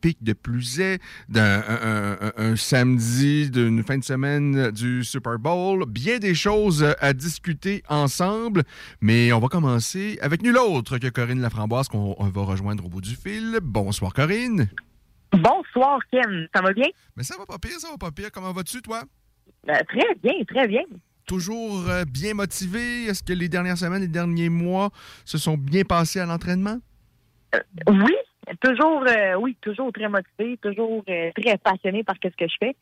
Pic de plus est d'un un, un- un samedi d'une fin de semaine du Super Bowl. Bien des choses à discuter ensemble, mais on va commencer avec nul autre que Corinne Laframboise qu'on on va rejoindre au bout du fil. Bonsoir Corinne. Bonsoir, Ken. Ça va bien? Mais ça va pas pire, ça va pas pire. Comment vas-tu toi? Euh, très bien, très bien. Toujours euh, bien motivé? Est-ce que les dernières semaines, les derniers mois se sont bien passés à l'entraînement? Oui, toujours, euh, oui, toujours très motivé, toujours euh, très passionné par ce que je fais.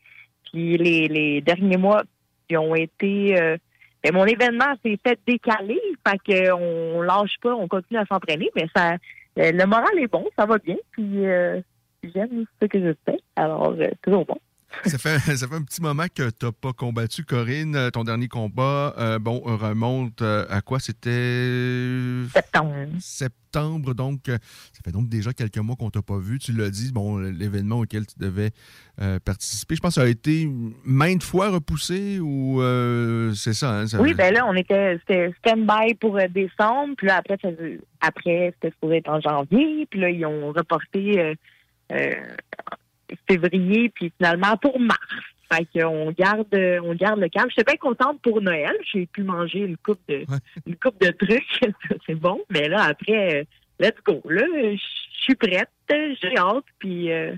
Puis les, les derniers mois qui ont été, euh, ben, mon événement s'est fait décaler, fait qu'on lâche pas, on continue à s'entraîner, mais ça, euh, le moral est bon, ça va bien, puis euh, j'aime ce que je fais, alors euh, toujours bon. Ça fait, ça fait un petit moment que tu n'as pas combattu, Corinne. Euh, Ton dernier combat, euh, bon, remonte euh, à quoi? C'était? Septembre. Septembre, donc ça fait donc déjà quelques mois qu'on t'a pas vu. Tu l'as dit, bon, l'événement auquel tu devais euh, participer, je pense que ça a été maintes fois repoussé ou euh, c'est ça, hein, ça- Oui, ben là, on était c'était stand-by pour décembre, puis là, après, ça, après c'était supposé être en janvier, puis là, ils ont reporté euh, février, puis finalement pour mars. Fait qu'on garde, on garde le calme. J'étais bien contente pour Noël. J'ai pu manger une coupe de, une coupe de trucs. C'est bon. Mais là, après, let's go. Là, je suis prête. J'ai hâte. Puis, euh,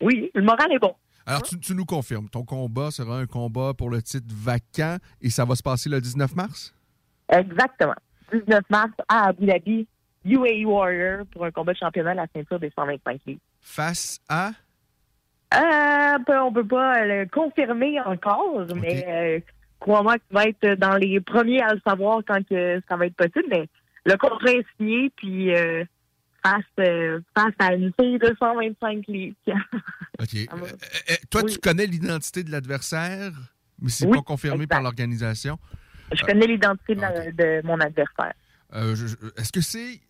oui, le moral est bon. Alors, tu, tu nous confirmes, ton combat sera un combat pour le titre vacant et ça va se passer le 19 mars? Exactement. 19 mars à Abu Dhabi, UAE Warrior pour un combat de championnat à la ceinture des 125 livres. Face à? Euh, peu- on peut pas le confirmer encore, mais euh, crois-moi que tu vas être dans les premiers à le savoir quand que ça va être possible. Mais le contrat est signé, puis euh, face, euh, face à une fille de 125 livres. OK. Ah toi, tu connais l'identité de l'adversaire, mais c'est Oui, pas confirmé exact. par l'organisation? Je connais l'identité de, la- de mon adversaire. Est-ce que c'est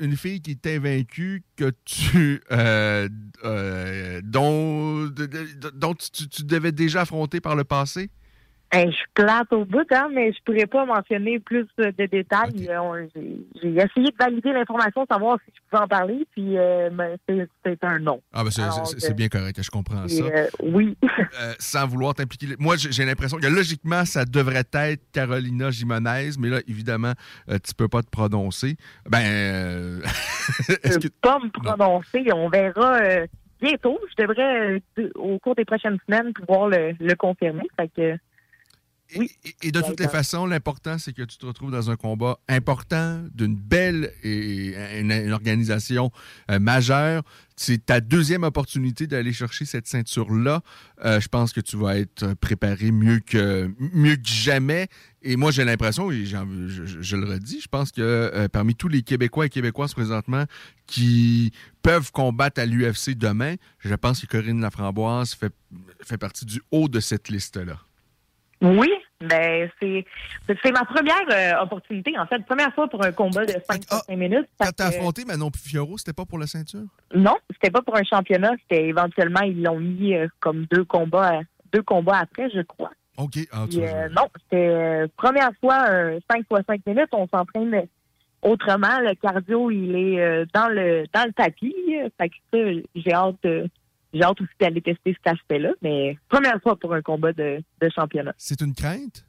une fille qui était vaincue que tu euh, euh, dont, dont tu devais déjà affronter par le passé? Hey, je suis plate au bout, hein, mais je pourrais pas mentionner plus de détails. Euh, J'ai essayé de valider l'information, savoir si je pouvais en parler, puis euh, mais c'est un non. Ah ben c'est- bien correct, je comprends ça. euh, oui. Euh, sans vouloir t'impliquer. Moi, j'ai l'impression que logiquement, ça devrait être Carolina Jimenez, mais là, évidemment, tu peux pas te prononcer. Ben, euh, Je peux que pas me prononcer. On verra bientôt. Je devrais, de- au cours des prochaines semaines, pouvoir le, le confirmer. Fait que, Et, et de toutes les façons, l'important, c'est que tu te retrouves dans un combat important, d'une belle et une, une organisation euh, majeure. C'est ta deuxième opportunité d'aller chercher cette ceinture-là. Euh, je pense que tu vas être préparé mieux que, mieux que jamais. Et moi, j'ai l'impression, et je- je le redis, je pense que euh, parmi tous les Québécois et Québécoises présentement qui peuvent combattre à l'UFC demain, je pense que Corinne Laframboise fait, fait partie du haut de cette liste-là. Oui, ben c'est c'est ma première euh, opportunité, en fait. Première fois pour un combat de 5 minutes. Quand t'as affronté Manon Fioro, c'était pas pour la ceinture? Non, c'était pas pour un championnat. C'était éventuellement, ils l'ont mis euh, comme deux combats, à- deux combats après, je crois. OK. Ah, vois, euh, non, c'était euh, première fois, un 5 fois 5 minutes, on s'entraîne autrement. Le cardio, il est euh, dans le dans le tapis. Fait que ça, j'ai hâte, euh, j'ai hâte aussi d'aller tester cet aspect-là. Mais première fois pour un combat de, de championnat. C'est une crainte?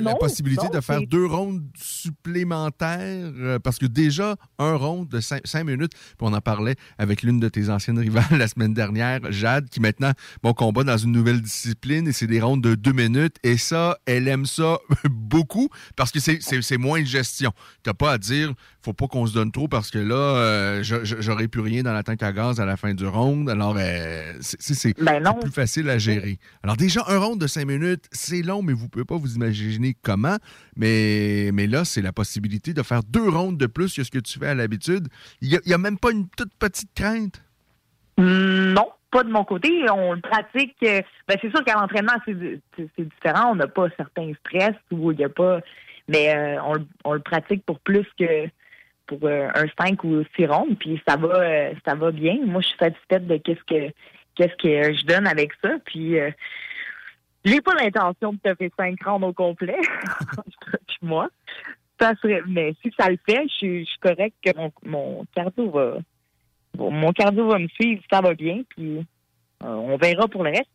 la possibilité de faire deux rondes supplémentaires, euh, parce que déjà, un ronde de cinq, minutes, puis on en parlait avec l'une de tes anciennes rivales la semaine dernière, Jade, qui maintenant, bon, combat dans une nouvelle discipline, et c'est des rondes de deux minutes, et ça, elle aime ça beaucoup, parce que c'est moins de gestion. T'as pas à dire, faut pas qu'on se donne trop, parce que là, euh, j'aurais plus rien dans la tank à gaz à la fin du ronde, alors euh, c'est ben plus facile à gérer. Alors déjà, un ronde de cinq minutes, c'est long, mais vous pouvez pas vous imaginer comment. Mais, mais là, c'est la possibilité de faire deux rondes de plus que ce que tu fais à l'habitude. Il n'y a, même pas une toute petite crainte? Hmm, non, pas de mon côté. On le pratique. Euh, ben, c'est sûr qu'à l'entraînement, c'est différent. On n'a pas certains stress ou il n'y a pas. Mais euh, on, le pratique pour plus que pour euh, un 5 ou 6 rondes. Puis ça va ça va bien. Moi, je suis satisfaite de qu'est-ce que qu'est-ce que je donne avec ça. Puis j'ai pas l'intention de te faire cinq rounds au complet. moi. Ça serait, mais si ça le fait, je suis, correct que mon, mon cardio va mon cardio va me suivre, ça va bien, puis euh, on verra pour le reste.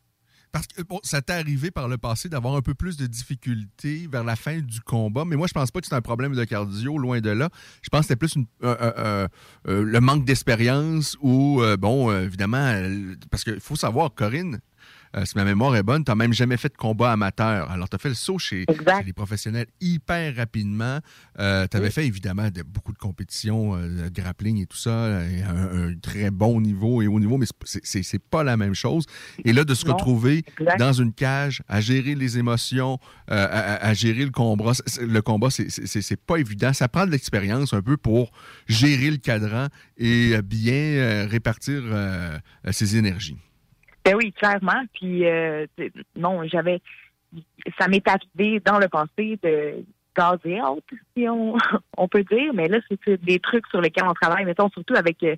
Parce que ça t'est arrivé par le passé d'avoir un peu plus de difficultés vers la fin du combat, mais moi, je pense pas que c'est un problème de cardio, loin de là. Je pense que c'était plus euh, le manque d'expérience ou, euh, bon, évidemment, parce qu'il faut savoir, Corinne, euh, si ma mémoire est bonne, tu n'as même jamais fait de combat amateur. Alors, tu as fait le saut chez, les professionnels hyper rapidement. Euh, tu avais fait évidemment de, beaucoup de compétitions, euh, de grappling et tout ça, un, très bon niveau et haut niveau, mais c'est pas la même chose. Et là, de se retrouver dans une cage, à gérer les émotions, à, gérer le combat, le combat, c'est pas évident. Ça prend de l'expérience un peu pour gérer le cadran et bien répartir ses énergies. Ben oui, clairement. Puis euh, non, j'avais ça m'est arrivé dans le passé de gazer out, si on, on peut dire, mais là, c'est des trucs sur lesquels on travaille, mettons, surtout avec euh,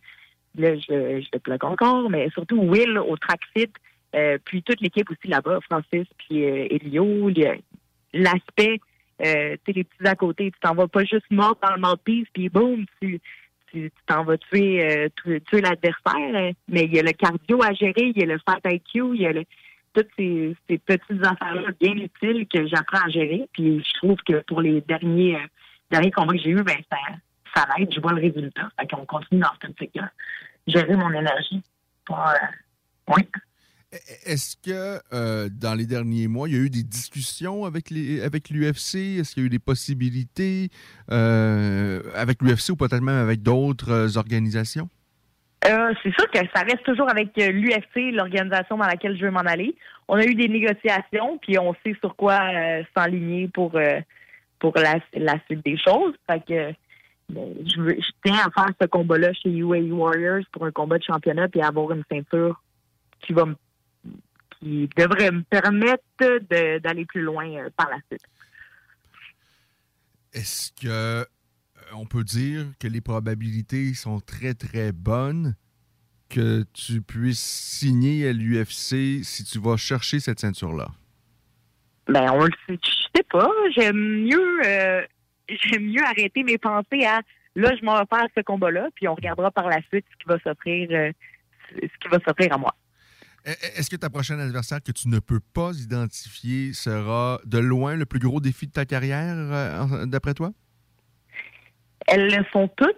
là, je, je le encore, mais surtout Will au trackfit, euh, puis toute l'équipe aussi là-bas, Francis, puis euh, Elio, l'aspect, euh, tu les petits à côté, tu t'en vas pas juste mort dans le mouthpiece, puis boum, tu tu t'en vas tuer, euh, tuer, l'adversaire, mais il y a le cardio à gérer, il y a le fat IQ, il y a toutes ces, petites affaires-là bien utiles que j'apprends à gérer. Puis je trouve que pour les derniers, euh, derniers combats que j'ai eus, ben ça, ça aide, je vois le résultat. Fait qu'on continue dans cette optique-là. Gérer mon énergie pour euh, oui. Est-ce que euh, dans les derniers mois, il y a eu des discussions avec l'UFC? Est-ce qu'il y a eu des possibilités euh, avec l'UFC ou peut-être même avec d'autres euh, organisations? c'est sûr que ça reste toujours avec l'UFC, l'organisation dans laquelle je veux m'en aller. On a eu des négociations, puis on sait sur quoi s'enligner pour pour la, suite des choses. Fait que ben, je, veux, je tiens à faire ce combat-là chez UAE Warriors pour un combat de championnat puis avoir une ceinture qui va me qui devrait me permettre d'aller plus loin euh, par la suite. Est-ce que euh, on peut dire que les probabilités sont très très bonnes que tu puisses signer à l'UFC si tu vas chercher cette ceinture-là? Ben, on le sait, je sais pas. J'aime mieux, euh, j'aime mieux arrêter mes pensées à là, je m'en vais faire ce combat-là, puis on regardera par la suite ce qui va s'offrir, ce qui va s'offrir à moi. E, e, est-ce que ta prochaine adversaire que tu ne peux pas identifier sera de loin le plus gros défi de ta carrière, euh, d'après toi? Elles le sont toutes.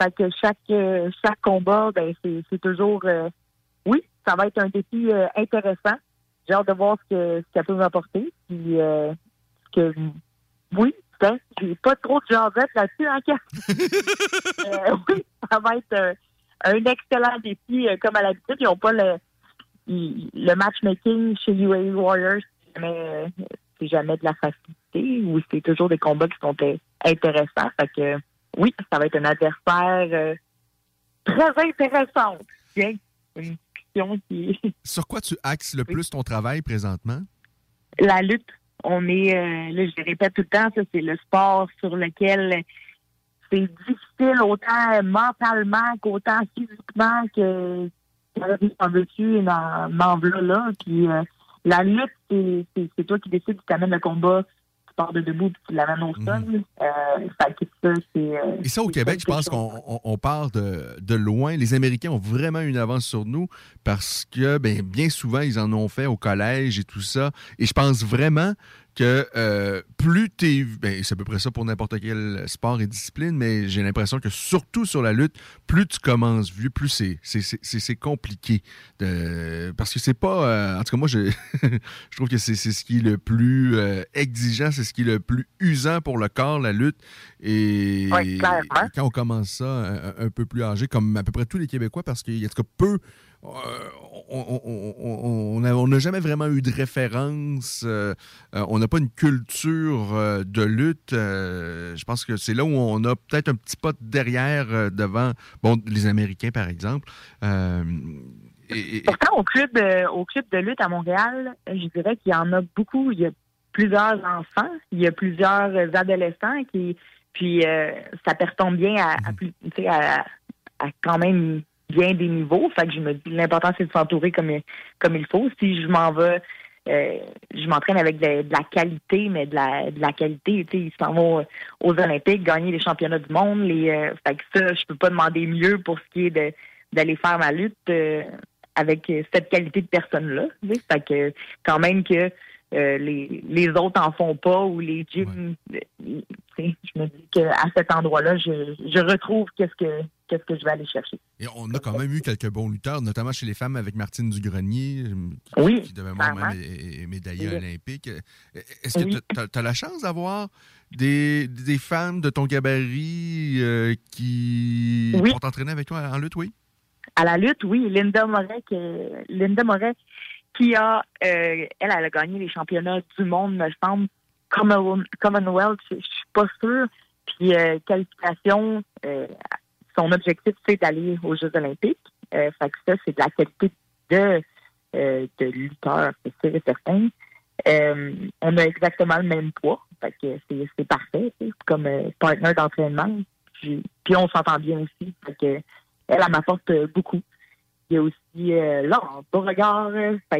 Fait que chaque, euh, chaque combat, ben, c'est toujours. Euh, oui, ça va être un défi intéressant. J'ai hâte de voir ce que ça peut m'apporter. Puis, que, oui, j'ai pas trop de jasette là-dessus, hein, Oui, ça va être un excellent défi, comme à l'habitude. Ils n'ont pas le le matchmaking chez UAE Warriors, c'est jamais, de la facilité ou c'est toujours des combats qui sont intéressants. Fait que oui, ça va être un adversaire euh, très intéressant. Tiens, une question qui. Sur quoi tu axes le plus ton travail présentement? La lutte. On est, euh, là, je le répète tout le temps, ça, c'est le sport sur lequel c'est difficile autant mentalement qu'autant physiquement que, en veux-tu, m'en là. Puis euh, la lutte, c'est toi qui décides, tu t'amènes le combat, tu pars de debout puis tu l'amènes au sol. Mhm. Euh, ça, euh, Et ça, au Québec, je pense qu'on on, part de, de, loin. Les Américains ont vraiment une avance sur nous parce que ben, bien souvent, ils en ont fait au collège et tout ça. Et je pense vraiment que euh, plus tu es. Ben, c'est à peu près ça pour n'importe quel sport et discipline, mais j'ai l'impression que surtout sur la lutte, plus tu commences vieux, plus c'est compliqué. De, parce que c'est pas. Euh, en tout cas, moi, je, je trouve que c'est ce qui est le plus euh, exigeant, c'est ce qui est le plus usant pour le corps, la lutte. Et, quand on commence ça un, peu plus âgé, comme à peu près tous les Québécois, parce qu'il y a en tout cas peu euh, on n'a jamais vraiment eu de référence. Euh, euh, on n'a pas une culture de lutte. je pense que c'est là où on a peut-être un petit pas derrière devant bon, les Américains, par exemple. Pourtant, au club, au club de lutte à Montréal, je dirais qu'il y en a beaucoup. Il y a plusieurs enfants, il y a plusieurs adolescents qui. Puis ça pertombe bien à, à, à quand même bien des niveaux. Fait que je me dis l'important c'est de s'entourer comme comme il faut. Si je m'en vais euh, je m'entraîne avec de, la qualité, mais de la, de la qualité. Tu sais, ils s'en vont aux Olympiques, gagner les championnats du monde. Les, euh, fait que ça, je peux pas demander mieux pour ce qui est de d'aller faire ma lutte euh, avec cette qualité de personne-là. Fait que quand même que les, les autres en font pas ou les gyms, je me dis qu'à cet endroit-là, je, je retrouve qu'est-ce que qu'est-ce que je vais aller chercher. Et on a quand même eu quelques bons lutteurs, notamment chez les femmes avec Martine Dugrenier, euh, qui, devait même médaillée olympique. Est-ce que tu as, la chance d'avoir des, des, femmes de ton gabarit euh, qui vont t'entraîner avec toi en lutte, oui? À la lutte, oui. Linda Moret, qui, Linda Moret, qui a, euh, elle, elle a gagné les championnats du monde, me semble, Commonwealth, je, ne suis pas sûre. Puis qualification, son objectif, c'est d'aller aux Jeux olympiques. Euh, ça, c'est de la qualité de, euh, de lutteur, c'est certain. Euh, on a exactement le même poids. C'est parfait, comme partner d'entraînement. Puis, on s'entend bien aussi. Elle, elle m'apporte beaucoup. Il y a aussi là, beau regard. Ça,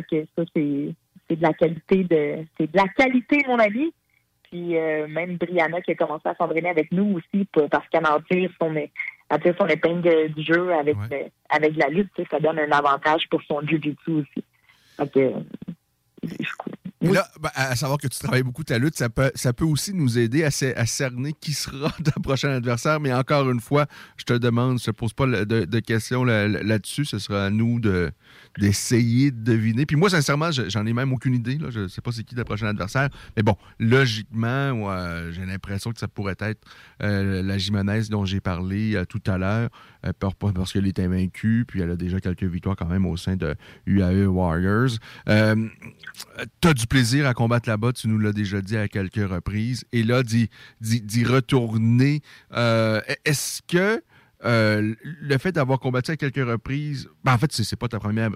c'est de la qualité de c'est de la qualité, mon ami. Puis même Brianna qui a commencé à s'entraîner avec nous aussi parce qu'elle en son, à son épingle du jeu avec, avec la lutte, ça donne un avantage pour son jiu-jitsu aussi. Donc, Là, ben, à savoir que tu travailles beaucoup ta lutte, ça peut, ça peut aussi nous aider à, cerner qui sera ton prochain adversaire. Mais encore une fois, je te demande, je te pose pas de, questions là-dessus. Ce sera à nous de, d'essayer de deviner. Puis moi, sincèrement, j'en ai même aucune idée. Là. Je ne sais pas c'est qui le prochain adversaire. Mais bon, logiquement, j'ai l'impression que ça pourrait être euh, la Jimenez dont j'ai parlé euh, tout à l'heure, parce qu'elle est invaincue, puis elle a déjà quelques victoires quand même au sein de UAE Warriors. tu as du plaisir à combattre là-bas, tu nous l'as déjà dit à quelques reprises. Et là, d'y retourner, est-ce que euh, le fait d'avoir combattu à quelques reprises, ben en fait, c'est pas ta première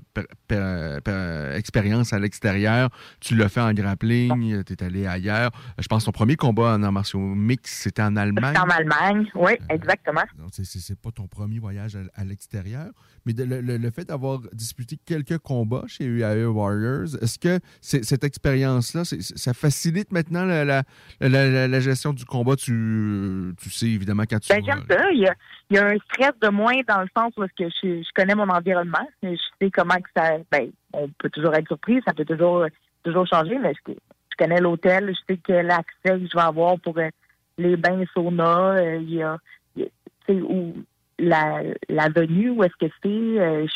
expérience à l'extérieur. Tu l'as fait en grappling, tu es allé ailleurs. Je pense que ton premier combat en arts martiaux mix, c'était en Allemagne. en Allemagne, oui, euh, exactement. c'est pas ton premier voyage à, l'extérieur, mais le, fait d'avoir disputé quelques combats chez UAE Warriors, est-ce que cette expérience-là, ça facilite maintenant la, gestion du combat? Tu, tu sais évidemment quand tu. Ben, j'aime ça. Il y a il y a un stress de moins dans le sens où que je, connais mon environnement. Je sais comment que ça. Ben, on peut toujours être surpris, ça peut toujours toujours changer, mais je, connais l'hôtel, je sais que l'accès que je vais avoir pour euh, les bains sauna, euh, il y a, tu sais, où la, la venue, où est-ce que c'est, euh,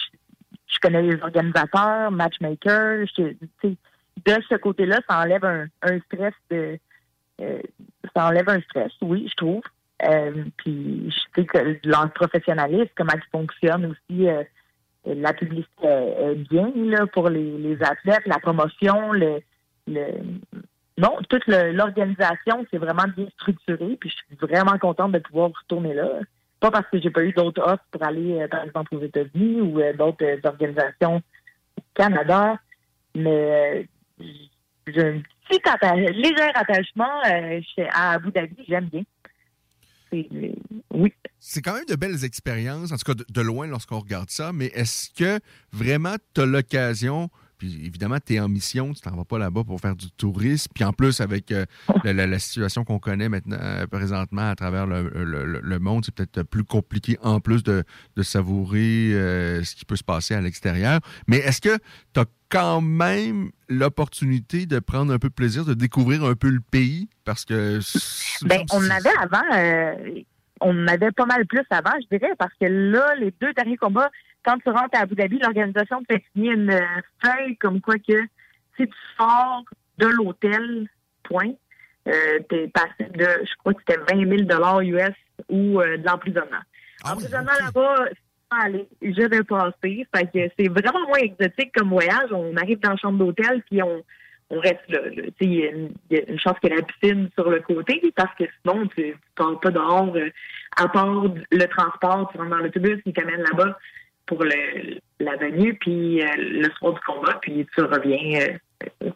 je, connais les organisateurs, matchmakers, de ce côté-là, ça enlève un, stress de ça enlève un stress, oui, je trouve. Euh, puis je sais que leur professionnalisme, comment il fonctionne aussi, euh, la publicité est, bien là, pour les, les, athlètes, la promotion, le, le non, toute l'organisation, c'est vraiment bien structuré. Puis je suis vraiment contente de pouvoir retourner là. Pas parce que j'ai pas eu d'autres offres pour aller, euh, par exemple, aux États-Unis ou d'autres organisations au Canada, mais j'ai un petit léger attachement à Abu Dhabi, j'aime bien oui. C'est quand même de belles expériences, en tout cas de, loin lorsqu'on regarde ça, mais est-ce que vraiment tu as l'occasion Puis évidemment, tu es en mission, tu t'en vas pas là-bas pour faire du tourisme. Puis en plus, avec euh, la, situation qu'on connaît maintenant, euh, présentement, à travers le, monde, c'est peut-être plus compliqué en plus de, savourer ce qui peut se passer à l'extérieur. Mais est-ce que tu as quand même l'opportunité de prendre un peu de plaisir, de découvrir un peu le pays? Parce que. Ben, on avait avant on avait pas mal plus avant, je dirais, parce que là, les deux derniers combats, quand tu rentres à Abu Dhabi, l'organisation te fait signer une euh, feuille comme quoi que si tu sors de l'hôtel, point, euh, t'es passé de, je crois que c'était 20 000 US ou euh, de l'emprisonnement. Ah L'emprisonnement là-bas, allez, je vais passer. Fait que c'est vraiment moins exotique comme voyage. On arrive dans la chambre d'hôtel, puis on, on reste là. Il y, a une chance qu'il y ait la piscine sur le côté, parce que sinon, tu ne pas dehors. Euh, à part le transport, tu rentres dans l'autobus, il t'amène là-bas pour le, la venue, puis euh, le soir du combat, puis tu reviens. Euh,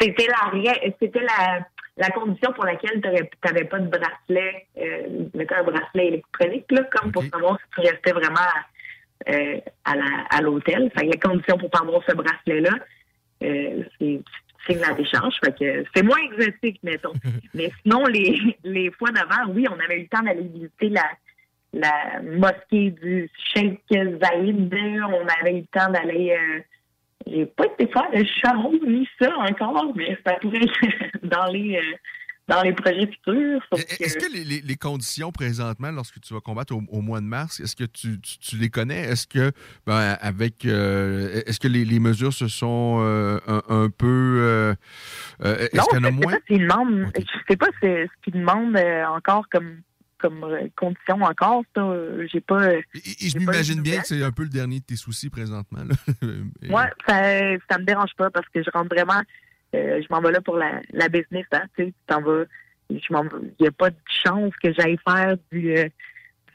c'était la c'était la, la condition pour laquelle tu n'avais pas de bracelet, euh, un bracelet électronique, là, comme pour savoir si tu restais vraiment à l'hôtel. La, la condition pour pas avoir ce bracelet-là, c'est signe la décharge. Fait que c'est moins exotique, mettons. Mais sinon, les, les fois d'avant, oui, on avait eu le temps d'aller visiter la, la mosquée du Sheikh Zayed. On avait eu le temps d'aller. Euh, j'ai pas été faire le chameau ni ça encore, mais ça pourrait être dans les. Euh, dans les projets futurs. Est-ce que, les, conditions présentement, lorsque tu vas combattre au, mois de mars, est-ce que tu, les connais? Est-ce que ben, avec euh, est-ce que les, mesures se sont euh, un, peu euh, est-ce qu'il y en a moins? Je ne sais pas ce qu'ils demandent encore comme comme condition encore. J'ai pas. Et, je m'imagine bien que c'est un peu le dernier de tes soucis présentement. Moi, ça, ça me dérange pas parce que je rentre vraiment euh, je m'en vais là pour la, la business, hein, tu t'en vas. Il n'y a pas de chance que j'aille faire du, euh,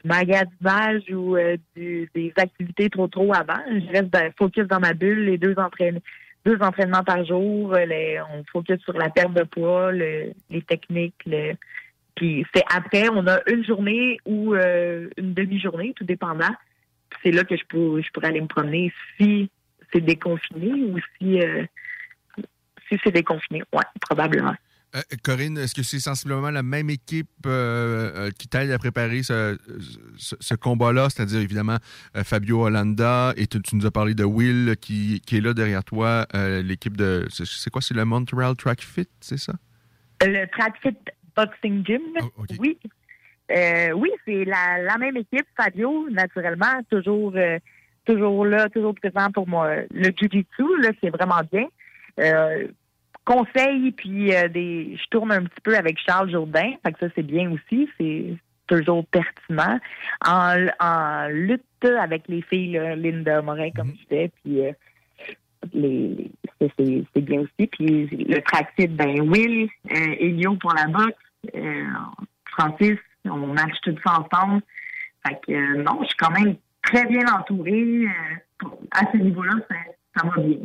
magasinage ou euh, des activités trop trop avant. Je reste focus dans ma bulle, les deux entraînements deux entraînements par jour, on focus sur la perte de poids, les techniques, puis c'est après, on a une journée ou une demi-journée, tout dépendant. C'est là que je pourrais, je pourrais aller me promener si c'est déconfiné ou si si c'est déconfiné, oui, probablement. Euh, Corinne, est-ce que c'est sensiblement la même équipe euh, euh, qui t'aide à préparer ce, combat-là, c'est-à-dire évidemment Fabio Hollanda, et tu, nous as parlé de Will qui, est là derrière toi, l'équipe de... C'est quoi, c'est le Montreal Track Fit, c'est ça? Le Track Fit Boxing Gym, oh, oui. oui, c'est la, même équipe, Fabio, naturellement, toujours, toujours là, toujours présent pour moi. Le Jiu-Jitsu, c'est vraiment bien conseils, puis euh, des, je tourne un petit peu avec Charles Jourdain, fait que ça c'est bien aussi, c'est toujours pertinent. En, lutte avec les filles, Linda Morin, comme je disais, puis euh, les, c'est bien aussi. Puis le pratique, ben Will, euh, Elio pour la boxe, euh, Francis, on match tout ça ensemble. Fait que non, je suis quand même très bien entourée. à ce niveau-là, ça, ça va bien.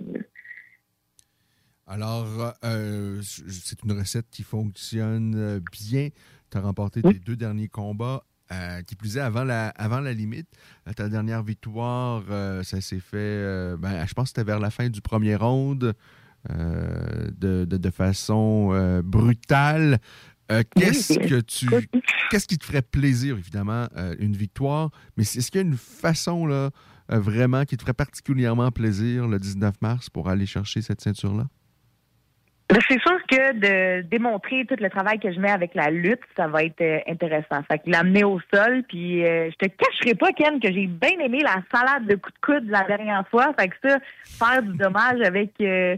Alors, euh, c'est une recette qui fonctionne euh, bien. Tu as remporté tes deux derniers combats. Euh, qui plus est, avant la, avant la limite, ta dernière victoire, ça s'est fait, ben, je pense que c'était vers la fin du premier round, de, de, façon brutale. Qu'est-ce que tu, qu'est-ce qui te ferait plaisir, évidemment, une victoire, mais est-ce qu'il y a une façon, là, vraiment, qui te ferait particulièrement plaisir le 19 mars pour aller chercher cette ceinture-là? Ben, c'est sûr que de démontrer tout le travail que je mets avec la lutte, ça va être euh, intéressant. Fait que l'amener au sol, puis euh, je te cacherai pas, Ken, que j'ai bien aimé la salade de coups de coude la dernière fois. Fait que ça, faire du dommage avec euh,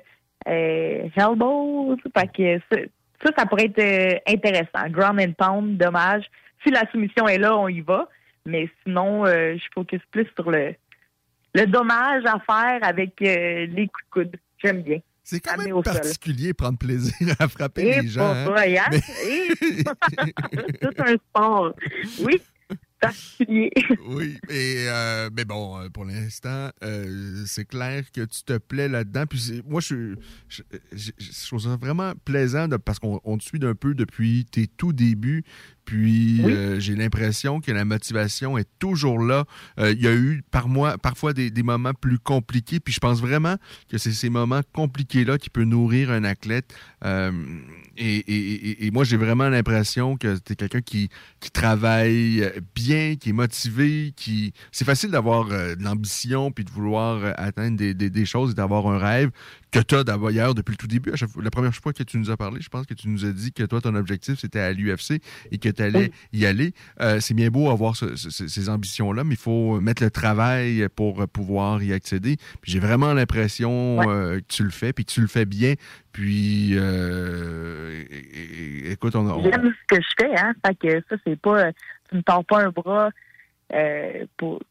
euh Hellbow, fait que ça, ça, pourrait être intéressant. Ground and pound, dommage. Si la soumission est là, on y va. Mais sinon, je focus plus sur le, le dommage à faire avec les coups de coude. J'aime bien. C'est quand même particulier prendre plaisir à frapper les gens. Hein? hein? C'est un sport. Oui, oui, mais, euh, bon, euh, pour l'instant, euh, c'est clair que tu te plais là-dedans. Puis moi, je, je, trouve ça vraiment plaisant parce qu'on te suit d'un peu depuis tes tout débuts. Puis euh, j'ai l'impression que la motivation est toujours là. Euh, il y a eu par moi, parfois des, moments plus compliqués. Puis je pense vraiment que c'est ces moments compliqués-là qui peuvent nourrir un athlète. Euh, et, moi, j'ai vraiment l'impression que tu es quelqu'un qui, qui travaille bien, qui est motivé, qui. C'est facile d'avoir de l'ambition puis de vouloir atteindre des, des choses et d'avoir un rêve que tu as d'ailleurs depuis le tout début. La première fois que tu nous as parlé, je pense que tu nous as dit que toi, ton objectif, c'était à l'UFC et que allais y aller. Euh, c'est bien beau avoir ces ambitions-là, mais il faut mettre le travail pour pouvoir y accéder. J'ai vraiment l'impression euh, que tu le fais, puis que tu le fais bien. Puis, euh, écoute, on, J'aime ce que je fais, hein. Fait que ça, c'est pas... Tu me tords pas un bras pour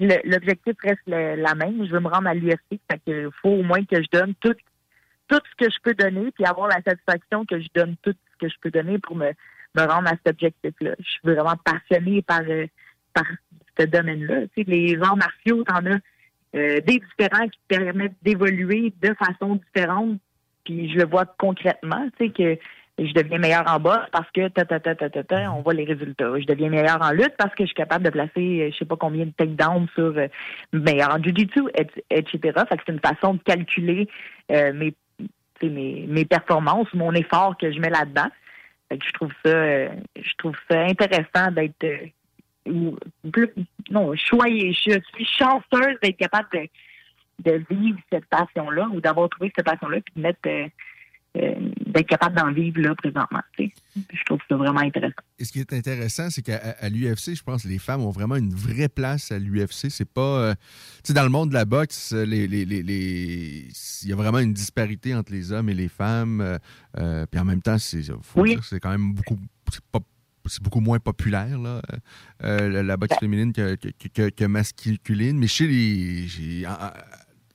l'objectif reste la même. Je veux me rendre à l'UFC. Il faut au moins que je donne tout, tout ce que je peux donner, puis avoir la satisfaction que je donne tout ce que je peux donner pour me, me rendre à cet objectif-là. Je suis vraiment passionnée par, euh, par ce domaine-là. Tu sais, les arts martiaux, t'en as euh, des différents qui permettent d'évoluer de façon différente. Puis je le vois concrètement, tu sais, que je deviens meilleur en boxe parce que ta, ta, ta, ta, ta, on voit les résultats. Je deviens meilleur en lutte parce que je suis capable de placer euh, je sais pas combien de takedowns sur euh, meilleur en jiu-jitsu, etc. Fait que c'est une façon de calculer euh, mes, mes, mes performances, mon effort que je mets là-dedans. Fait que je trouve ça euh, je trouve ça intéressant d'être plus non, suis, je suis chanceuse d'être capable de, de vivre cette passion-là ou d'avoir trouvé cette passion-là puis de mettre euh, d'être capable d'en vivre là présentement. Je trouve ça vraiment intéressant. Et ce qui est intéressant, c'est qu'à l'UFC, je pense que les femmes ont vraiment une vraie place à l'UFC. C'est pas. Euh, tu sais, dans le monde de la boxe, les, les, les, il y a vraiment une disparité entre les hommes et les femmes. Euh, puis en même temps, c'est c'est quand même beaucoup. C'est beaucoup moins populaire, là, la, boxe féminine que, que, que, masculine. Mais chez les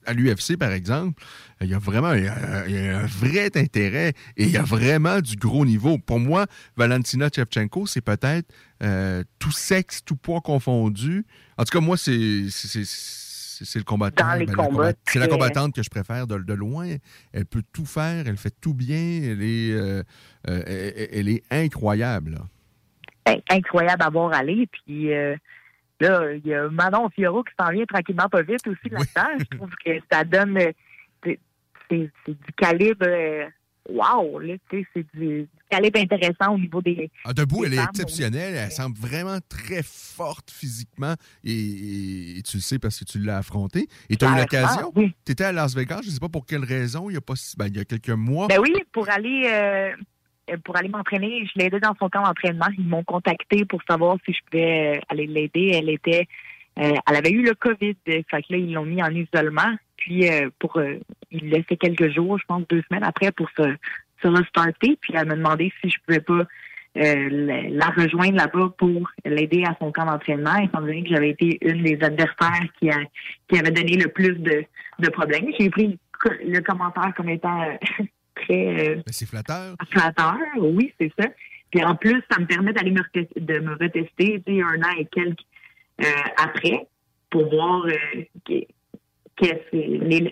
à l'UFC, par exemple, il y a vraiment un vrai intérêt et il y a vraiment du gros niveau. Pour moi, Valentina Shevchenko, c'est peut-être euh, tout sexe, tout poids confondu. En tout cas, moi, c'est c'est le combattant. Ben, c'est la combattante que je préfère de, loin. Elle peut tout faire, elle fait tout bien, elle est, euh, euh, elle, est incroyable. Incroyable à voir aller. Puis Là, il y a Manon Fioro qui s'en vient tranquillement pas vite aussi là-dedans. Je trouve que ça donne c'est du calibre euh, wow, c'est du, calibre intéressant au niveau des. Ah, debout, elle est exceptionnelle. Elle semble vraiment très forte physiquement. Et, tu le sais parce que tu l'as affrontée. Et tu as eu l'occasion? Tu étais à Las Vegas, je ne sais pas pour quelle raison, il y a, pas, ben, il y a quelques mois. Ben oui, pour aller. Euh, euh, pour aller m'entraîner. Je l'ai aidé dans son camp d'entraînement. Ils m'ont contacté pour savoir si je pouvais euh, aller l'aider. Elle était, euh, elle avait eu le COVID. Fait que là, ils l'ont mis en isolement. Puis pour, il laissait quelques jours, je pense deux semaines après, pour se, se restarter. Puis elle m'a demandé si je pouvais pas la, rejoindre là-bas pour l'aider à son camp d'entraînement, étant donné que j'avais été une des adversaires qui, a, qui avait donné le plus de, de problèmes. J'ai pris le commentaire comme étant très. Euh, c'est flatteur. Flatteur, oui, c'est ça. Puis en plus, ça me permet d'aller me de me retester un an et quelques euh, après pour voir euh,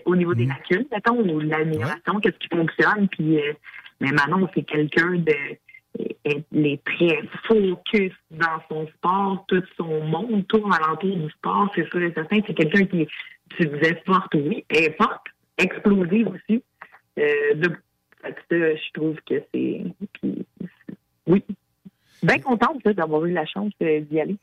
au niveau des mm. lacunes, mettons, ou l'amélioration, qu'est-ce qui fonctionne. Puis, mais Manon, c'est quelqu'un de. Elle est très focus dans son sport, tout son monde tourne alentour du sport, c'est sûr et certain. C'est quelqu'un qui, tu disais forte, oui, est forte, explosive aussi. de je trouve que c'est. Oui. Bien contente d'avoir eu la chance d'y aller.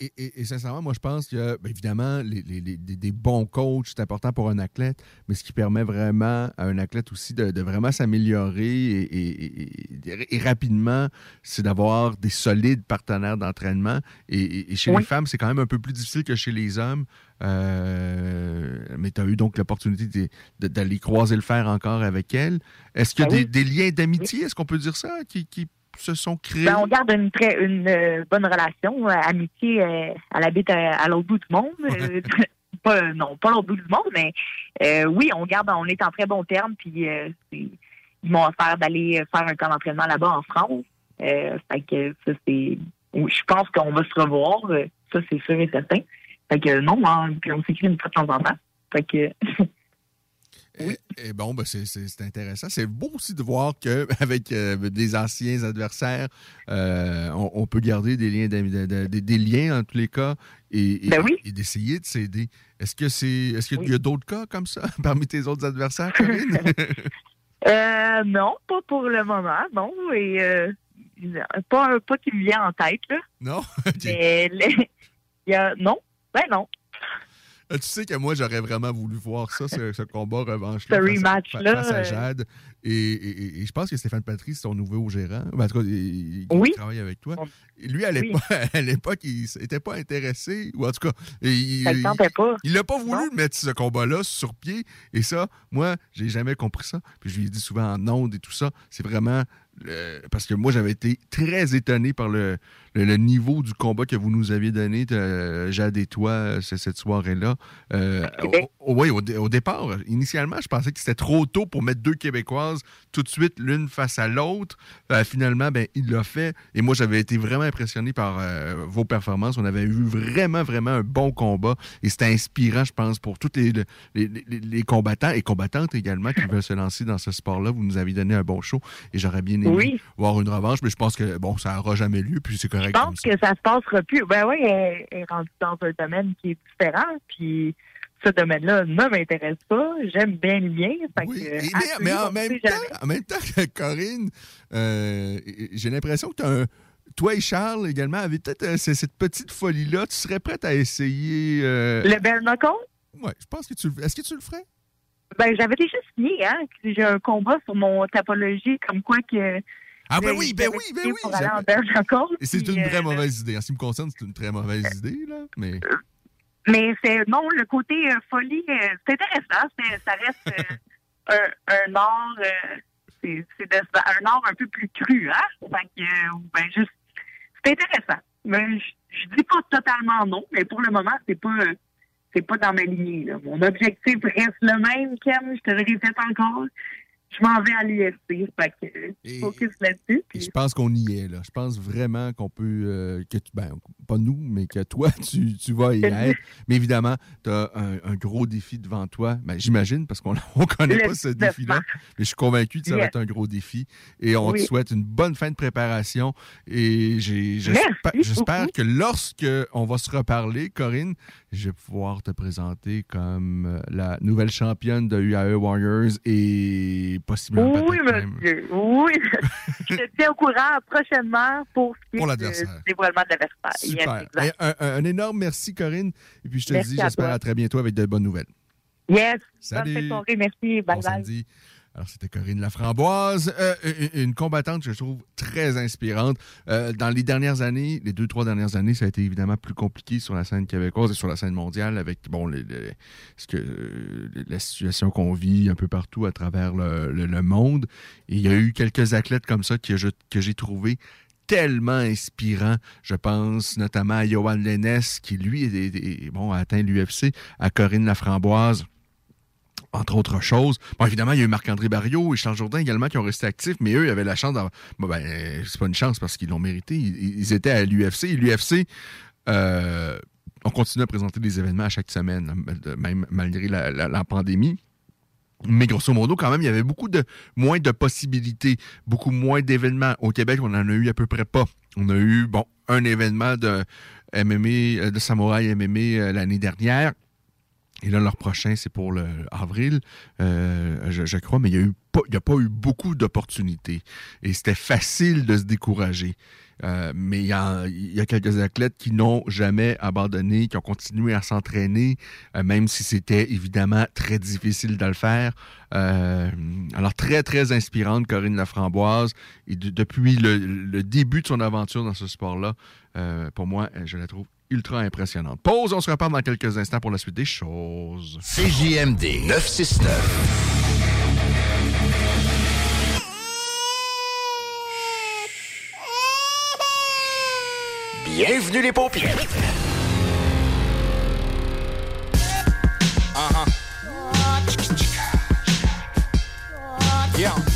Et, sincèrement, moi, je pense que, bien évidemment, les, des bons coachs, c'est important pour un athlète, mais ce qui permet vraiment à un athlète aussi de, vraiment s'améliorer et, rapidement, c'est d'avoir des solides partenaires d'entraînement. Et, chez les femmes, c'est quand même un peu plus difficile que chez les hommes. Euh, mais tu as eu donc l'opportunité d'aller croiser le fer encore avec elle. Est-ce qu'il y a ben des, liens d'amitié, est-ce qu'on peut dire ça, qui, qui se sont créés? Ben, on garde une très une euh, bonne relation, euh, amitié. Euh, elle habite à, l'autre bout du monde. pas, non, pas l'autre bout du monde, mais oui, on garde, on est en très bon terme. Puis ils m'ont offert d'aller faire un camp d'entraînement là-bas en France. fait que ça c'est, je pense qu'on va se revoir. ça c'est sûr et certain. Fait que non, hein, puis on s'écrit une fois de temps en temps. Fait que Et, bon, ben c'est intéressant. C'est beau aussi de voir qu'avec euh, des anciens adversaires, euh, on, peut garder des liens, des, liens en tous les cas et, ben d'essayer de s'aider. Est-ce que c'est, est-ce qu'il y a d'autres cas comme ça parmi tes autres adversaires, Corinne? euh, non, pas pour le moment, non. Et pas, pas qui me vient en tête, là. Non? Mais y a, non, ben non. Euh, tu sais que moi, j'aurais vraiment voulu voir ça, ce, combat revanche. Ce rematch-là. Face, à Jade. Et, je pense que Stéphane Patry, c'est ton nouveau gérant. Ben, en tout cas, il, travaille avec toi. lui, à l'époque, il n'était pas intéressé. Ou en tout cas, il ne l'a pas voulu mettre ce combat-là sur pied. Et ça, moi, j'ai jamais compris ça. Puis je lui ai dit souvent en ondes et tout ça. C'est vraiment parce que moi, j'avais été très étonné par le, le, niveau du combat que vous nous aviez donné, euh, Jade et toi, euh, cette soirée-là. Euh, oui, au, départ, initialement, je pensais que c'était trop tôt pour mettre deux Québécoises tout de suite l'une face à l'autre. finalement, ben, il l'a fait. Et moi, j'avais été vraiment impressionné par vos performances. On avait eu vraiment, vraiment un bon combat. Et c'était inspirant, je pense, pour tous les, les, les, combattants et combattantes également qui veulent se lancer dans ce sport-là. Vous nous avez donné un bon show et j'aurais bien aimé voir une revanche, mais je pense que bon, ça n'aura jamais lieu, puis c'est correct. Je pense que ça se passera plus. Ben oui, elle est rendue dans un domaine qui est différent, puis ce domaine-là ne m'intéresse pas. J'aime bien le mien. Oui, mais, en, même temps, en même temps, Corinne, euh, j'ai l'impression que tu as un toi et Charles également avez peut-être euh, cette petite folie-là. Tu serais prête à essayer. Euh, le bare Oui, je pense que tu le Est-ce que tu le ferais? Ben, j'avais déjà signé, hein. J'ai un combat sur mon topologie, comme quoi que. Ah, ben oui, ben oui, ben oui. Pour aller en c'est une vraie euh, mauvaise idée. En ce qui me concerne, c'est une très mauvaise idée, là. Mais. Euh, mais c'est. Non, le côté euh, folie, c'est intéressant. Ça reste un, un art. c'est un art un peu plus cru, hein? Fait que, ben, juste. C'est intéressant. Mais je, je dis pas totalement non, mais pour le moment, c'est pas c'est pas dans ma lignée. Mon objectif reste le même, Ken, je te le répète encore je m'en vais à que focus là-dessus. Je pense qu'on y est, là. Je pense vraiment qu'on peut. Euh, que ben, pas nous, mais que toi, tu, tu vas y être. mais évidemment, tu as un, gros défi devant toi. Ben, J'imagine, parce qu'on ne connaît pas ce défi-là. Mais je suis convaincu que ça va être un gros défi. Et on te souhaite une bonne fin de préparation. Et j'espère que lorsque on va se reparler, Corinne, je vais pouvoir te présenter comme euh, la nouvelle championne de UAE Warriors et possiblement. Oui, monsieur. Oui. je te tiens au courant prochainement pour ce qui est du dévoilement de l'adversaire. Super. un, énorme merci, Corinne. Et puis je te dis, j'espère à, très bientôt avec de bonnes nouvelles. Yes. Salut. Merci. Bye bye. Alors, c'était Corinne Laframboise, euh, une combattante que je trouve très inspirante. Euh, dans les dernières années, les deux, trois dernières années, ça a été évidemment plus compliqué sur la scène québécoise et sur la scène mondiale avec bon, la situation qu'on vit un peu partout à travers le, monde. Il y a eu quelques athlètes comme ça que, j'ai trouvé tellement inspirants. Je pense notamment à Johan Lennes, qui lui a atteint l'UFC, à Corinne Laframboise entre autres choses. Bon, évidemment, il y a eu Marc-André Barriot et Charles Jourdain également qui ont resté actifs, mais eux, ils avaient la chance d'avoir... Bon, ben, c'est pas une chance parce qu'ils l'ont mérité. Ils, étaient à l'UFC. L'UFC, euh, on continue à présenter des événements à chaque semaine, même malgré la, pandémie. Mais grosso modo, quand même, il y avait beaucoup moins de possibilités, beaucoup moins d'événements. Au Québec, on en a eu à peu près pas. On a eu, un événement de MMA, de Samouraï MMA euh, l'année dernière. Et là, leur prochain, c'est pour le avril, euh, je, crois, mais il n'y a, a pas eu beaucoup d'opportunités. Et c'était facile de se décourager. Euh, mais il y, a, quelques athlètes qui n'ont jamais abandonné, qui ont continué à s'entraîner, euh, même si c'était évidemment très difficile de le faire. alors, très, très inspirante, Corinne Laframboise. Et depuis le, début de son aventure dans ce sport-là, pour moi, je la trouve ultra impressionnante. Pause, on se reparle dans quelques instants pour la suite des choses. CJMD 969. Bienvenue les paupières. Uh-huh. Yeah.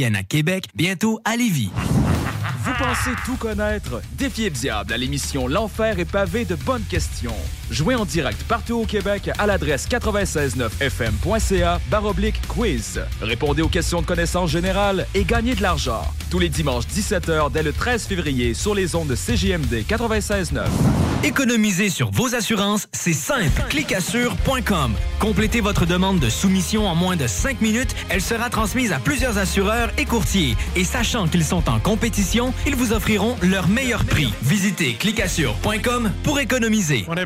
à Québec, bientôt à Lévis. Vous pensez tout connaître? Défiez le diable à l'émission L'Enfer est pavé de bonnes questions. Jouez en direct partout au Québec à l'adresse 969fm.ca baroblique quiz. Répondez aux questions de connaissance générale et gagnez de l'argent. Tous les dimanches 17h dès le 13 février sur les ondes de CJMD 96.9. Économiser sur vos assurances, c'est simple. Clicassure.com. Complétez votre demande de soumission en moins de 5 minutes. Elle sera transmise à plusieurs assureurs et courtiers. Et sachant qu'ils sont en compétition, ils vous offriront leur meilleur prix. Visitez clicassure.com pour économiser. On a.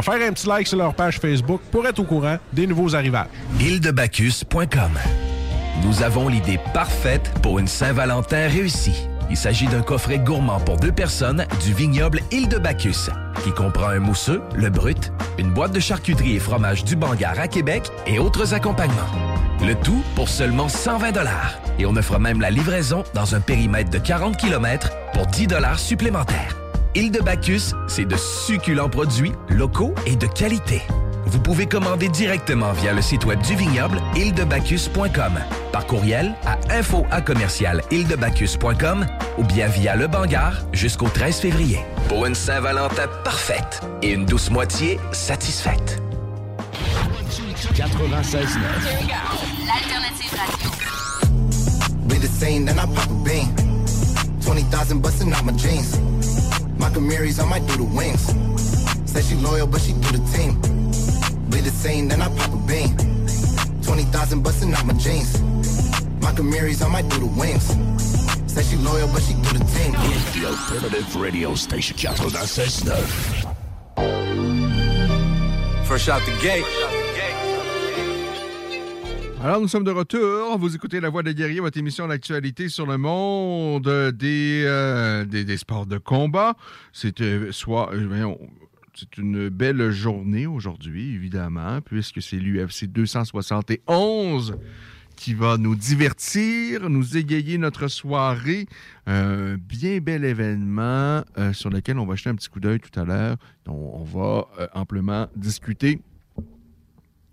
faire un petit like sur leur page Facebook pour être au courant des nouveaux arrivages. Île-de-Bacchus.com Nous avons l'idée parfaite pour une Saint-Valentin réussie. Il s'agit d'un coffret gourmand pour deux personnes du vignoble Île de Bacchus, qui comprend un mousseux, le brut, une boîte de charcuterie et fromage du Bangar à Québec et autres accompagnements. Le tout pour seulement 120 Et on offre même la livraison dans un périmètre de 40 km pour 10 supplémentaires. Île de Bacchus, c'est de succulents produits locaux et de qualité. Vous pouvez commander directement via le site web du vignoble îledebacchus.com, par courriel à info à commercial ou bien via le Bangar jusqu'au 13 février. Pour une Saint-Valentin parfaite et une douce moitié satisfaite. 96.9. L'alternative radio. Be the same, then I pop a bean. 20,000 busting out my jeans. My Camaries, I might do the wings. Said she loyal, but she do the team. Be the same, then I pop a bean. 20,000 busting out my jeans. My Camaries, I might do the wings. Said she loyal, but she do the team. The alternative radio station 96.9. Fresh out the gate. Alors, nous sommes de retour. Vous écoutez La Voix des guerriers, votre émission d'actualité sur le monde des, euh, des, sports de combat. C'est euh, euh, c'est une belle journée aujourd'hui, évidemment, puisque c'est l'UFC 271 qui va nous divertir, nous égayer notre soirée. Un bien bel événement sur lequel on va jeter un petit coup d'œil tout à l'heure. On, on va amplement discuter,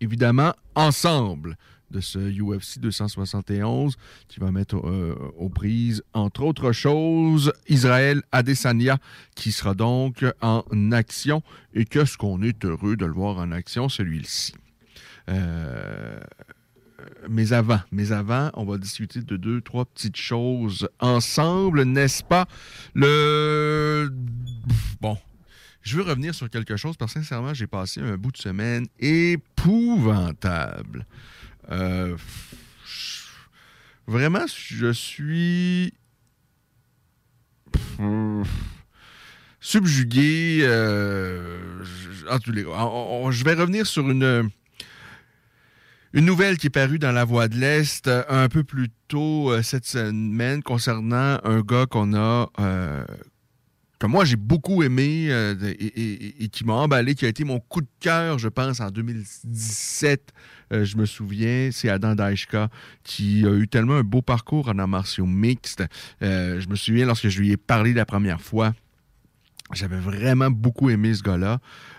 évidemment, ensemble de ce UFC 271 qui va mettre euh, aux prises, entre autres choses, Israël Adesanya qui sera donc en action et qu'est-ce qu'on est heureux de le voir en action, celui-ci. Euh, mais avant, mais avant, on va discuter de deux, trois petites choses ensemble, n'est-ce pas? Le. Bon. Je veux revenir sur quelque chose parce que sincèrement, j'ai passé un bout de semaine épouvantable. Euh, vraiment, je suis subjugué. Euh, je vais revenir sur une nouvelle qui est parue dans La Voix de l'Est euh, un peu plus tôt cette semaine concernant un gars qu'on a, que moi j'ai beaucoup aimé et, qui m'a emballé, qui a été mon coup de cœur, je pense, en 2017. je me souviens, c'est Adam Daishka qui a eu tellement un beau parcours en arts martiaux mixtes. je me souviens lorsque je lui ai parlé la première fois. J'avais vraiment beaucoup aimé ce gars-là.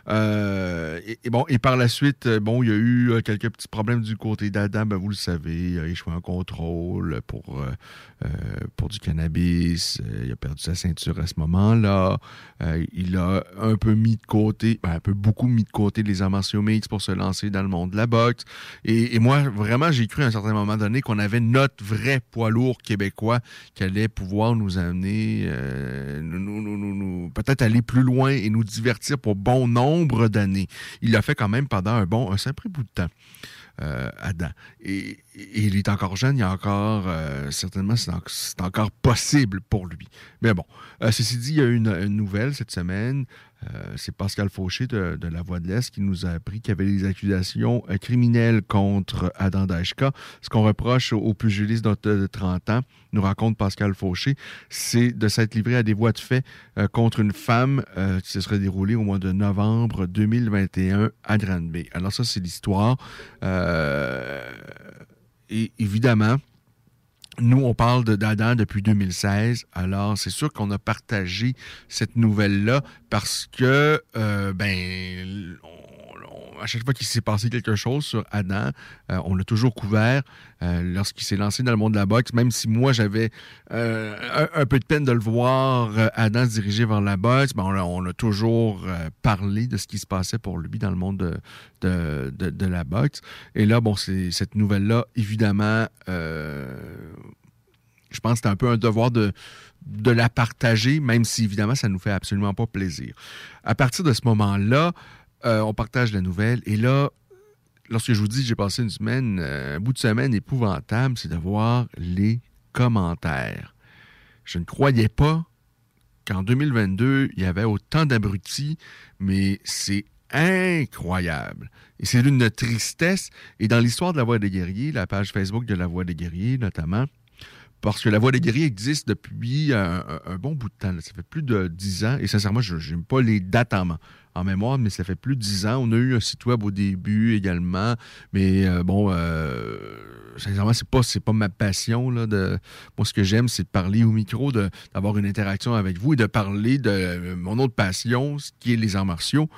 Euh, et, bon, et par la suite, euh, bon, il y a eu euh, quelques petits problèmes du côté d'Adam, ben, vous le savez, il a échoué en contrôle pour, pour du cannabis, il a perdu sa ceinture à ce moment-là, il a un peu mis de côté, ben, un peu beaucoup mis de côté les arts mix pour se lancer dans le monde de la boxe. Et, moi, vraiment, j'ai cru à un certain moment donné qu'on avait notre vrai poids lourd québécois qui allait pouvoir nous amener, nous, peut-être aller plus loin et nous divertir pour bon nombre d'années. Il l'a fait quand même pendant un bon, un simple bout de temps. Euh, Adam. Et, il est encore jeune, il y a encore, euh, certainement, c'est encore possible pour lui. Mais bon, euh, ceci dit, il y a eu une, nouvelle cette semaine. C'est Pascal Fauché de, La Voix de l'Est qui nous a appris qu'il y avait des accusations criminelles contre Adam Daishka. Ce qu'on reproche au, pugiliste de 30 ans, nous raconte Pascal Fauché, c'est de s'être livré à des voies de fait contre une femme qui se serait déroulée au mois de novembre 2021 à Granby. Alors ça, c'est l'histoire. Et évidemment, nous, on parle d'Adam depuis 2016. Alors, c'est sûr qu'on a partagé cette nouvelle-là parce que, euh, ben, à chaque fois qu'il s'est passé quelque chose sur Adam, euh, on l'a toujours couvert euh, lorsqu'il s'est lancé dans le monde de la boxe, même si moi j'avais euh, un, peu de peine de le voir, Adam se diriger vers la boxe, ben, on, a, toujours parlé de ce qui se passait pour lui dans le monde de, de, la boxe. Et là, bon, cette nouvelle-là, évidemment, je pense que c'est un peu un devoir de, de la partager, même si évidemment ça nous fait absolument pas plaisir. À partir de ce moment-là, euh, on partage la nouvelle. Et là, lorsque je vous dis que j'ai passé une semaine, euh, un bout de semaine épouvantable, c'est de voir les commentaires. Je ne croyais pas qu'en 2022, il y avait autant d'abrutis, mais c'est incroyable. Et c'est d'une tristesse. Et dans l'histoire de la Voix des guerriers, la page Facebook de la Voix des guerriers notamment, parce que la Voix des guerriers existe depuis un, bon bout de temps. Ça fait plus de dix ans. Et sincèrement, je n'aime pas les dates en, mémoire, mais ça fait plus de dix ans. On a eu un site web au début également, mais euh, bon, euh, sincèrement, c'est pas c'est pas ma passion là. De moi, ce que j'aime, c'est de parler au micro, d'avoir une interaction avec vous et de parler de mon autre passion, ce qui est les arts martiaux.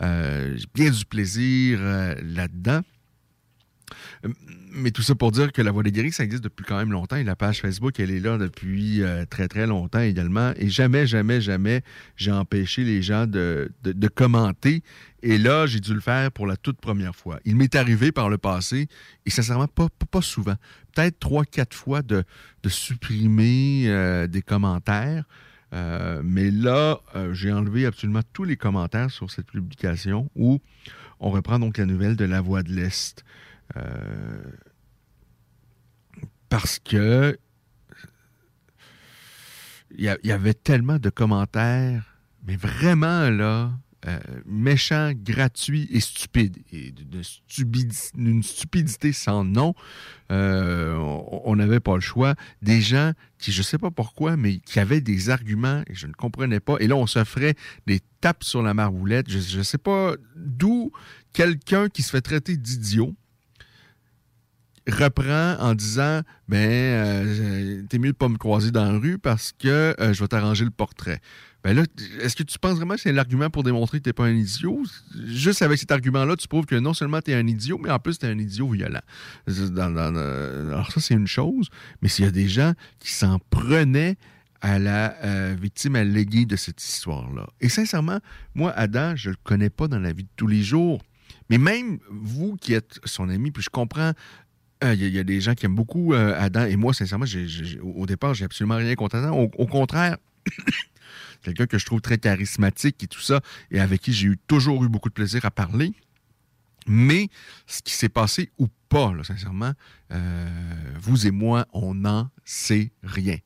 Euh, j'ai bien du plaisir là-dedans. Mais tout ça pour dire que la Voix des guéris, ça existe depuis quand même longtemps et la page Facebook, elle est là depuis euh, très, très longtemps également. Et jamais, jamais, jamais, j'ai empêché les gens de, commenter. Et là, j'ai dû le faire pour la toute première fois. Il m'est arrivé par le passé, et sincèrement, pas, pas, souvent, peut-être trois, quatre fois de, supprimer euh, des commentaires. Euh, mais là, j'ai enlevé absolument tous les commentaires sur cette publication où on reprend donc la nouvelle de la Voix de l'Est. Euh, parce que il y, avait tellement de commentaires, mais vraiment là, euh, méchants, gratuits et stupides, et d'une stupidité sans nom. Euh, on n'avait pas le choix. Des gens qui, je ne sais pas pourquoi, mais qui avaient des arguments et je ne comprenais pas. Et là, on s'offrait des tapes sur la marboulette. Je ne sais pas d'où quelqu'un qui se fait traiter d'idiot reprend en disant ben euh, t'es mieux de pas me croiser dans la rue parce que euh, je vais t'arranger le portrait. Ben là, est-ce que tu penses vraiment que c'est l'argument pour démontrer que tu n'es pas un idiot? Juste avec cet argument-là, tu prouves que non seulement tu es un idiot, mais en plus tu es un idiot violent. alors ça, c'est une chose, mais s'il y a des gens qui s'en prenaient à la euh, victime alléguée de cette histoire-là. Et sincèrement, moi, Adam, je le connais pas dans la vie de tous les jours. Mais même vous qui êtes son ami, puis je comprends euh, il y, a des gens qui aiment beaucoup euh, Adam et moi, sincèrement, au départ, j'ai absolument rien contre Adam. Au, contraire, quelqu'un que je trouve très charismatique et tout ça, et avec qui j'ai toujours eu beaucoup de plaisir à parler. Mais ce qui s'est passé ou pas, sincèrement, euh, vous et moi, on n'en sait rien.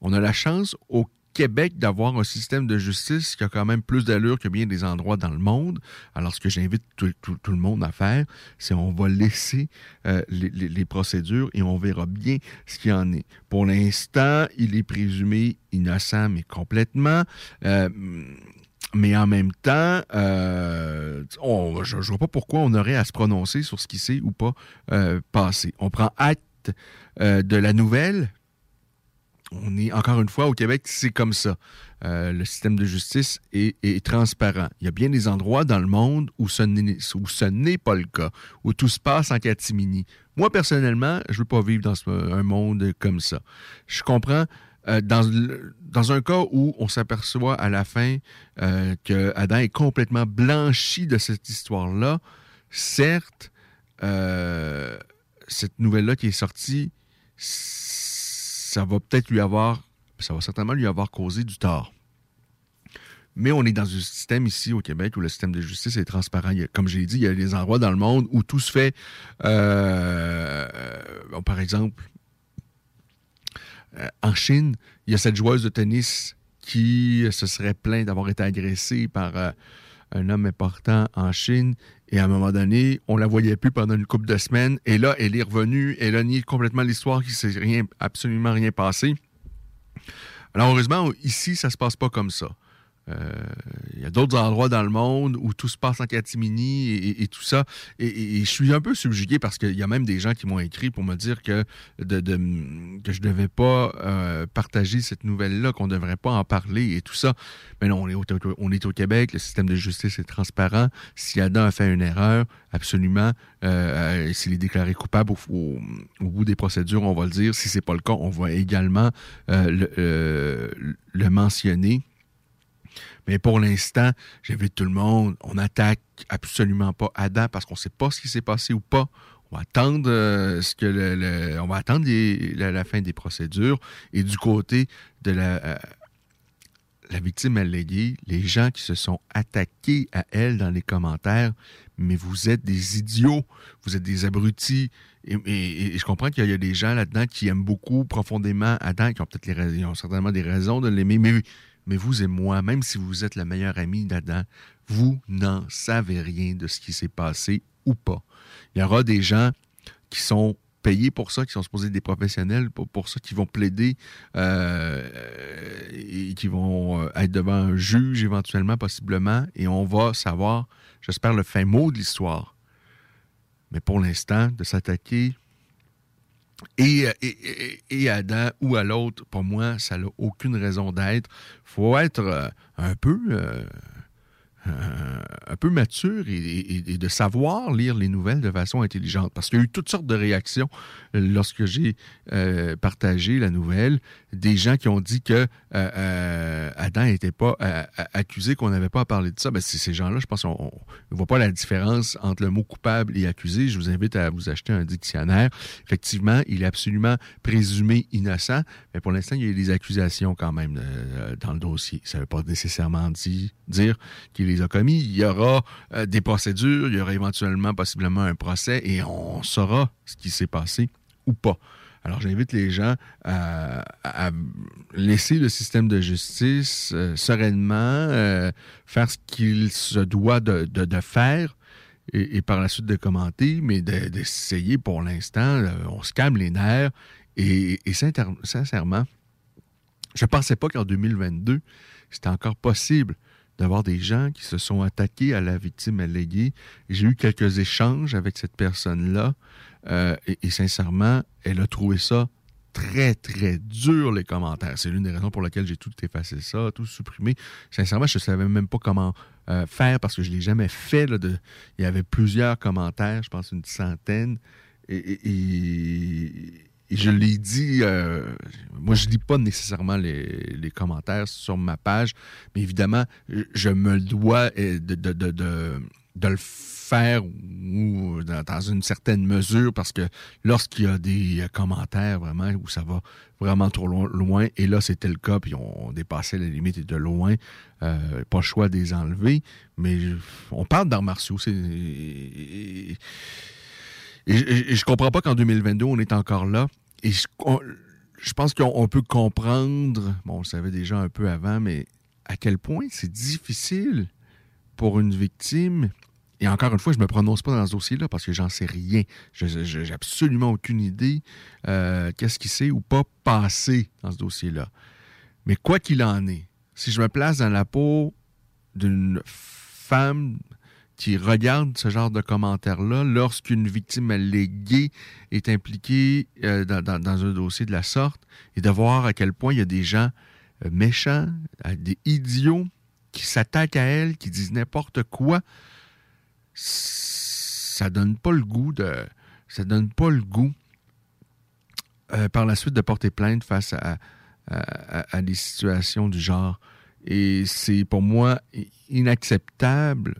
On a la chance au Québec d'avoir un système de justice qui a quand même plus d'allure que bien des endroits dans le monde. Alors, ce que j'invite tout, le monde à faire, c'est on va laisser euh, les, procédures et on verra bien ce qu'il y en est. Pour l'instant, il est présumé innocent, mais complètement. Euh, mais en même temps, euh, je ne vois pas pourquoi on aurait à se prononcer sur ce qui s'est ou pas passé. On prend acte de la nouvelle, on est encore une fois au Québec, c'est comme ça. Euh, le système de justice est, transparent. Il y a bien des endroits dans le monde où ce n'est pas le cas, où tout se passe en catimini. Moi, personnellement, je ne veux pas vivre dans un monde comme ça. Je comprends. Euh, dans, un cas où on s'aperçoit à la fin euh, que Adam est complètement blanchi de cette histoire-là, certes, cette nouvelle-là qui est sortie, ça va peut-être lui avoir, ça va certainement lui avoir causé du tort. Mais on est dans un système ici au Québec où le système de justice est transparent. comme j'ai dit, il y a des endroits dans le monde où tout se fait, euh, par exemple, euh, en Chine, il y a cette joueuse de tennis qui se serait plainte d'avoir été agressée par euh, un homme important en Chine. Et à un moment donné, on la voyait plus pendant une couple de semaines. Et là, elle est revenue. Elle a nié complètement l'histoire, qu'il ne s'est absolument rien passé. Alors, heureusement, ici, ça ne se passe pas comme ça. Euh, il y a d'autres endroits dans le monde où tout se passe en catimini et, tout ça. Et, je suis un peu subjugué parce qu'il y a même des gens qui m'ont écrit pour me dire que, que je ne devais pas euh, partager cette nouvelle-là, qu'on ne devrait pas en parler et tout ça. Mais non, on est, au, Québec, le système de justice est transparent. Si Adam a fait une erreur, absolument, euh, s'il est déclaré coupable au, bout des procédures, on va le dire. Si ce n'est pas le cas, on va également le, le mentionner. Mais pour l'instant, j'invite tout le monde, on n'attaque absolument pas Adam parce qu'on ne sait pas ce qui s'est passé ou pas. On va attendre euh, ce que le, on va attendre la, fin des procédures. Et du côté de la, euh, la victime alléguée, les gens qui se sont attaqués à elle dans les commentaires, mais vous êtes des idiots, vous êtes des abrutis. Et, je comprends qu'il y a des gens là-dedans qui aiment beaucoup profondément Adam, qui ont peut-être certainement des raisons de l'aimer, mais mais vous et moi, même si vous êtes le meilleur ami d'Adam, vous n'en savez rien de ce qui s'est passé ou pas. Il y aura des gens qui sont payés pour ça, qui sont supposés des professionnels pour, ça, qui vont plaider euh, et qui vont euh, être devant un juge éventuellement, possiblement, et on va savoir, j'espère, le fin mot de l'histoire. Mais pour l'instant, de s'attaquer et, et, Adam ou à l'autre, pour moi, ça n'a aucune raison d'être. Il faut être euh, un peu euh, euh, un peu mature et, de savoir lire les nouvelles de façon intelligente. Parce qu'il y a eu toutes sortes de réactions lorsque j'ai euh, partagé la nouvelle. Des gens qui ont dit que euh, Adam n'était pas accusé, qu'on n'avait pas à parler de ça. Ben, ces gens-là, je pense qu'on ne voit pas la différence entre le mot coupable et accusé. Je vous invite à vous acheter un dictionnaire. Effectivement, il est absolument présumé innocent, mais pour l'instant, il y a des accusations quand même dans le dossier. Ça ne veut pas nécessairement dire qu'il est a commis. Il y aura euh, des procédures, il y aura éventuellement possiblement un procès et on saura ce qui s'est passé ou pas. Alors j'invite les gens à, laisser le système de justice euh, sereinement euh, faire ce qu'il se doit de, faire et, par la suite de commenter, mais d'essayer pour l'instant, on se calme les nerfs et, et sincèrement, je ne pensais pas qu'en 2022, c'était encore possible d'avoir des gens qui se sont attaqués à la victime alléguée. J'ai eu quelques échanges avec cette personne-là euh, et, sincèrement, elle a trouvé ça très, très dur, les commentaires. C'est l'une des raisons pour lesquelles j'ai tout effacé ça, tout supprimé. Sincèrement, je ne savais même pas comment euh, faire parce que je ne l'ai jamais fait. Là. Il y avait plusieurs commentaires, je pense une centaine. Et, je l'ai dit, euh, moi, je lis pas nécessairement les, commentaires sur ma page, mais évidemment, je me dois de, de, de, de le faire ou dans, une certaine mesure parce que lorsqu'il y a des euh, commentaires vraiment où ça va vraiment trop loin, et là c'était le cas, puis on, dépassait les limites de loin, euh, pas le choix de les enlever, mais on parle d'arts martiaux. Et, et, je comprends pas qu'en 2022 on est encore là. Et je, je pense qu'on peut comprendre, bon on le savait déjà un peu avant, mais à quel point c'est difficile pour une victime et encore une fois, je ne me prononce pas dans ce dossier-là parce que j'en sais rien. Je n'ai absolument aucune idée euh, qu'est-ce qui s'est ou pas passé dans ce dossier-là. Mais quoi qu'il en est, si je me place dans la peau d'une femme qui regarde ce genre de commentaires-là lorsqu'une victime alléguée est impliquée euh, dans, un dossier de la sorte et de voir à quel point il y a des gens euh, méchants, des idiots qui s'attaquent à elle, qui disent n'importe quoi ça donne pas le goût de. Ça donne pas le goût euh, par la suite de porter plainte face à, à, des situations du genre. Et c'est pour moi inacceptable.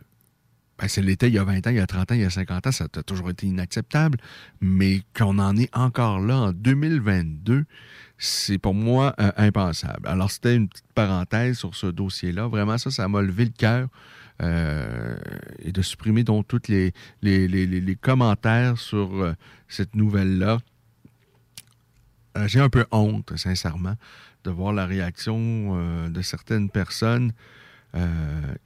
Ben, c'est l'était il y a 20 ans, il y a 30 ans, il y a 50 ans, ça a toujours été inacceptable. Mais qu'on en est encore là en 2022, c'est pour moi euh, impensable. Alors, c'était une petite parenthèse sur ce dossier-là. Vraiment, ça, ça m'a levé le cœur. Euh, et de supprimer donc tous les, commentaires sur euh, cette nouvelle-là. J'ai un peu honte, sincèrement, de voir la réaction de certaines personnes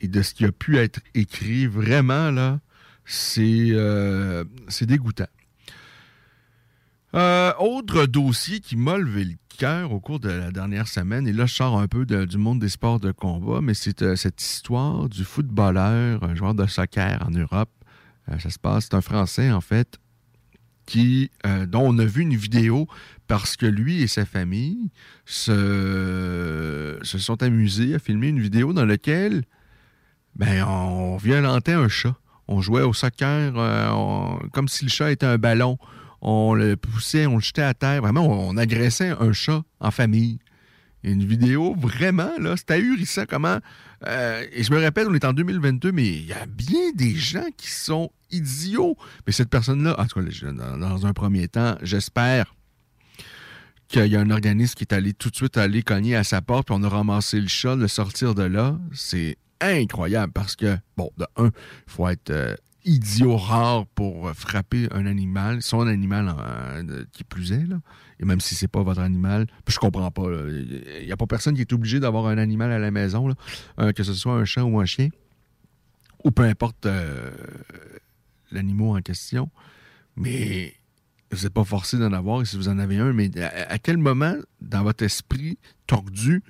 et de ce qui a pu être écrit. Vraiment, là, c'est dégoûtant. Autre dossier qui m'a levé le au cours de la dernière semaine. Et là, je sors un peu du monde des sports de combat, mais c'est euh, cette histoire du footballeur, un joueur de soccer en Europe. Euh, ça se passe, c'est un Français, en fait, qui, euh, dont on a vu une vidéo parce que lui et sa famille se, se sont amusés à filmer une vidéo dans laquelle ben, on violentait un chat. On jouait au soccer comme si le chat était un ballon on le poussait, on le jetait à terre. Vraiment, on, agressait un chat en famille. Une vidéo, vraiment, là, c'était ahurissant comment. Euh, et je me répète, on est en 2022, mais il y a bien des gens qui sont idiots. Mais cette personne-là, en tout cas, dans, un premier temps, j'espère qu'il y a un organisme qui est allé tout de suite aller cogner à sa porte, puis on a ramassé le chat, le sortir de là. C'est incroyable parce que, bon, de un, il faut être euh, idiot rare pour frapper un animal, son animal euh, qui plus est, et même si c'est pas votre animal, je comprends pas. Il n'y a pas personne qui est obligé d'avoir un animal à la maison, euh, que ce soit un chat ou un chien, ou peu importe euh, l'animal en question. Mais vous n'êtes pas forcé d'en avoir, si vous en avez un, mais à, quel moment, dans votre esprit tordu,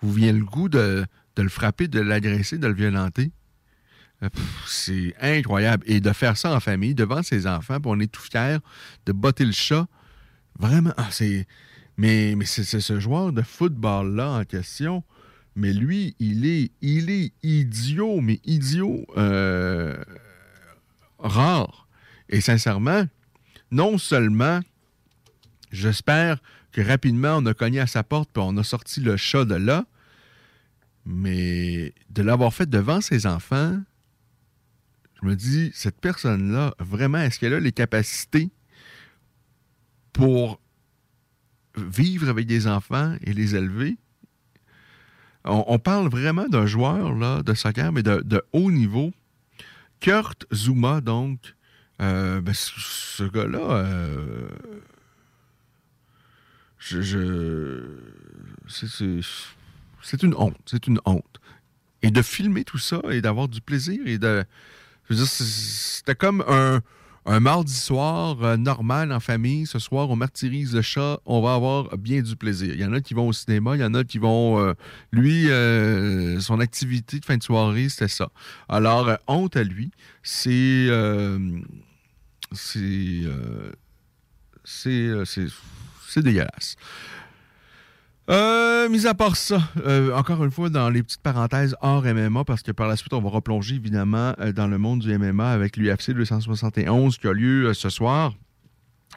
vous vient le goût de le frapper, de l'agresser, de le violenter? Euh, c'est incroyable. Et de faire ça en famille, devant ses enfants, puis on est tout fiers de botter le chat. Vraiment, ah, c'est. Mais, mais c'est ce joueur de football-là en question. Mais lui, il est, il est idiot, mais idiot euh, rare. Et sincèrement, non seulement, j'espère que rapidement on a cogné à sa porte puis on a sorti le chat de là, mais de l'avoir fait devant ses enfants, je me dis, cette personne-là, vraiment, est-ce qu'elle a les capacités pour vivre avec des enfants et les élever? On, parle vraiment d'un joueur là, de soccer, mais de, haut niveau. Kurt Zuma, donc, euh, ben, ce gars-là, euh, c'est une honte, c'est une honte. Et de filmer tout ça et d'avoir du plaisir et de, c'était comme un, mardi soir euh, normal en famille. Ce soir, on martyrise le chat. On va avoir bien du plaisir. Il y en a qui vont au cinéma, il y en a qui vont. Euh, lui, euh, son activité de fin de soirée, c'était ça. Alors, honte à lui. C'est. c'est. c'est C'est dégueulasse. Euh, mis à part ça, euh, encore une fois, dans les petites parenthèses hors MMA, parce que par la suite, on va replonger évidemment euh, dans le monde du MMA avec l'UFC 271 qui a lieu euh, ce soir.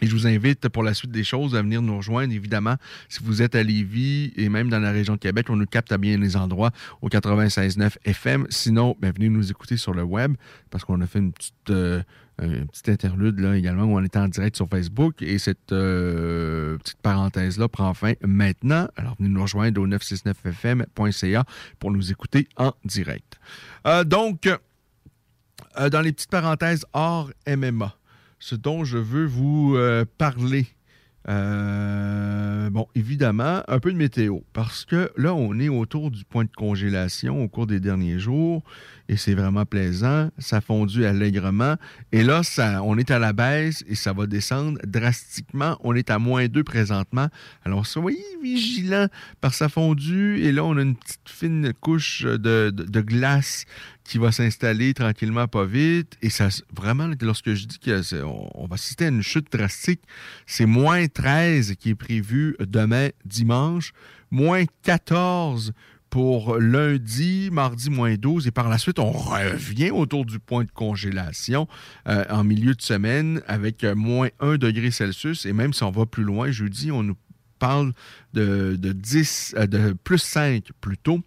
Et je vous invite pour la suite des choses à venir nous rejoindre, évidemment, si vous êtes à Lévis et même dans la région de Québec, on nous capte à bien les endroits au 96.9 FM. Sinon, ben, venez nous écouter sur le web parce qu'on a fait une petite, un petit interlude là également où on était en direct sur Facebook et cette euh, petite parenthèse-là prend fin maintenant. Alors venez nous rejoindre au 969fm.ca pour nous écouter en direct. Euh, donc, euh, dans les petites parenthèses hors MMA, ce dont je veux vous parler. Euh, bon, évidemment, un peu de météo, parce que là, on est autour du point de congélation au cours des derniers jours, et c'est vraiment plaisant. Ça fondu allègrement, et là, on est à la baisse, et ça va descendre drastiquement. On est à moins 2 présentement. Alors, soyez vigilants, par ça fondu, et là, on a une petite fine couche de glace qui va s'installer tranquillement, pas vite. Et ça, vraiment, lorsque je dis qu'on on va assister à une chute drastique, c'est moins 13 qui est prévu demain, dimanche, moins 14 pour lundi, mardi, moins 12. Et par la suite, on revient autour du point de congélation euh, en milieu de semaine avec moins 1 degré Celsius. Et même si on va plus loin, jeudi, on nous parle de, de 10, euh, de plus 5 plutôt.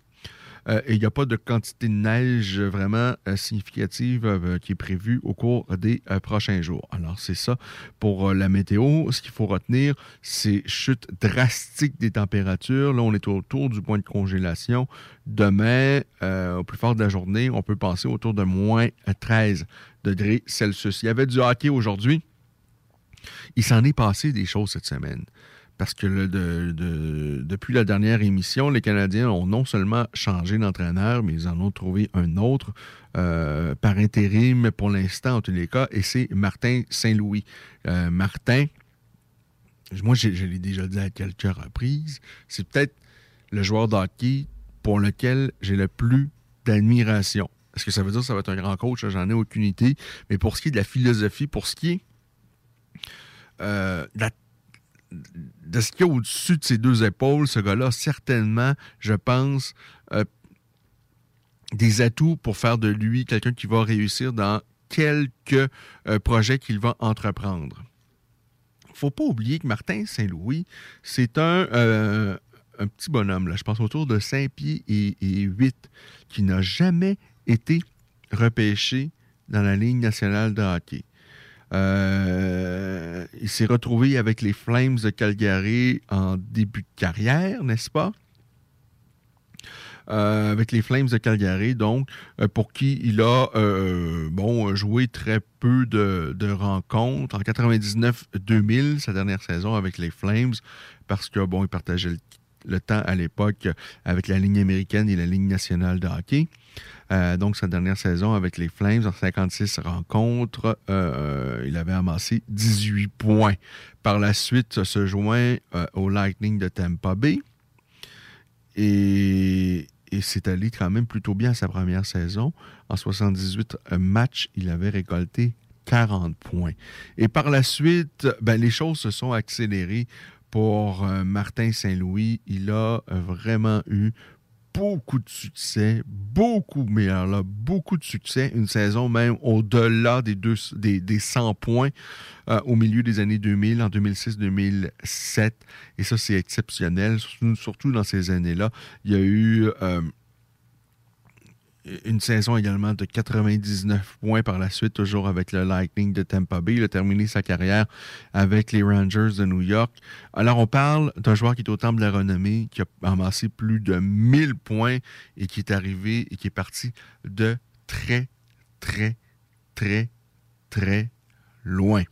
Euh, il n'y a pas de quantité de neige vraiment euh, significative euh, qui est prévue au cours des prochains jours. Alors, c'est ça pour la météo. Ce qu'il faut retenir, c'est chute drastique des températures. Là, on est autour du point de congélation. Demain, au plus fort de la journée, on peut passer autour de moins 13 degrés Celsius. Il y avait du hockey aujourd'hui. Il s'en est passé des choses cette semaine parce que depuis la dernière émission, les Canadiens ont non seulement changé d'entraîneur, mais ils en ont trouvé un autre euh, par intérim pour l'instant, en tous les cas, et c'est Martin Saint-Louis. Euh, Martin, moi, je, l'ai déjà dit à quelques reprises, c'est peut-être le joueur de hockey pour lequel j'ai le plus d'admiration. Est-ce que ça veut dire que ça va être un grand coach? J'en ai aucune idée. Mais pour ce qui est de la philosophie, pour ce qui est euh, de la de ce qu'il y a au-dessus de ses deux épaules, ce gars-là, certainement, je pense, euh, des atouts pour faire de lui quelqu'un qui va réussir dans quelques euh, projets qu'il va entreprendre. faut pas oublier que Martin Saint-Louis, c'est un, euh, petit bonhomme, là, je pense autour de 5 pieds et, et 8, qui n'a jamais été repêché dans la Ligue nationale de hockey. Euh, il s'est retrouvé avec les Flames de Calgary en début de carrière, n'est-ce pas? Euh, avec les Flames de Calgary, donc, euh, pour qui il a bon, joué très peu de, de rencontres. En 99-2000, sa dernière saison avec les Flames, parce que bon, il partageait le, le temps à l'époque avec la ligne américaine et la ligne nationale de hockey. Euh, donc, sa dernière saison avec les Flames, en 56 rencontres, euh, il avait amassé 18 points. Par la suite, se joint euh, au Lightning de Tampa Bay. Et, et c'est allé quand même plutôt bien à sa première saison. En 78 matchs, il avait récolté 40 points. Et par la suite, ben, les choses se sont accélérées pour euh, Martin Saint-Louis. Il a vraiment eu beaucoup de succès, beaucoup, mais alors là, beaucoup de succès. Une saison même au-delà des, des, des 100 points euh, au milieu des années 2000, en 2006-2007. Et ça, c'est exceptionnel, surtout, surtout, dans ces années-là. Il y a eu euh, une saison également de 99 points par la suite, toujours avec le Lightning de Tampa Bay. Il a terminé sa carrière avec les Rangers de New York. Alors, on parle d'un joueur qui est au temple de la renommée, qui a amassé plus de 1000 points et qui est arrivé et qui est parti de très, très, très, très loin.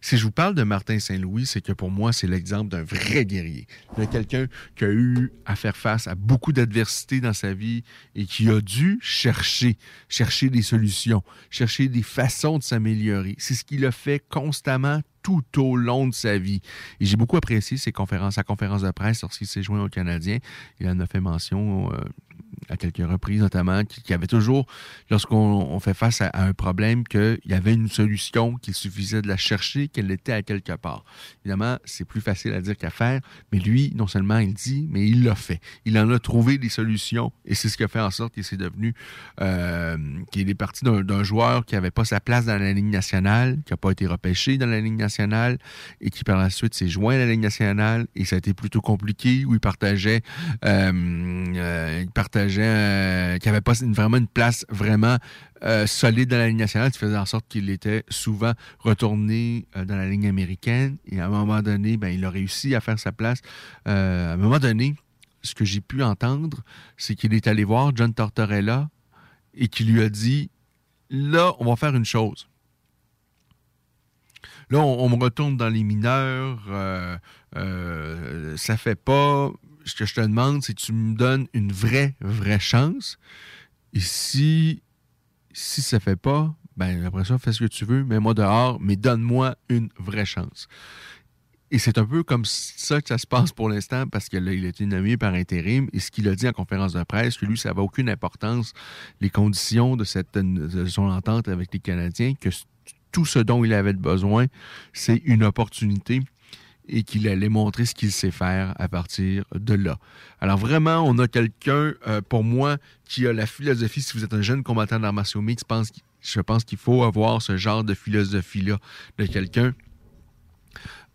Si je vous parle de Martin Saint-Louis, c'est que pour moi, c'est l'exemple d'un vrai guerrier. De quelqu'un qui a eu à faire face à beaucoup d'adversités dans sa vie et qui a dû chercher, chercher des solutions, chercher des façons de s'améliorer. C'est ce qu'il a fait constamment tout au long de sa vie. Et j'ai beaucoup apprécié ses conférences, sa conférence de presse lorsqu'il s'est joint au Canadien. Il en a fait mention euh, à quelques reprises, notamment, qu'il y avait toujours, lorsqu'on fait face à, un problème, qu'il y avait une solution, qu'il suffisait de la chercher, qu'elle était à quelque part. Évidemment, c'est plus facile à dire qu'à faire, mais lui, non seulement il dit, mais il l'a fait. Il en a trouvé des solutions, et c'est ce qui a fait en sorte qu'il s'est devenu, euh, qu'il est parti d'un joueur qui n'avait pas sa place dans la ligne nationale, qui n'a pas été repêché dans la ligne nationale, et qui par la suite s'est joint à la ligne nationale, et ça a été plutôt compliqué, où il partageait, euh, euh, il partageait, euh, qu'il n'avait pas vraiment une place vraiment solide dans la ligne nationale, qui faisait en sorte qu'il était souvent retourné dans la ligne américaine. Et à un moment donné, ben, il a réussi à faire sa place. à un moment donné, ce que j'ai pu entendre, c'est qu'il est allé voir John Tortorella et qu'il lui a dit Là, on va faire une chose. Là, on, me retourne dans les mineurs. Euh, euh, ça fait pas. Ce que je te demande, c'est que tu me donnes une vraie, vraie chance. Et si, si ça fait pas, ben après ça, fais ce que tu veux, mets-moi dehors, mais donne-moi une vraie chance. Et c'est un peu comme ça que ça se passe pour l'instant parce qu'il a été nommé par intérim. Et ce qu'il a dit en conférence de presse, que lui, ça n'avait aucune importance, les conditions de, cette, de son entente avec les Canadiens, que tout ce dont il avait besoin, c'est une opportunité et qu'il allait montrer ce qu'il sait faire à partir de là. Alors vraiment, on a quelqu'un, euh, pour moi, qui a la philosophie, si vous êtes un jeune combattant d'arts mix, je pense qu'il faut avoir ce genre de philosophie-là, de quelqu'un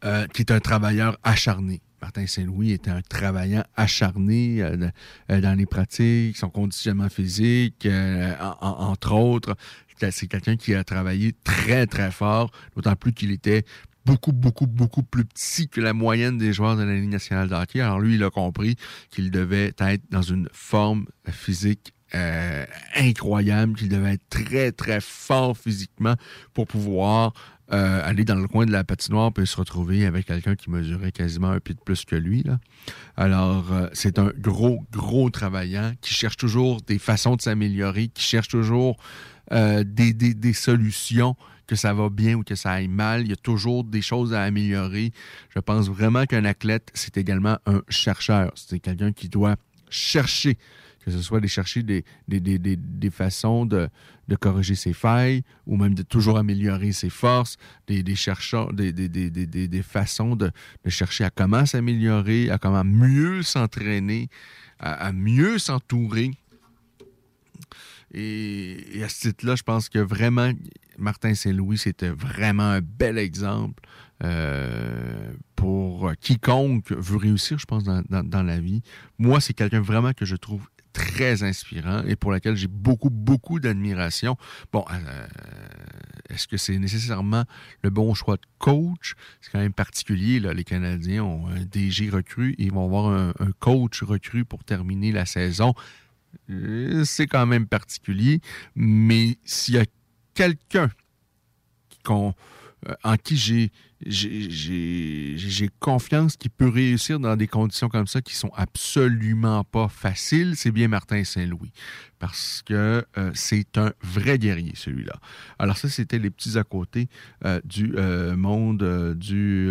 euh, qui est un travailleur acharné. Martin Saint-Louis était un travaillant acharné euh, dans les pratiques, son conditionnement physique, entre autres c'est quelqu'un qui a travaillé très, très fort, d'autant plus qu'il était beaucoup, beaucoup, beaucoup plus petit que la moyenne des joueurs de la Ligue nationale de hockey. Alors lui, il a compris qu'il devait être dans une forme physique euh, incroyable, qu'il devait être très, très fort physiquement pour pouvoir euh, aller dans le coin de la patinoire et se retrouver avec quelqu'un qui mesurait quasiment un pied de plus que lui. Alors, euh, c'est un gros, gros travaillant qui cherche toujours des façons de s'améliorer, qui cherche toujours des, solutions, que ça va bien ou que ça aille mal. Il y a toujours des choses à améliorer. Je pense vraiment qu'un athlète, c'est également un chercheur. C'est quelqu'un qui doit chercher, que ce soit de chercher des, des, des, des façons de, de, corriger ses failles ou même de toujours améliorer ses forces, des, chercheurs, des, des, façons de, chercher à comment s'améliorer, à comment mieux s'entraîner, à mieux s'entourer et, à ce titre-là, je pense que vraiment, Martin Saint-Louis, c'était vraiment un bel exemple euh, pour quiconque veut réussir, je pense, dans, la vie. Moi, c'est quelqu'un vraiment que je trouve très inspirant et pour lequel j'ai beaucoup, beaucoup d'admiration. Bon, euh, est-ce que c'est nécessairement le bon choix de coach? C'est quand même particulier. Les Canadiens ont un DG recru et ils vont avoir un, un coach recru pour terminer la saison. Euh, c'est quand même particulier, mais s'il y a quelqu'un euh, en qui j'ai j'ai confiance qu'il peut réussir dans des conditions comme ça qui sont absolument pas faciles, c'est bien Martin Saint-Louis. Parce que euh, c'est un vrai guerrier, celui-là. Alors ça, c'était les petits à côté euh, du euh, monde du,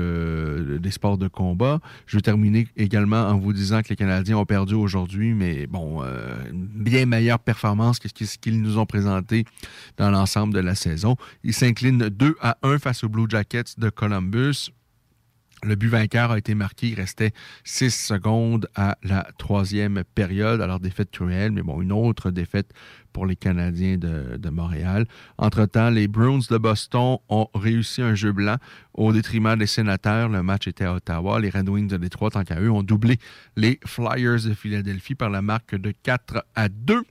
des sports de combat. Je vais terminer également en vous disant que les Canadiens ont perdu aujourd'hui, mais bon, bien meilleure performance que ce qu'ils nous ont présenté dans l'ensemble de la saison. Ils s'inclinent 2 à 1 face aux Blue Jackets de Columbus Le but vainqueur a été marqué. Il restait 6 secondes à la troisième période. Alors, défaite cruelle, mais bon, une autre défaite pour les Canadiens de, de Montréal. Entre-temps, les Bruins de Boston ont réussi un jeu blanc au détriment des sénateurs. Le match était à Ottawa. Les Red Wings de Détroit, tant qu'à eux, ont doublé les Flyers de Philadelphie par la marque de 4 à 2.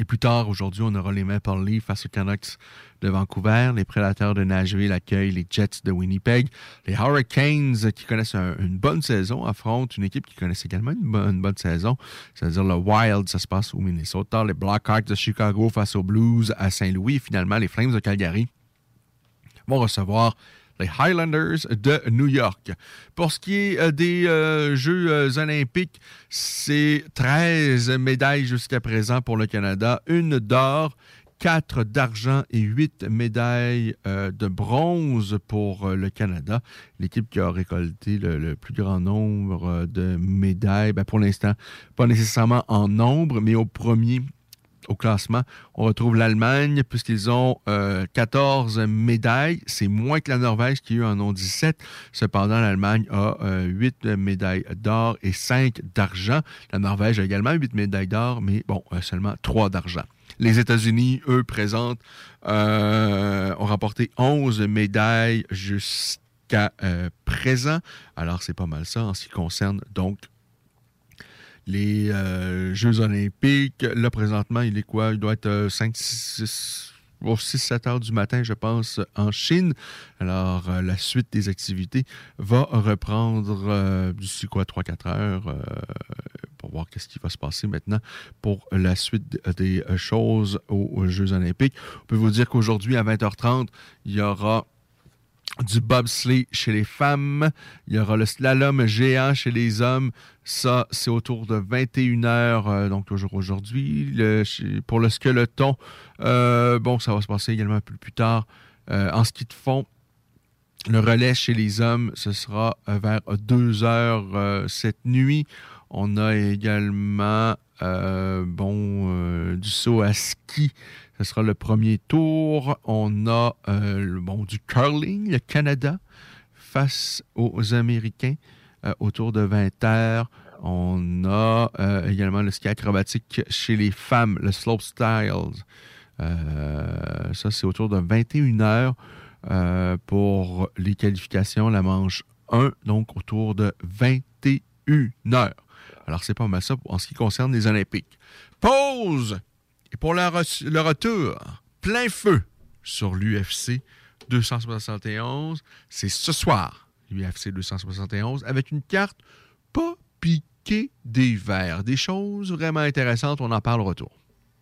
Et plus tard, aujourd'hui, on aura les Maple Leafs face aux Canucks de Vancouver. Les Prédateurs de Nashville accueillent les Jets de Winnipeg. Les Hurricanes, qui connaissent une bonne saison, affrontent une équipe qui connaît également une bonne, saison, c'est-à-dire le Wild, ça se passe au Minnesota. Les Blackhawks de Chicago face aux Blues à Saint-Louis. Finalement, les Flames de Calgary vont recevoir les Highlanders de New York. Pour ce qui est euh, des euh, Jeux euh, olympiques, c'est 13 médailles jusqu'à présent pour le Canada, une d'or, 4 d'argent et 8 médailles de bronze pour le Canada. L'équipe qui a récolté le, plus grand nombre de médailles, ben, pour l'instant, pas nécessairement en nombre, mais au premier au classement. On retrouve l'Allemagne puisqu'ils ont 14 médailles. C'est moins que la Norvège qui en ont 17. Cependant, l'Allemagne a 8 médailles d'or et 5 d'argent. La Norvège a également 8 médailles d'or, mais bon, seulement 3 d'argent. Les États-Unis, eux, présentent, euh, ont remporté 11 médailles jusqu'à euh, présent. Alors, c'est pas mal ça en ce qui concerne donc les euh, Jeux olympiques. Là, présentement, il est quoi? Il doit être 5, 6, 6-7 heures du matin, je pense, en Chine. Alors, la suite des activités va reprendre d'ici quoi, 3-4 heures pour voir qu'est-ce qui va se passer maintenant pour la suite des choses aux Jeux olympiques. On peut vous dire qu'aujourd'hui, à 20h30, il y aura du bobsleigh chez les femmes. Il y aura le slalom géant chez les hommes. Ça, c'est autour de 21h, euh, donc toujours aujourd'hui. pour le skeleton, euh, bon, ça va se passer également un peu plus tard. Euh, en ski de fond, le relais chez les hommes, ce sera vers 2 h cette nuit. On a également bon, du saut à ski. Ce sera le premier tour. On a euh, bon, du curling, le Canada, face aux Américains, autour de 20 heures. On a également le ski acrobatique chez les femmes, le slope styles. ça, c'est autour de 21 heures pour les qualifications, la manche 1, donc autour de 21 heures. Alors, c'est pas mal ça en ce qui concerne les Olympiques. Pause! Pour le, retour, plein feu sur l'UFC 271. C'est ce soir, l'UFC 271, avec une carte pas piquée des verres. Des choses vraiment intéressantes. On en parle au retour.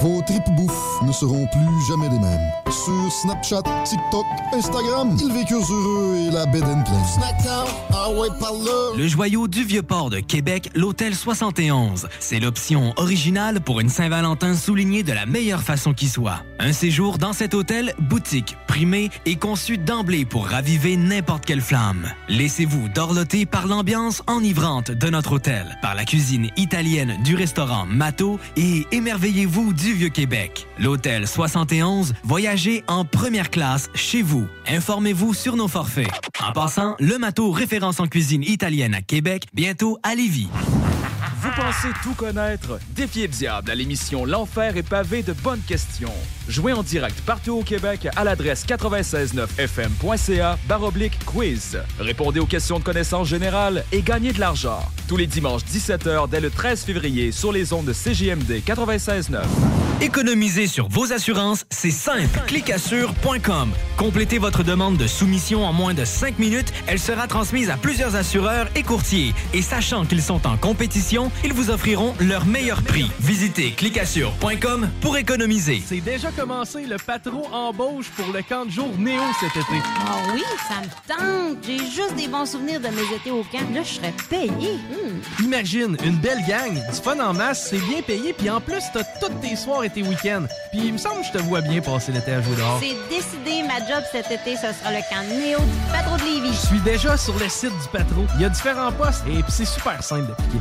Vos tripes bouffes ne seront plus jamais les mêmes. Sur Snapchat, TikTok, Instagram, ils vécurent heureux et la bed and ah le joyau du Vieux-Port de Québec, l'Hôtel 71. C'est l'option originale pour une Saint-Valentin soulignée de la meilleure façon qui soit. Un séjour dans cet hôtel, boutique, primé et conçu d'emblée pour raviver n'importe quelle flamme. Laissez-vous dorloter par l'ambiance enivrante de notre hôtel, par la cuisine italienne du restaurant Mato et émerveillez-vous du Vieux-Québec. L'Hôtel 71, voyagez en première classe chez vous. Informez-vous sur nos forfaits. En passant, le Mato référence en cuisine italienne à Québec, bientôt à Lévis. Pensez tout connaître? Défiez le diable à l'émission L'Enfer est pavé de bonnes questions. Jouez en direct partout au Québec à l'adresse 969fm.ca baroblique quiz. Répondez aux questions de connaissance générale et gagnez de l'argent. Tous les dimanches 17h dès le 13 février sur les ondes de CGMD 96.9. Économiser sur vos assurances, c'est simple. Clicassure.com. Complétez votre demande de soumission en moins de 5 minutes. Elle sera transmise à plusieurs assureurs et courtiers. Et sachant qu'ils sont en compétition, ils vous offriront leur meilleur prix. Visitez clicassure.com pour économiser. C'est déjà commencé le patron embauche pour le camp de jour Néo cet été. Ah oui, ça me tente. J'ai juste des bons souvenirs de mes étés au camp. Là, je serais payé. Hmm. Imagine, une belle gang, du fun en masse, c'est bien payé, puis en plus, t'as toutes tes soirs et tes week-ends. Puis il me semble que je te vois bien passer l'été à jouer dehors. C'est décidé, ma job cet été, ce sera le camp Néo du Patro de Lévis. Je suis déjà sur le site du Patro. Il y a différents postes et puis c'est super simple d'appliquer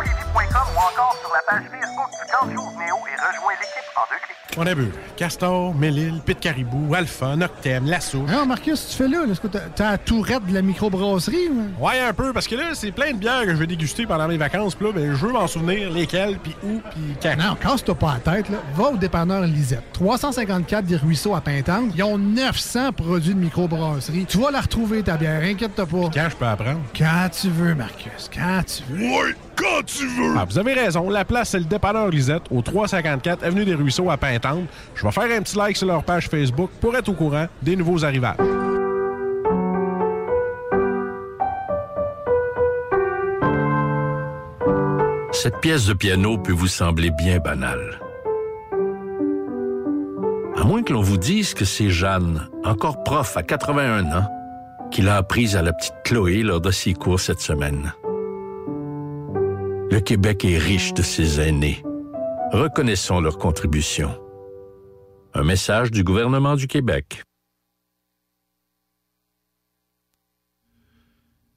ou encore sur la page Facebook du Camp Néo et rejoins l'équipe en deux clics. On a vu Castor, Mélile, Pit Caribou, Alpha, Noctem, Lasso. Non, Marcus, tu fais là? Est-ce que t'as la tourette de la microbrasserie? Ouais, un peu, parce que là, c'est plein de bières que je vais déguster pendant mes vacances. Puis là, ben, je veux m'en souvenir lesquelles, puis où, puis quand. Non, casse-toi pas la tête. Là. Va au dépanneur Lisette. 354 des Ruisseaux à Pintante. Ils ont 900 produits de microbrasserie. Tu vas la retrouver, ta bière. Inquiète-toi pas. Quand je peux apprendre? Quand tu veux, Marcus. Quand tu veux. Ouais, quand tu veux. Ah, vous avez raison. La place, c'est le dépanneur Lisette, au 354 Avenue des Ruisseaux à Pintante. Je vais faire un petit like sur leur page Facebook pour être au courant des nouveaux arrivages. Cette pièce de piano peut vous sembler bien banale. À moins que l'on vous dise que c'est Jeanne, encore prof à 81 ans, qui l'a apprise à la petite Chloé lors de ses cours cette semaine. Le Québec est riche de ses aînés. Reconnaissons leur contribution. Un message du gouvernement du Québec.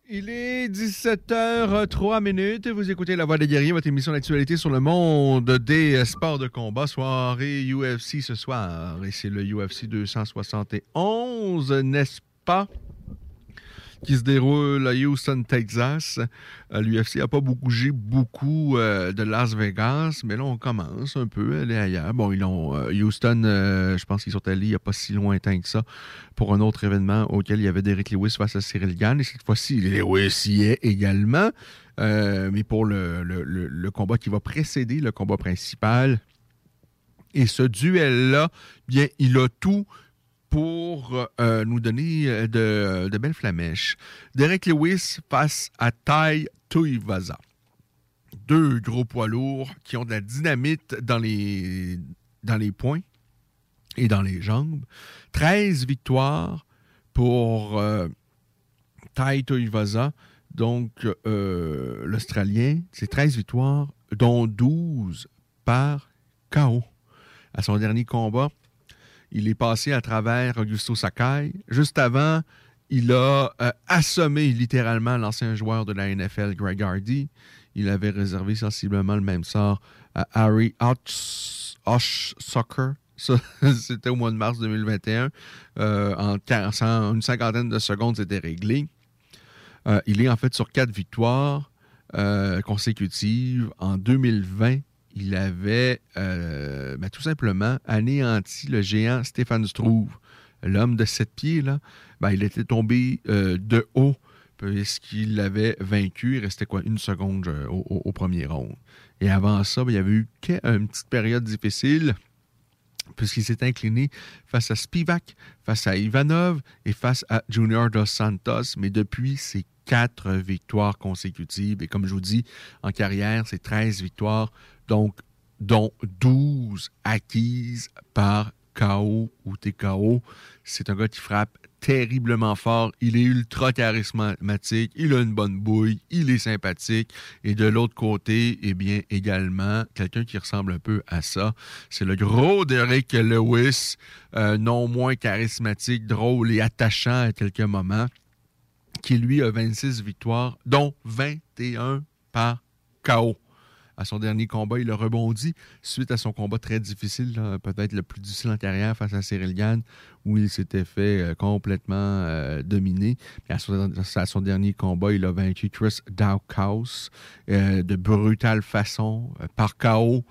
Il est 17h03 minutes. Vous écoutez La Voix des guerriers, votre émission d'actualité sur le monde des sports de combat. Soirée UFC ce soir. Et c'est le UFC 271, n'est-ce pas? Qui se déroule à Houston, Texas. Euh, L'UFC n'a pas bougé beaucoup euh, de Las Vegas, mais là, on commence un peu à aller ailleurs. Bon, ils ont euh, Houston, je pense qu'ils sont allés il n'y a pas si lointain que ça pour un autre événement auquel il y avait Derek Lewis face à Cyril Gann. Et cette fois-ci, Lewis y est également. mais pour le, le, combat qui va précéder le combat principal. Et ce duel-là, bien, il a tout pour euh, nous donner euh, de, belles flamèches. Derek Lewis face à Tai Tuivasa. Deux gros poids lourds qui ont de la dynamite dans les, dans les poings et dans les jambes. 13 victoires pour euh, Tai Tuivasa, donc l'Australien. C'est 13 victoires, dont 12 par KO. À son dernier combat, il est passé à travers Augusto Sakai. Juste avant, il a euh, assommé littéralement l'ancien joueur de la NFL, Greg Hardy. Il avait réservé sensiblement le même sort à Harry Osh Soccer. c'était au mois de mars 2021. Euh, en, une cinquantaine de secondes, c'était réglé. Euh, il est en fait sur quatre victoires consécutives. En 2020, il avait euh, ben, tout simplement anéanti le géant Stéphane Struve. L'homme de sept pieds, là, ben, il était tombé euh, de haut puisqu'il l'avait vaincu. Il restait quoi, une seconde au, premier round. Et avant ça, ben, il y avait eu une petite période difficile puisqu'il s'est incliné face à Spivak, face à Ivanov et face à Junior Dos Santos. Mais depuis, c'est quatre victoires consécutives. Et comme je vous dis, en carrière, c'est 13 victoires donc dont 12 acquises par KO ou TKO. C'est un gars qui frappe terriblement fort. Il est ultra charismatique. Il a une bonne bouille. Il est sympathique. Et de l'autre côté, eh bien, également, quelqu'un qui ressemble un peu à ça. C'est le gros Derek Lewis, euh, non moins charismatique, drôle et attachant à quelques moments, qui lui a 26 victoires, dont 21 par KO à son dernier combat. Il a rebondi suite à son combat très difficile, peut-être le plus difficile en carrière face à Cyril Gann, où il s'était fait euh, complètement euh, dominer. à, son, dernier combat, il a vaincu Chris Dawkhouse euh, de brutale façon, par KO.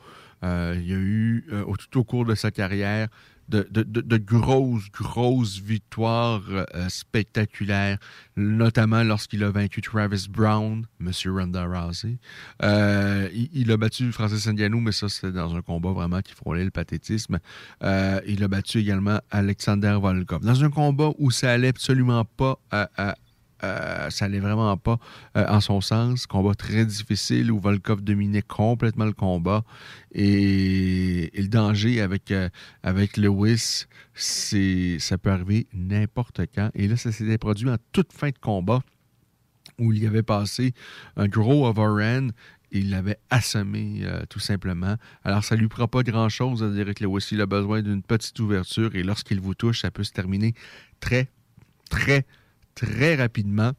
il y a eu, tout au cours de sa carrière, de, grosses, grosses victoires euh, spectaculaires, notamment lorsqu'il a vaincu Travis Brown, M. Ronda Rousey. Euh, il, a battu Francis Ngannou, mais ça, c'était dans un combat vraiment qui frôlait le pathétisme. Euh, il a battu également Alexander Volkov. Dans un combat où ça allait absolument pas à, euh, ça n'allait vraiment pas euh, en son sens. Combat très difficile où Volkov dominait complètement le combat. Et, le danger avec, euh, avec Lewis, ça peut arriver n'importe quand. Et là, ça s'était produit en toute fin de combat où il y avait passé un gros overhand il l'avait assommé tout simplement. Alors, ça ne lui prend pas grand-chose à dire que Lewis. Il a besoin d'une petite ouverture et lorsqu'il vous touche, ça peut se terminer très, très, très rapidement.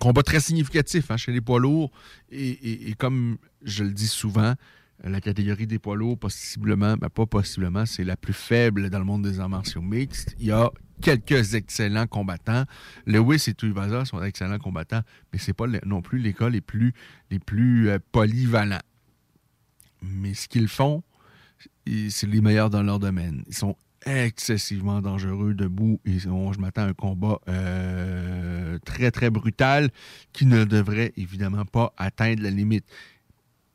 Combat très significatif hein, chez les poids lourds. Et, comme je le dis souvent, la catégorie des poids lourds, possiblement, ben pas possiblement, c'est la plus faible dans le monde des arts martiaux mixtes. Il y a quelques excellents combattants. Lewis et Tuivasa sont d'excellents combattants, mais ce n'est pas non plus les cas les plus, les plus euh, polyvalents. Mais ce qu'ils font, c'est les meilleurs dans leur domaine. Ils sont excessivement dangereux debout et je m'attends à un combat euh, très très brutal qui ne devrait évidemment pas atteindre la limite.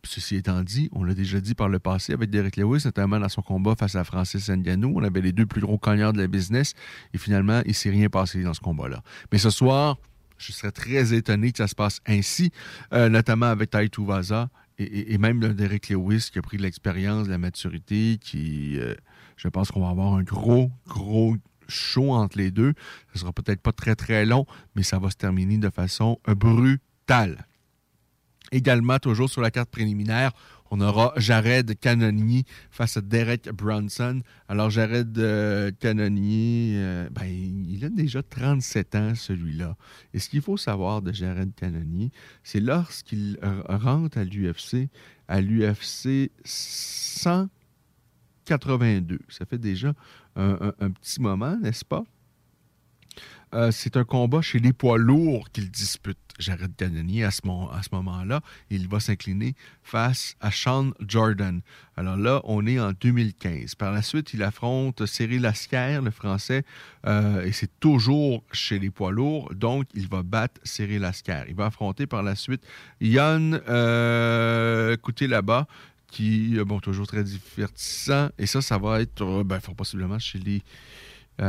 Ceci étant dit, on l'a déjà dit par le passé avec Derek Lewis, notamment dans son combat face à Francis Ngannou. On avait les deux plus gros cognards de la business et finalement, il ne s'est rien passé dans ce combat-là. Mais ce soir, je serais très étonné que ça se passe ainsi, euh, notamment avec Tai Vaza et, même Derek Lewis qui a pris de l'expérience, de la maturité, qui, euh, je pense qu'on va avoir un gros, gros show entre les deux. Ce sera peut-être pas très, très long, mais ça va se terminer de façon brutale. Également, toujours sur la carte préliminaire, on aura Jared Cannonier face à Derek Brunson. Alors, Jared euh, Cannonier, euh, ben, il a déjà 37 ans, celui-là. Et ce qu'il faut savoir de Jared Cannonier, c'est lorsqu'il rentre à l'UFC, à l'UFC 182. Ça fait déjà un petit moment, n'est-ce pas? Euh, c'est un combat chez les poids lourds qu'il dispute. Jared Cannonier, à ce, moment-là, il va s'incliner face à Sean Jordan. Alors là, on est en 2015. Par la suite, il affronte Cyril Lasquère, le français, euh, et c'est toujours chez les poids lourds, donc il va battre Cyril Lasquère. Il va affronter par la suite Yann euh, là-bas, qui, bon, toujours très divertissant, et ça, ça va être, ben, possiblement chez les 205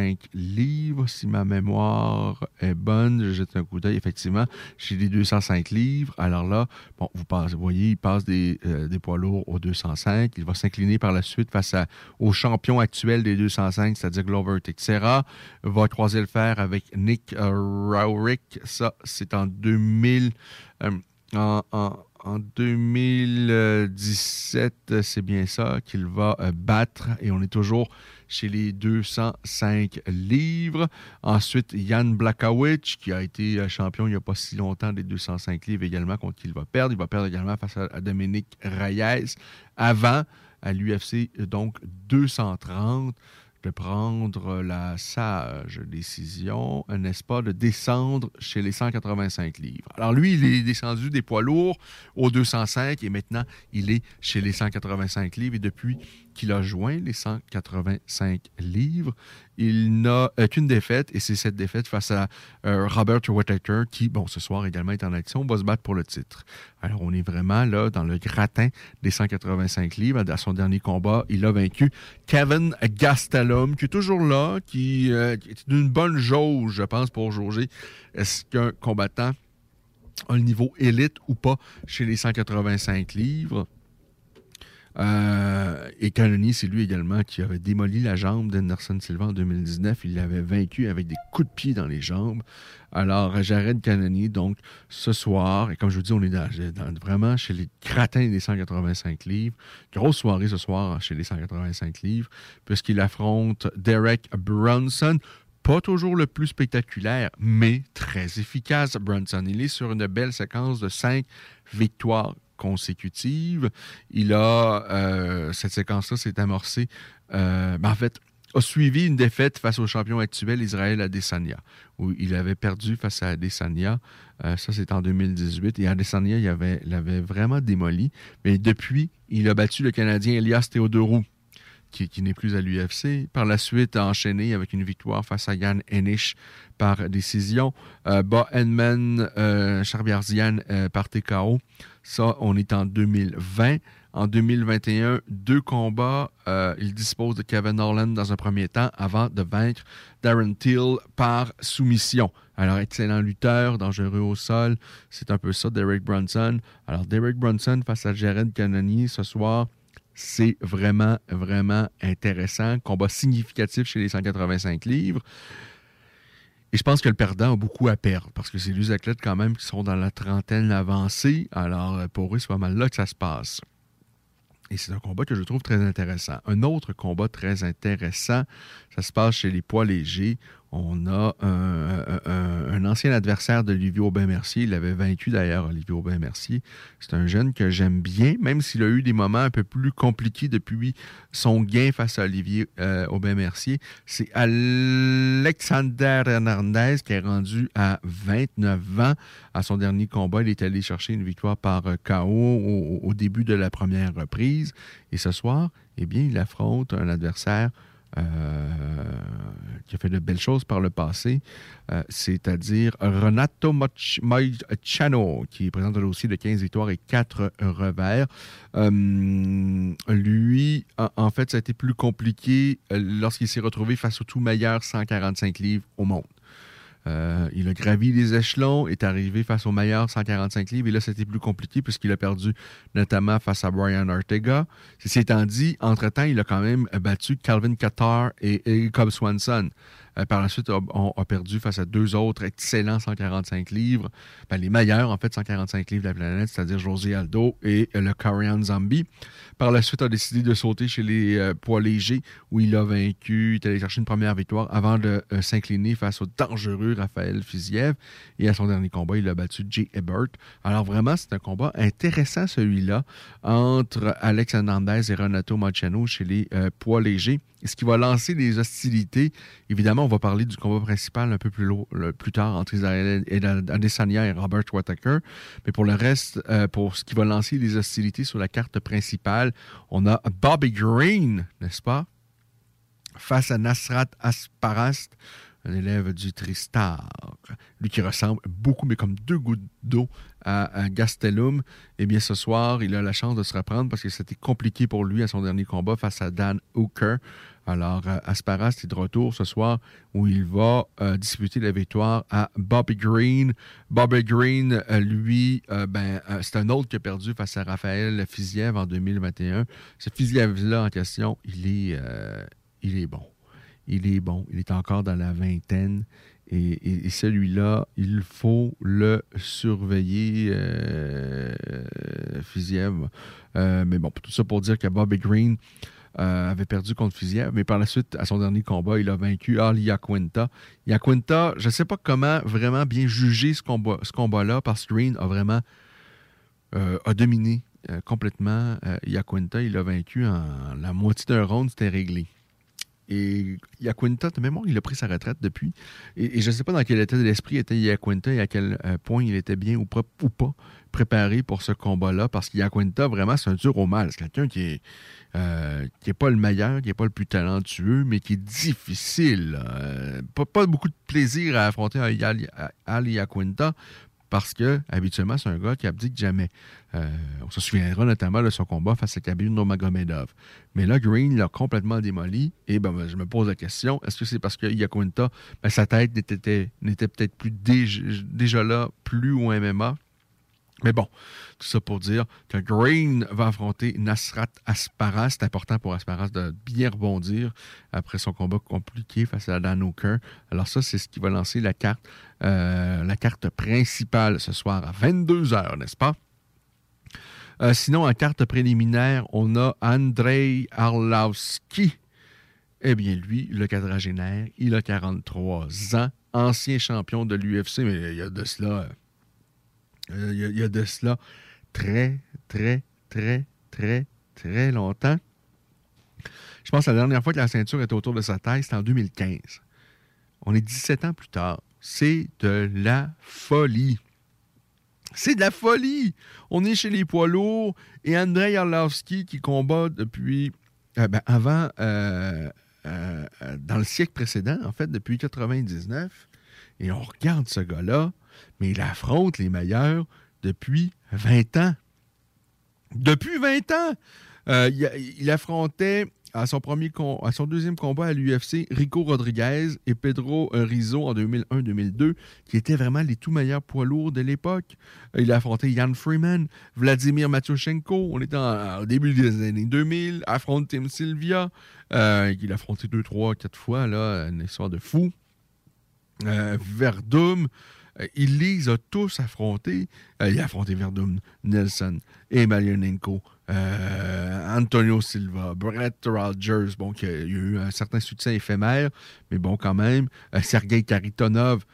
euh, livres, si ma mémoire est bonne. Je jette un coup d'œil, effectivement, chez les 205 livres. Alors là, bon, vous, voyez, il passe des, euh, poids lourds aux 205. Il va s'incliner par la suite face au champion actuel des 205, c'est-à-dire Glover Teixeira. Va croiser le fer avec Nick euh, Ça, c'est en 2000. Euh, en en 2017, c'est bien ça, qu'il va euh, battre. Et on est toujours chez les 205 livres. Ensuite, Yann Blakowicz, qui a été euh, champion il n'y a pas si longtemps des 205 livres également, contre qui il va perdre. Il va perdre également face à Dominique Reyes. Avant, à l'UFC, donc 230 de prendre la sage décision, n'est-ce pas, de descendre chez les 185 livres. Alors lui, il est descendu des poids lourds aux 205 et maintenant, il est chez les 185 livres et depuis qu'il a joint les 185 livres, il n'a qu'une défaite et c'est cette défaite face à euh, Robert Whittaker qui, bon, ce soir également est en action, va se battre pour le titre. Alors, on est vraiment là dans le gratin des 185 livres. À son dernier combat, il a vaincu Kevin Gastelum, qui est toujours là, qui, euh, qui est d'une bonne jauge, je pense, pour jauger est-ce qu'un combattant a le niveau élite ou pas chez les 185 livres. Euh, et Cannonier, c'est lui également qui avait démoli la jambe d'Anderson Silva en 2019. Il l'avait vaincu avec des coups de pied dans les jambes. Alors, Jared Cannonier, donc, ce soir, et comme je vous dis, on est vraiment chez les cratins des 185 livres. Grosse soirée ce soir chez les 185 livres, puisqu'il affronte Derek Brunson pas toujours le plus spectaculaire, mais très efficace, Brunson. Il est sur une belle séquence de cinq victoires consécutive. Il a, euh, cette séquence-là s'est amorcée, euh, ben, en fait, a suivi une défaite face au champion actuel Israël Adesanya, où il avait perdu face à Adesanya. Euh, ça, c'est en 2018. Et Adesanya, il avait, l'avait vraiment démoli. Mais depuis, il a battu le Canadien Elias Theodorou, qui, n'est plus à l'UFC. Par la suite, enchaîné avec une victoire face à Yann Enish par décision. Euh, ba Edman euh, Charbiarzian par TKO. Ça, on est en 2020. En 2021, deux combats. Euh, il dispose de Kevin Orland dans un premier temps avant de vaincre Darren Till par soumission. Alors, excellent lutteur, dangereux au sol. C'est un peu ça, Derek Brunson. Alors, Derek Brunson face à Jared Cannonier ce soir. C'est vraiment, vraiment intéressant. Combat significatif chez les 185 livres. Et je pense que le perdant a beaucoup à perdre parce que c'est deux athlètes quand même qui sont dans la trentaine avancée. Alors euh, pour eux, c'est pas mal là que ça se passe. Et c'est un combat que je trouve très intéressant. Un autre combat très intéressant, ça se passe chez les poids légers. On a un, ancien adversaire d'Olivier Aubin-Mercier. Il avait vaincu d'ailleurs Olivier Aubin-Mercier. C'est un jeune que j'aime bien, même s'il a eu des moments un peu plus compliqués depuis son gain face à Olivier euh, Aubin-Mercier. C'est Alexander Hernandez qui est rendu à 29 ans. À son dernier combat, il est allé chercher une victoire par KO au, au début de la première reprise. Et ce soir, eh bien, il affronte un adversaire qui a fait de belles choses par le passé, euh, c'est-à-dire Renato Moicano, qui présente un dossier de 15 victoires et 4 revers. Euh, lui, en fait, ça a été plus compliqué lorsqu'il s'est retrouvé face au tout meilleur 145 livres au monde. Euh, il a gravi les échelons, est arrivé face au meilleur 145 livres, et là, c'était plus compliqué puisqu'il a perdu notamment face à Brian Ortega. Ceci étant dit, entre-temps, il a quand même battu Calvin Qatar et, et Swanson. Euh, par la suite, on a perdu face à deux autres excellents 145 livres, ben, les meilleurs en fait 145 livres de la planète, c'est-à-dire José Aldo et le Korean Zombie. Par la suite, a décidé de sauter chez les euh, poids légers où il a vaincu, il est allé chercher une première victoire avant de euh, s'incliner face au dangereux Raphaël Fiziev. Et à son dernier combat, il a battu Jay Ebert. Alors vraiment, c'est un combat intéressant celui-là entre Alex Hernandez et Renato Mochano chez les poids légers. Ce qui va lancer des hostilités. Évidemment, on va parler du combat principal un peu plus, plus tard entre Israël et Adesanya et Robert Whittaker. Mais pour le reste, euh, pour ce qui va lancer les hostilités sur la carte principale, on a Bobby Green, n'est-ce pas? Face à Nasrat Asparast, un élève du Tristar. Lui qui ressemble beaucoup, mais comme deux gouttes d'eau à, Gastelum. Eh bien, ce soir, il a la chance de se reprendre parce que c'était compliqué pour lui à son dernier combat face à Dan Hooker. Alors, euh, Asparas est de retour ce soir où il va euh, disputer la victoire à Bobby Green. Bobby Green, euh, lui, ben, c'est un autre qui a perdu face à Raphaël Fiziev en 2021. Ce Fiziev-là en question, il est, il est bon. Il est bon. Il est encore dans la vingtaine. Et, celui-là, il faut le surveiller, Fiziev. mais bon, tout ça pour dire que Bobby Green, euh, avait perdu contre Fiziev, mais par la suite, à son dernier combat, il a vaincu Ali Yaquinta. Yaquinta, je ne sais pas comment vraiment bien juger ce combat-là, ce combat parce que Green a vraiment euh, a dominé euh, complètement Yaquinta. Il a vaincu en la moitié d'un round, c'était réglé. Et Yaquinta, de mémoire, il a pris sa retraite depuis. Et, je ne sais pas dans quel état d'esprit était Yaquinta et à quel point il était bien ou, ou pas préparé pour ce combat-là, parce qu'Yaquinta, vraiment, c'est un dur au mal. C'est quelqu'un qui est euh, qui n'est pas le meilleur, qui n'est pas le plus talentueux, mais qui est difficile. Euh, pas, beaucoup de plaisir à affronter Ali Aquinta parce que, habituellement, c'est un gars qui abdique jamais. Euh, on se souviendra notamment de son combat face à Kabir Nurmagomedov. Mais là, Green l'a complètement démoli. Et ben, je me pose la question, est-ce que c'est parce que Yaquinta, ben, sa tête n'était peut-être plus déjà là, plus au MMA, mais bon, tout ça pour dire que Green va affronter Nasrat Asparas. C'est important pour Asparas de bien rebondir après son combat compliqué face à Dan Hooker. Alors ça, c'est ce qui va lancer la carte, euh, la carte principale ce soir à 22h, n'est-ce pas? Euh, sinon, en carte préliminaire, on a Andrei Arlovski. Eh bien, lui, le quadragénaire, il a 43 ans, ancien champion de l'UFC, mais il y a de cela euh, il y, a de cela très, très, très, très, très longtemps. Je pense que la dernière fois que la ceinture était autour de sa taille, c'était en 2015. On est 17 ans plus tard. C'est de la folie. C'est de la folie! On est chez les poids lourds et Andrei Arlovski qui combat depuis. Euh, ben, avant, euh, dans le siècle précédent, en fait, depuis 99. Et on regarde ce gars-là mais il affronte les meilleurs depuis 20 ans. Depuis 20 ans! Euh, il, affrontait à son, premier deuxième combat à l'UFC Rico Rodriguez et Pedro Rizzo en 2001-2002, qui étaient vraiment les tout meilleurs poids lourds de l'époque. Euh, il a affronté Jan Freeman, Vladimir Matyoshenko, on était au début des années 2000, affronte Tim Sylvia, euh, il a affronté deux, trois, quatre fois, là, une histoire de fou. Verdum, euh, il les a tous affrontés. Euh, il a affronté Verdun, Nelson, Emelianenko, euh, Antonio Silva, Brett Rogers, bon, qui a, eu un certain succès éphémère, mais bon, quand même. Sergei Karitonov,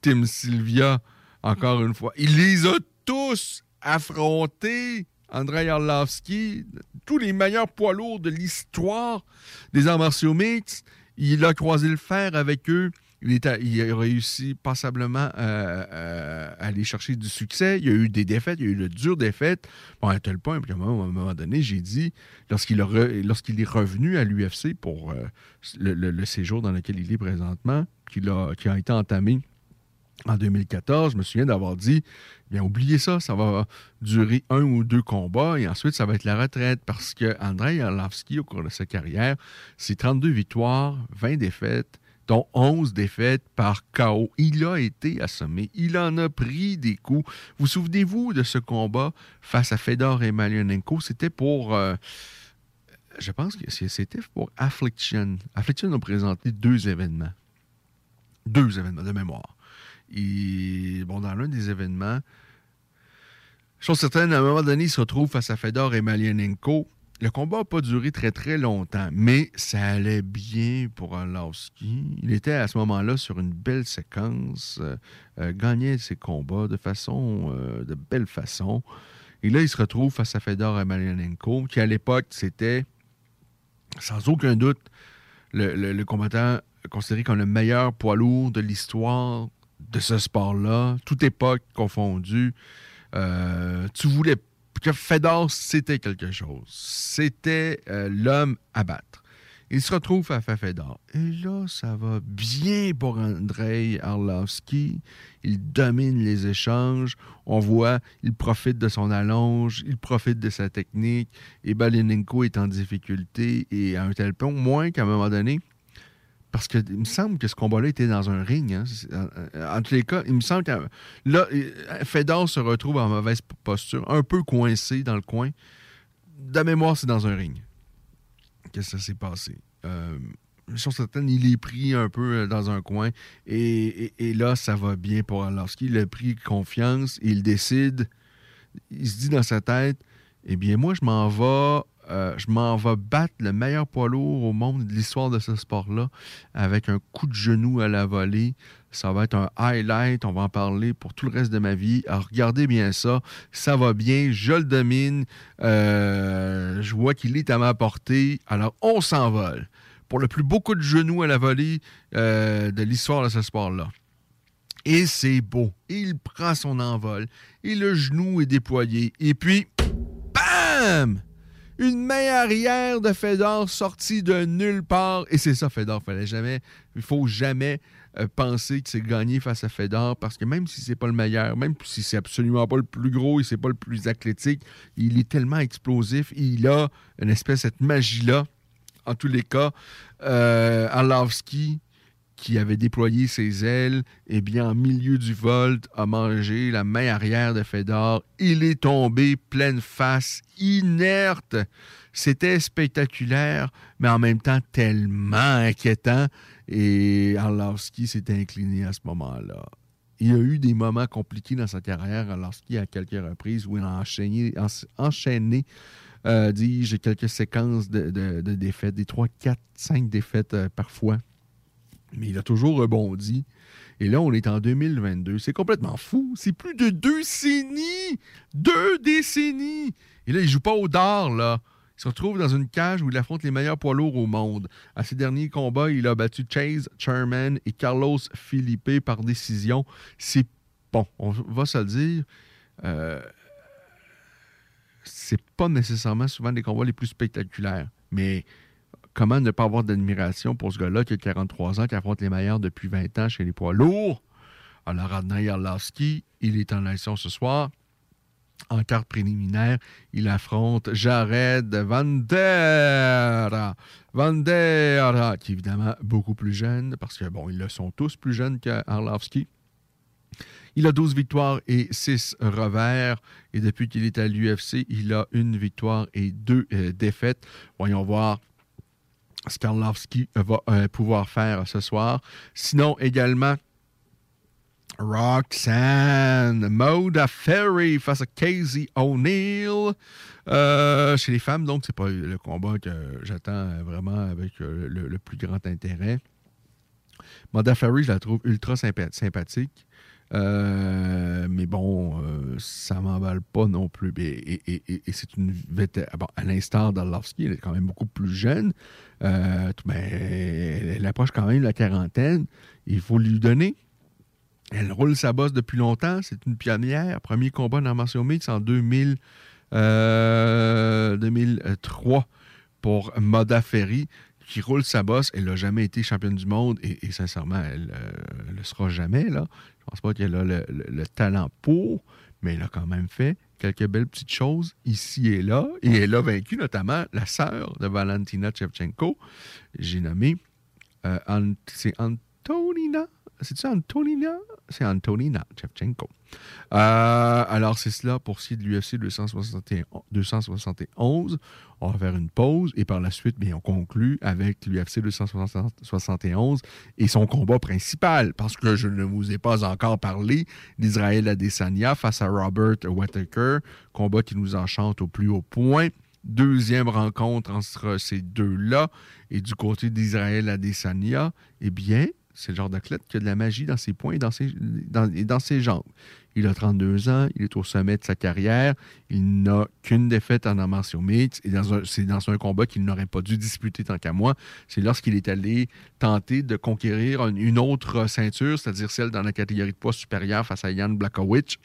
Tim Sylvia, encore une fois. Il les a tous affrontés. Andrei Arlovski, tous les meilleurs poids lourds de l'histoire des arts martiaux mixtes. Il a croisé le fer avec eux. Il, a réussi passablement euh, euh, à aller chercher du succès. Il y a eu des défaites, il y a eu de dures défaites. Bon, à tel point qu'à un moment donné, j'ai dit, lorsqu'il est revenu à l'UFC pour euh, le, séjour dans lequel il est présentement, qui a, qui a été entamé en 2014, je me souviens d'avoir dit bien, oubliez ça, ça va durer un ou deux combats et ensuite, ça va être la retraite parce que Andrei Arlovski, au cours de sa carrière, c'est 32 victoires, 20 défaites, dont 11 défaites par KO. Il a été assommé. Il en a pris des coups. Vous souvenez-vous de ce combat face à Fedor et Emelianenko? C'était pour... euh, je pense que c'était pour Affliction. Affliction a présenté deux événements. Deux événements de mémoire. Et, bon, dans l'un des événements, chose certaine, à un moment donné, il se retrouve face à Fedor et Malianenko. Le combat n'a pas duré très très longtemps, mais ça allait bien pour Arlovski. Il était à ce moment-là sur une belle séquence, euh, euh, gagnait ses combats de façon, euh, de belle façon. Et là, il se retrouve face à Fedor et Malianenko, qui à l'époque, c'était sans aucun doute le, combattant considéré comme le meilleur poids lourd de l'histoire de ce sport-là, toute époque confondue. Tu voulais que Fedor, c'était quelque chose. C'était euh, l'homme à battre. Il se retrouve à Fedor. Et là, ça va bien pour Andrei Arlovski. Il domine les échanges. On voit, il profite de son allonge, il profite de sa technique. Et Balinenko est en difficulté et à un tel point, moins qu'à un moment donné, parce que il me semble que ce combat-là était dans un ring. hein. C'est- En, en tous les cas, il me semble que là, euh, Fedor se retrouve en mauvaise posture, un peu coincé dans le coin. De mémoire, c'est dans un ring. Qu'est-ce que ça s'est passé? Euh, chose certaine, il est pris un peu euh, dans un coin. Et là, ça va bien pour Arlovski. Il a pris confiance. Il décide. Il se dit dans sa tête Eh bien, moi, je m'en vais. Euh, je m'en vais battre le meilleur poids lourd au monde de l'histoire de ce sport-là avec un coup de genou à la volée. Ça va être un highlight. On va en parler pour tout le reste de ma vie. Alors, regardez bien ça. Ça va bien. Je le domine. Euh, je vois qu'il est à ma portée. Alors, on s'envole pour le plus beau coup de genou à la volée euh, de l'histoire de ce sport-là. Et c'est beau. Il prend son envol. Et le genou est déployé. Et puis, bam! Une main arrière de Fedor sortie de nulle part. Et c'est ça, Fedor. Fallait jamais, il faut jamais euh, penser que c'est gagné face à Fedor parce que même si c'est pas le meilleur, même si c'est absolument pas le plus gros et c'est pas le plus athlétique, il est tellement explosif. Il a une espèce de cette magie-là. En tous les cas, euh, Arlovski, qui avait déployé ses ailes, et bien, en milieu du vol, a mangé la main arrière de Fedor. Il est tombé pleine face, inerte. C'était spectaculaire, mais en même temps tellement inquiétant. Et Arlovski s'est incliné à ce moment-là. Il y a eu des moments compliqués dans sa carrière, Arlovski, à quelques reprises, où il a enchaîné, en- enchaîné euh, dis-je, quelques séquences de défaites, des 3, 4, 5 défaites euh, parfois. Mais il a toujours rebondi. Et là, on est en 2022. C'est complètement fou. C'est plus de deux décennies. Deux décennies. Et là, il joue pas au dard, là. Il se retrouve dans une cage où il affronte les meilleurs poids lourds au monde. À ses derniers combats, il a battu Chase Sherman et Carlos Felipe par décision. C'est bon, on va se le dire. euh, c'est pas nécessairement souvent les combats les plus spectaculaires. Mais comment ne pas avoir d'admiration pour ce gars-là qui a 43 ans, qui affronte les meilleurs depuis 20 ans chez les poids lourds? Alors, Adnan Arlovski, il est en action ce soir. En carte préliminaire, il affronte Jared Vandera. Vandera, qui est évidemment beaucoup plus jeune, parce que, bon, ils le sont tous plus jeunes qu'Arlovski. Il a 12 victoires et 6 revers. Et depuis qu'il est à l'UFC, il a une victoire et deux euh, défaites. Voyons voir ce qu'Arlovski va euh, pouvoir faire ce soir. Sinon, également, Roxanne Moda Ferry face à Casey O'Neill. Euh, chez les femmes, donc, c'est pas le combat que j'attends vraiment avec euh, le, plus grand intérêt. Moda Ferry, je la trouve ultra sympa- sympathique. Euh, mais bon, euh, ça m'emballe pas non plus. Et, c'est une vétérane. Bon, à l'instar d'Arlovski, elle est quand même beaucoup plus jeune. Euh, mais elle, approche quand même la quarantaine. Il faut lui donner. Elle roule sa bosse depuis longtemps. C'est une pionnière. Premier combat dans Martial Mix en 2000, euh, 2003 pour Moda Ferry qui roule sa bosse. Elle n'a jamais été championne du monde et, et sincèrement, elle ne le sera jamais. Là. Je pense pas qu'elle a le, le- le talent pour, mais elle a quand même fait quelques belles petites choses ici et là. Et elle a vaincu notamment la sœur de Valentina Shevchenko. J'ai nommé Euh, c'est Antonina. C'est-tu Antonina? C'est Antonina Shevchenko. Euh, alors, c'est cela pour ce qui est de l'UFC 261 271. On va faire une pause et par la suite, bien, on conclut avec l'UFC 271 et son combat principal. Parce que je ne vous ai pas encore parlé d'Israël Adesanya face à Robert Whittaker. Combat qui nous enchante au plus haut point. Deuxième rencontre entre ces deux-là. Et du côté d'Israël Adesanya, eh bien, c'est le genre d'athlète qui a de la magie dans ses poings et dans ses, dans, jambes. Il a 32 ans, il est au sommet de sa carrière, il n'a qu'une défaite en arts mixtes, et c'est dans un combat qu'il n'aurait pas dû disputer tant qu'à moi. C'est lorsqu'il est allé tenter de conquérir une, autre ceinture, c'est-à-dire celle dans la catégorie de poids supérieure face à Jan Blakowicz,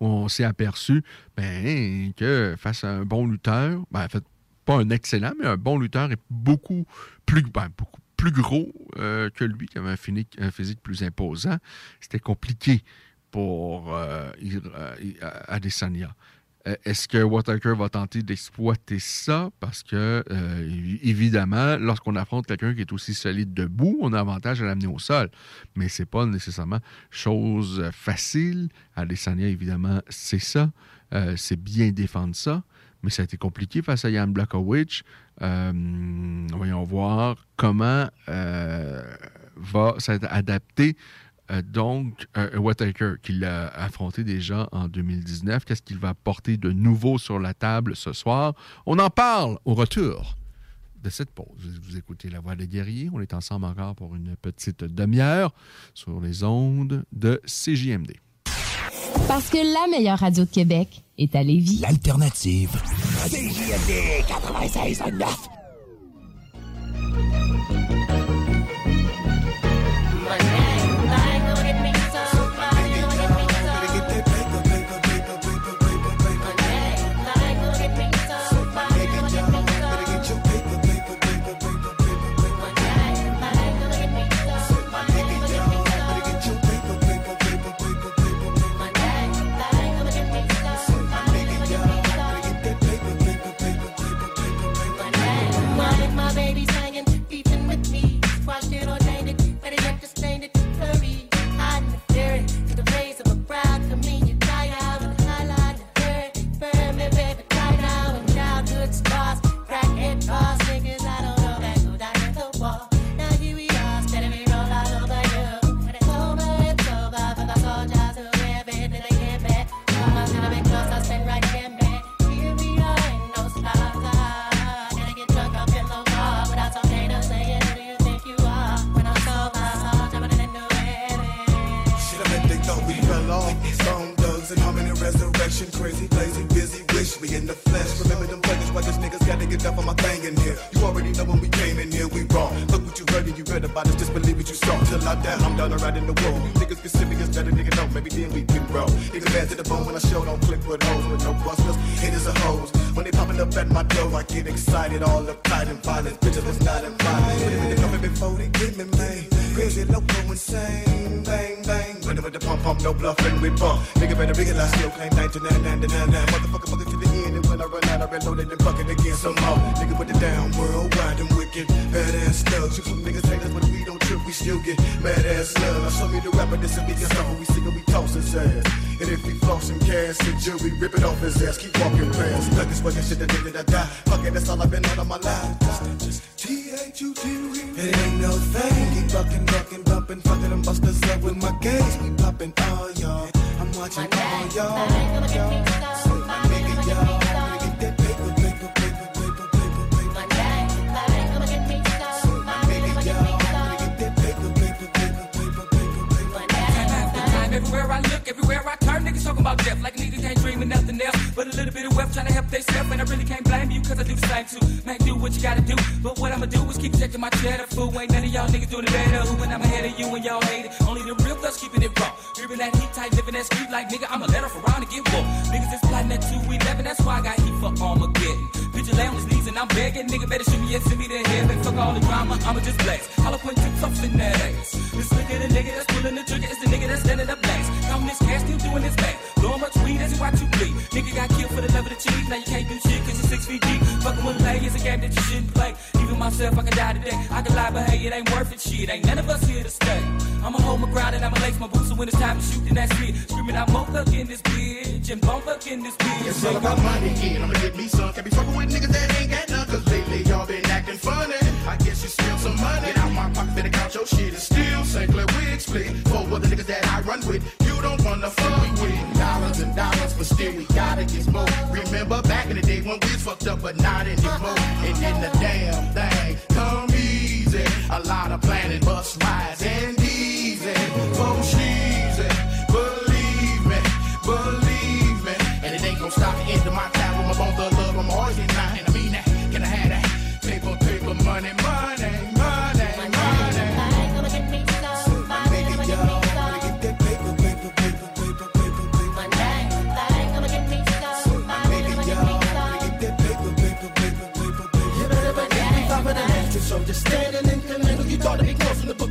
où on s'est aperçu ben, que face à un bon lutteur, ben, en fait, pas un excellent, mais un bon lutteur est beaucoup plus, ben, plus gros euh, que lui, qui avait un physique, plus imposant. C'était compliqué pour euh, Ir- euh, Adesanya. Euh, Est-ce que Whittaker va tenter d'exploiter ça? Parce que, euh, évi- évidemment, lorsqu'on affronte quelqu'un qui est aussi solide debout, on a avantage à l'amener au sol. Mais c'est pas nécessairement chose euh, facile. Adesanya, évidemment, c'est ça. Euh, c'est bien défendre ça. Mais ça a été compliqué face à Jan Blakowicz. Euh, voyons voir comment euh, va s'adapter euh, donc, euh, Whittaker, qui l'a affronté déjà en 2019, qu'est-ce qu'il va porter de nouveau sur la table ce soir? On en parle au retour de cette pause. Vous écoutez La Voix des guerriers. On est ensemble encore pour une petite demi-heure sur les ondes de CJMD. Parce que la meilleure radio de Québec est à Lévis. L'alternative. CJMD 96.9. Crazy, lazy, busy, wish we in the flesh. Remember them players, why these niggas gotta get up on my thing in here. You already know when we came in here, we wrong. Look what you heard and you read about us, just believe what you saw. Till I die, I'm down around in the world. You niggas get serious, better nigga know. Maybe then we can grow. Nigga bad to the bone when I show, don't click with hoes with no busters. Haters are hoes. When they popping up at my door, I get excited, all uptight and violent. Bitches was not invited. Put it in the coffin before they get me, man. Crazy, loco, insane. Bang, bang. With the pump, pump, no bluffing, we bump. Nigga better realize still claim 99, Motherfucker, fucker to the end. And when I run out, I reload it and bucket again some more. Nigga put it down, worldwide and wicked. Badass thugs. Shoot some niggas haters, but we don't trip, we still get mad ass love. Now show me the rapper, this we can stop when we sing and we toss his ass. And if we floss some cash and jewelry, rip it off his ass. Keep walking past. Thug is working shit the day that I die. Fuck it, that's all I've been on all my life. Just T-H-U-T-U. It ain't no thing. Keep bucking, bucking, bumping, fucking them busters up with my gaze. We popping all y'all. I'm watching all y'all. Little bit of wealth trying to help themselves, and I really can't blame you, cause I do the same too. Man, do what you gotta do, but what I'ma do is keep checking my cheddar. Fool, ain't none of y'all niggas doing it better. Who when I'm ahead of you and y'all hate it. Only the real thugs keeping it raw. Gripping that heat tight, living that street like nigga, I'ma let off around and get war. Niggas is plotting at 211, that's why I got heat for Armageddon. Bitch, lay on his knees and I'm begging, nigga better shoot me and send me to heaven. Fuck all the drama, I'ma just blast. Eloquent tips, I'm sitting that ass. This nigga, the nigga that's pulling the trigger, is the nigga that's standing up last. Counting this cash, still doing this back. Blowing much weed as you watch you bleed. Nigga got killed for the love of the cheese, now you can't do shit cause you're six feet deep. Fucking with players, a game that you shouldn't play. Even myself, I can die today. I can lie, but hey, it ain't worth it. Shit, ain't none of us here to stay. I'ma hold my ground and I'ma lace my boots, so when it's time to shoot, then that's it. Screaming out, mo thug in this bitch, and bone thug in this bitch. It's all about money, yeah. I'ma get me some. Can't be fucking with niggas that ain't got none. Cause lately y'all been acting funny. I guess you spilled some money. Get out my pocket, finna count your shit. And still St. Clair wig split. For other niggas that I run with, you don't wanna fuck with. Dollars and dollars, but still we gotta get more. Remember back in the day when we was fucked up, but not anymore. And then the damn thing come easy. A lot of planning, bus rides and easy. For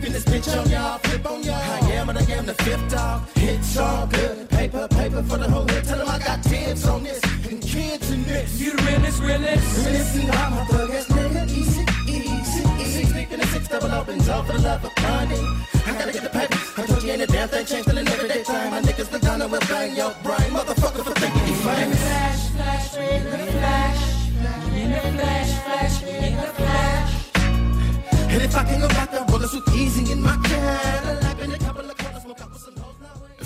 in this bitch on y'all, flip on y'all. I am and I am the fifth dog. It's all good. Paper, paper for the whole hood. Tell them I got tens on this and kids in this. You the realest, realest. Listen, I'm a thug ass nigga. Easy, easy, easy. Sleeping in six double opens all for the love of money. I gotta get the paper. I told you ain't a damn thing changed till an everyday time. My niggas the gunner will bang your brain. Motherfucker for thinking you famous. Flash, flash, in the flash. In the flash, flash, in the flash. And if I can go back, I roll this with easy in my Cadillac.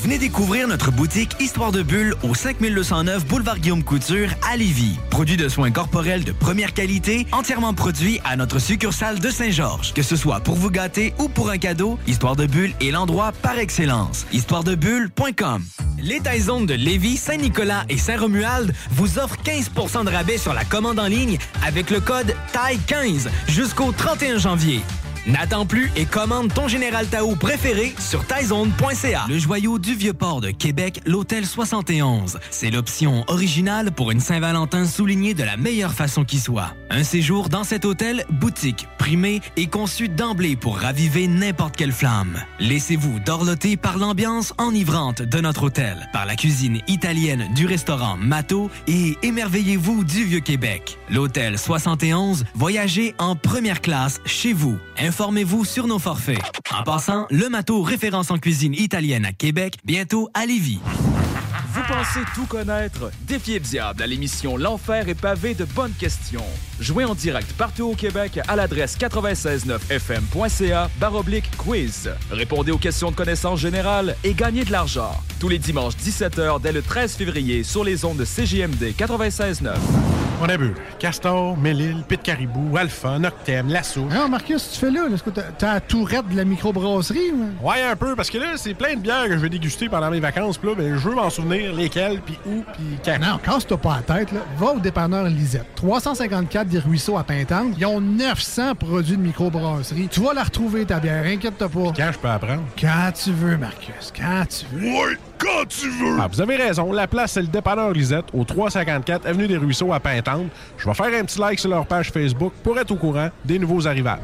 Venez découvrir notre boutique Histoire de Bulle au 5209 Boulevard Guillaume Couture à Lévis. Produit de soins corporels de première qualité, entièrement produit à notre succursale de Saint-Georges. Que ce soit pour vous gâter ou pour un cadeau, Histoire de Bulle est l'endroit par excellence. Histoiredebulle.com Les Taizones de Lévis, Saint-Nicolas et Saint-Romuald vous offrent 15% de rabais sur la commande en ligne avec le code TAI15 jusqu'au 31 janvier. N'attends plus et commande ton Général Tao préféré sur taizone.ca. Le joyau du Vieux-Port de Québec, l'Hôtel 71. C'est l'option originale pour une Saint-Valentin soulignée de la meilleure façon qui soit. Un séjour dans cet hôtel, boutique, primé et conçu d'emblée pour raviver n'importe quelle flamme. Laissez-vous dorloter par l'ambiance enivrante de notre hôtel, par la cuisine italienne du restaurant Mato et émerveillez-vous du Vieux-Québec. L'Hôtel 71, voyagez en première classe chez vous. Informez-vous sur nos forfaits. En passant, le Mato référence en cuisine italienne à Québec, bientôt à Lévis. Vous pensez tout connaître? Défiez le diable à l'émission L'Enfer est pavé de bonnes questions. Jouez en direct partout au Québec à l'adresse 969fm.ca baroblique quiz. Répondez aux questions de connaissance générale et gagnez de l'argent. Tous les dimanches 17h dès le 13 février sur les ondes de CJMD 96.9. On a vu Castor, Mélile, Pit Caribou, Alpha, Noctem, Lasso. Non, Marcus, tu fais là? Est-ce que t'as- t'as la tourette de la microbrasserie? ou? Ouais, un peu, parce que là, c'est plein de bières que je vais déguster pendant mes vacances. Puis là, ben, je veux m'en souvenir lesquelles, puis où, puis quand. Non, casse-toi pas la tête, là. Va au dépanneur Lisette. 354 des Ruisseaux à Pintante. Ils ont 900 produits de microbrasserie. Tu vas la retrouver, ta bière. Inquiète-toi pas. Quand je peux apprendre? Quand tu veux, Marcus. Quand tu veux. Ouais, quand tu veux! Ah, vous avez raison. La place, c'est le dépanneur Lisette, au 354 Avenue des Ruisseaux à Pintante. Je vais faire un petit like sur leur page Facebook pour être au courant des nouveaux arrivages.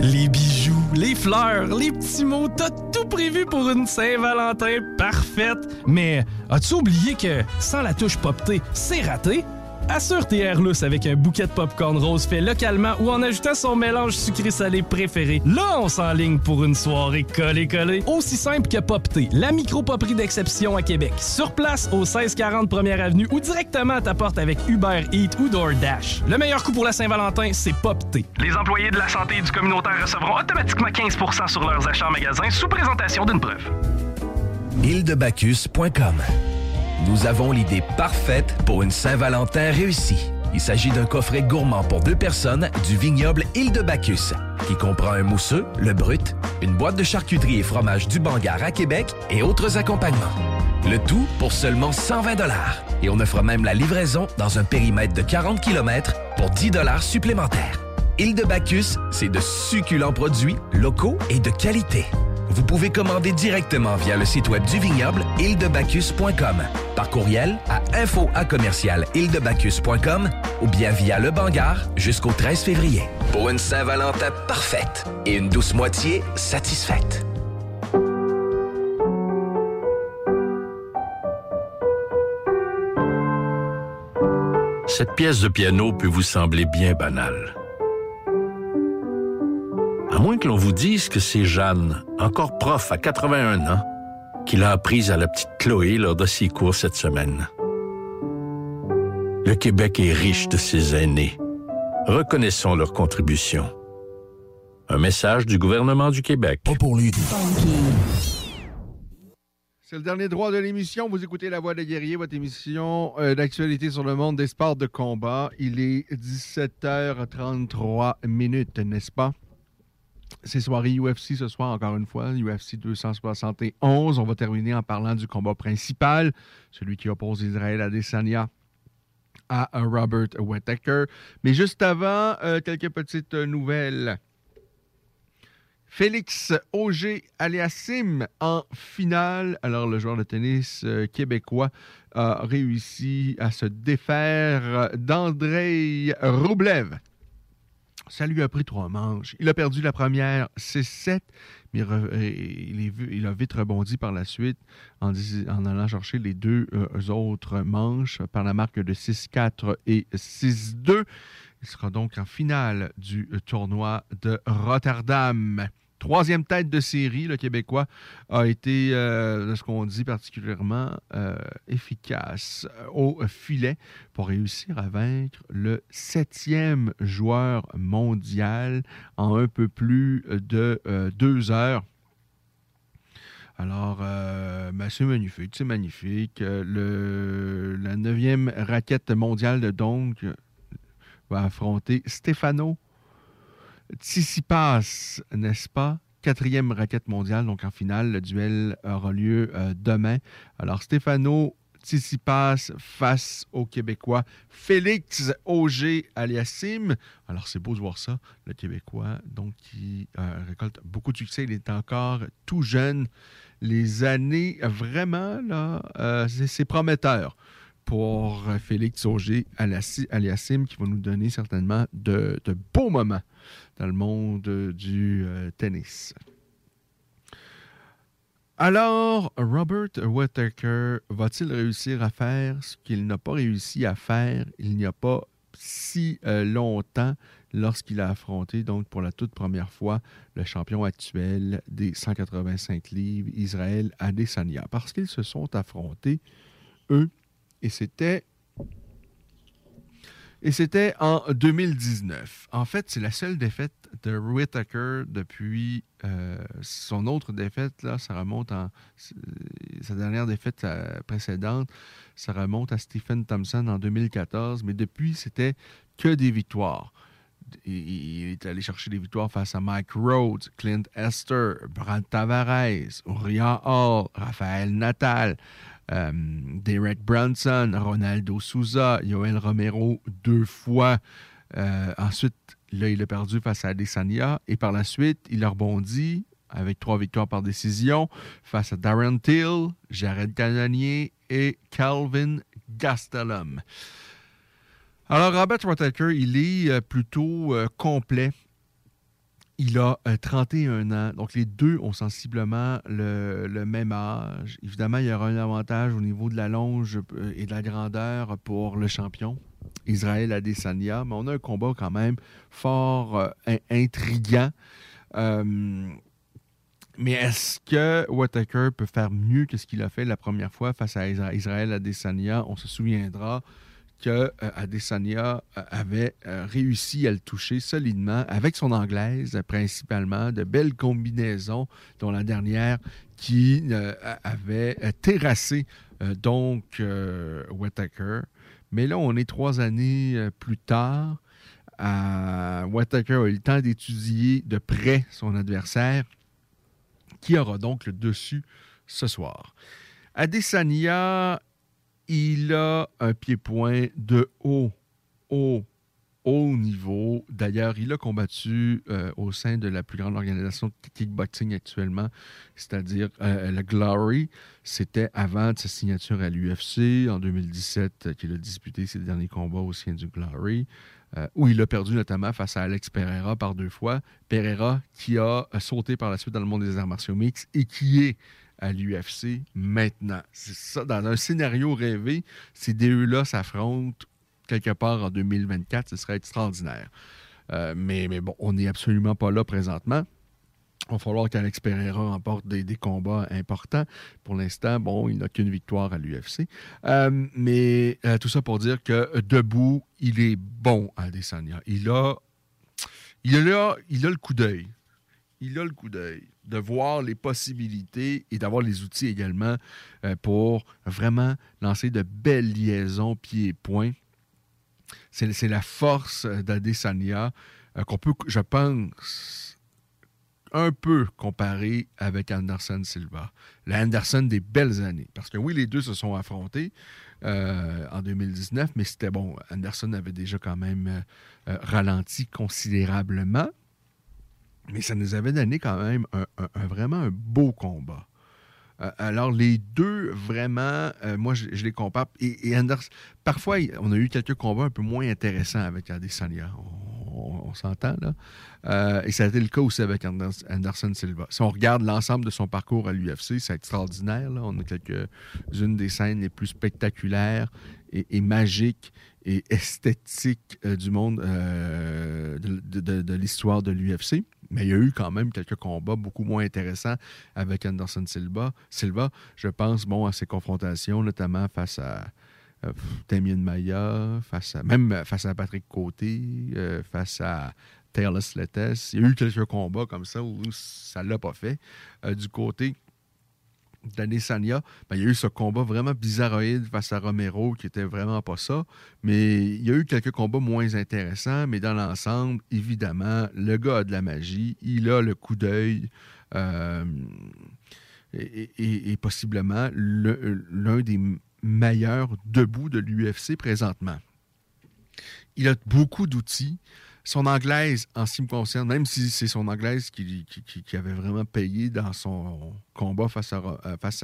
Les bijoux, les fleurs, les petits mots, t'as tout prévu pour une Saint-Valentin parfaite. Mais as-tu oublié que sans la touche poptée, c'est raté? Assure tes airless avec un bouquet de popcorn rose fait localement ou en ajoutant son mélange sucré-salé préféré. Là, on s'enligne pour une soirée collée-collée. Aussi simple que Popté, la micro-poperie d'exception à Québec. Sur place, au 1640 Première Avenue ou directement à ta porte avec Uber Eats ou DoorDash. Le meilleur coup pour la Saint-Valentin, c'est Popté. Les employés de la santé et du communautaire recevront automatiquement 15% sur leurs achats en magasin sous présentation d'une preuve. îledebacchus.com. Nous avons l'idée parfaite pour une Saint-Valentin réussie. Il s'agit d'un coffret gourmand pour deux personnes du vignoble Île de Bacchus, qui comprend un mousseux, le brut, une boîte de charcuterie et fromage du Bangar à Québec et autres accompagnements. Le tout pour seulement 120 dollars. Et on offre même la livraison dans un périmètre de 40 km pour 10 dollars supplémentaires. Île de Bacchus, c'est de succulents produits locaux et de qualité. Vous pouvez commander directement via le site web du vignoble îledebacchus.com, par courriel à info ou bien via le Bangar jusqu'au 13 février. Pour une Saint-Valentin parfaite et une douce moitié satisfaite. Cette pièce de piano peut vous sembler bien banale. Moins que l'on vous dise que c'est Jeanne, encore prof à 81 ans, qui l'a apprise à la petite Chloé lors de ses cours cette semaine. Le Québec est riche de ses aînés. Reconnaissons leur contribution. Un message du gouvernement du Québec. Pas pour les C'est le dernier droit de l'émission. Vous écoutez La Voix des guerriers, votre émission euh, d'actualité sur le monde des sports de combat. Il est 17h33 minutes, n'est-ce pas? C'est soirée UFC ce soir, encore une fois, UFC 271. On va terminer en parlant du combat principal, celui qui oppose Israël à Desania à Robert Whittaker. Mais juste avant, euh, quelques petites nouvelles. Félix Auger Aliassim en finale. Alors, le joueur de tennis euh, québécois a réussi à se défaire d'Andrei Roublev. Ça lui a pris trois manches. Il a perdu la première 6-7, mais il, a vite rebondi par la suite en, allant chercher les deux euh, autres manches par la marque de 6-4 et 6-2. Il sera donc en finale du tournoi de Rotterdam. Troisième tête de série, le Québécois a été, euh, de ce qu'on dit, particulièrement euh, efficace au filet pour réussir à vaincre le septième joueur mondial en un peu plus de euh, deux heures. Alors, ben, c'est magnifique, c'est magnifique. Le, la neuvième raquette mondiale de donc va affronter Stefano Tsitsipas, n'est-ce pas? Quatrième raquette mondiale, donc en finale, le duel aura lieu euh, demain. Alors, Stefano Tsitsipas face au Québécois Félix Auger aliassim. Alors, c'est beau de voir ça, le Québécois, donc qui euh, récolte beaucoup de succès. Il est encore tout jeune. Les années, vraiment, euh, c'est prometteur pour Félix Auger aliassim, qui va nous donner certainement de beaux moments dans le monde du euh, tennis. Alors, Robert Whittaker va-t-il réussir à faire ce qu'il n'a pas réussi à faire il n'y a pas si euh, longtemps lorsqu'il a affronté, donc pour la toute première fois, le champion actuel des 185 livres, Israël Adesanya? Parce qu'ils se sont affrontés, eux, et c'était et c'était en 2019. En fait, c'est la seule défaite de Whitaker depuis euh, son autre défaite. Là, ça remonte en. Sa dernière défaite euh, précédente, ça remonte à Stephen Thompson en 2014. Mais depuis, c'était que des victoires. Il est allé chercher des victoires face à Mike Rhodes, Clint Esther, Brad Tavares, Uriah Hall, Raphaël Natal. Euh, Derek Brunson, Ronaldo Souza, Yoel Romero deux fois. Euh, ensuite, là, il a perdu face à Adesanya. Et par la suite, il a rebondi avec trois victoires par décision face à Darren Till, Jared Cannonier et Calvin Gastelum. Alors, Robert Whittaker, il est euh, plutôt complet il a 31 euh, ans. Donc, les deux ont sensiblement le, même âge. Évidemment, il y aura un avantage au niveau de la longe euh, et de la grandeur pour le champion, Israël Adesanya. Mais on a un combat quand même fort euh, intriguant. mais est-ce que Whittaker peut faire mieux que ce qu'il a fait la première fois face à Israël Adesanya? On se souviendra que euh, Adesanya euh, avait euh, réussi à le toucher solidement avec son anglaise principalement, de belles combinaisons, dont la dernière qui avait terrassé donc Whittaker. Mais là, on est trois années plus tard. Whittaker a eu le temps d'étudier de près son adversaire, qui aura donc le dessus ce soir. Adesanya il a un pied-point de haut, haut, haut niveau. D'ailleurs, il a combattu euh, au sein de la plus grande organisation de kickboxing actuellement, c'est-à-dire euh, la Glory. C'était avant sa signature à l'UFC en 2017 euh, qu'il a disputé ses derniers combats au sein du Glory. où il a perdu notamment face à Alex Pereira par deux fois. Pereira qui a sauté par la suite dans le monde des arts martiaux mixtes et qui est à l'UFC maintenant. C'est ça, dans un scénario rêvé, ces deux-là s'affrontent quelque part en 2024, ce serait extraordinaire. Euh, mais, bon, on n'est absolument pas là présentement. Il va falloir qu'Alex Pereira remporte des, combats importants. Pour l'instant, bon, il n'a qu'une victoire à l'UFC. Euh, mais euh, tout ça pour dire que debout, il est bon, Adesanya. Il a, il a, il a le coup d'œil. Il a le coup d'œil de voir les possibilités et d'avoir les outils également euh, pour vraiment lancer de belles liaisons pieds et poings. C'est la force d'Adesanya euh, qu'on peut, je pense, un peu comparer avec Anderson Silva. La Anderson des belles années. Parce que oui, les deux se sont affrontés euh, en 2019, mais c'était bon. Anderson avait déjà quand même euh, euh, ralenti considérablement. Mais ça nous avait donné quand même un, vraiment un beau combat. Euh, alors, les deux, vraiment, euh, moi, je, les compare. Et, et parfois, on a eu quelques combats un peu moins intéressants avec Adesanya. On, on- s'entend, là. Euh, et ça a été le cas aussi avec Anders- Anderson Silva. Si on regarde l'ensemble de son parcours à l'UFC, c'est extraordinaire. Là. On a quelques-unes des scènes les plus spectaculaires et, magiques et esthétiques du monde de, de- de- de l'histoire de l'UFC. Mais il y a eu quand même quelques combats beaucoup moins intéressants avec Anderson Silva. Silva, je pense, bon, à ses confrontations, notamment face à euh, Damien Maya, face à, même face à Patrick Côté, euh, face à Taylor Slettes. Il y a eu quelques combats comme ça où ça ne l'a pas fait. Euh, du côté d'Adesanya, ben, il y a eu ce combat vraiment bizarroïde face à Romero qui était vraiment pas ça. Mais il y a eu quelques combats moins intéressants, mais dans l'ensemble, évidemment, le gars a de la magie, il a le coup d'œil. euh, et, et- possiblement le- l'un des meilleurs debout de l'UFC présentement. Il a beaucoup d'outils. Son anglaise, en ce qui me concerne, même si c'est son anglaise qui, qui- avait vraiment payé dans son combat face à, euh, face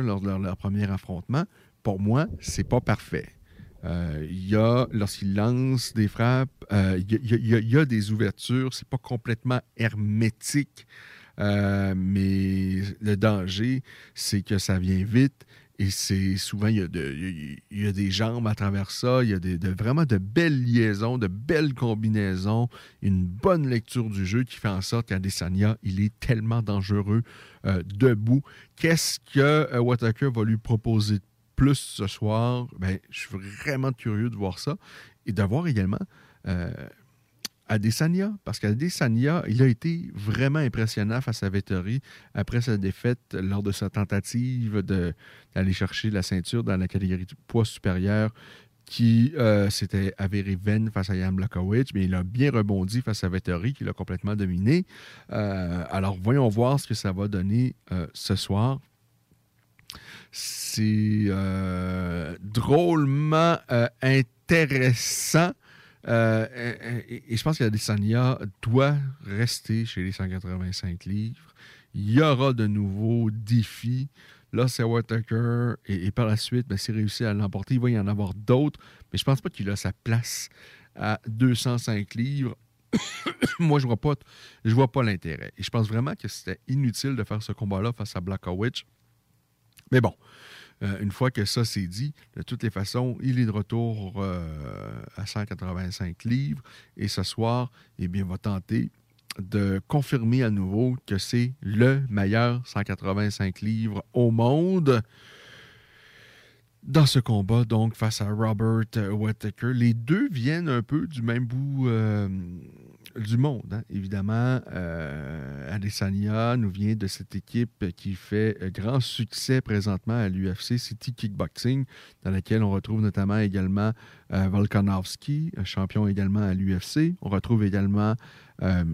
lors de leur, premier affrontement, pour moi, c'est pas parfait. Euh, Il y a, lorsqu'il lance des frappes, il y a des ouvertures, c'est pas complètement hermétique, euh, mais le danger, c'est que ça vient vite et c'est souvent, il y, a des jambes à travers ça, il y a vraiment de belles liaisons, de belles combinaisons, une bonne lecture du jeu qui fait en sorte qu'Adesanya, il est tellement dangereux euh, debout. Qu'est-ce que euh, Whittaker va lui proposer de plus ce soir? Ben, je suis vraiment curieux de voir ça et de voir également euh, Adesanya, parce qu'Adesanya, il a été vraiment impressionnant face à Vettori après sa défaite lors de sa tentative d'aller chercher la ceinture dans la catégorie poids supérieur qui euh, s'était avéré vaine face à Jan Blachowicz, mais il a bien rebondi face à Vettori, qui l'a complètement dominé. Euh, alors, voyons voir ce que ça va donner euh, ce soir. C'est drôlement intéressant. Euh, et, et je pense qu'Adesanya doit rester chez les 185 livres. Il y aura de nouveaux défis. Là, c'est Whittaker. Et, par la suite, ben, s'il réussit à l'emporter, il va y en avoir d'autres. Mais je pense pas qu'il a sa place à 205 livres. Moi, je vois pas, je vois pas l'intérêt. Et je pense vraiment que c'était inutile de faire ce combat-là face à Blackowicz. Mais bon, euh, une fois que ça c'est dit, de toutes les façons, il est de retour euh, à 185 livres. Et ce soir, eh bien, va tenter de confirmer à nouveau que c'est le meilleur 185 livres au monde. Dans ce combat, donc, face à Robert Whittaker, les deux viennent un peu du même bout euh, du monde. hein. Évidemment, euh, nous vient de cette équipe qui fait euh, grand succès présentement à l'UFC City Kickboxing, dans laquelle on retrouve notamment également euh, Volkanovski, champion également à l'UFC. On retrouve également euh,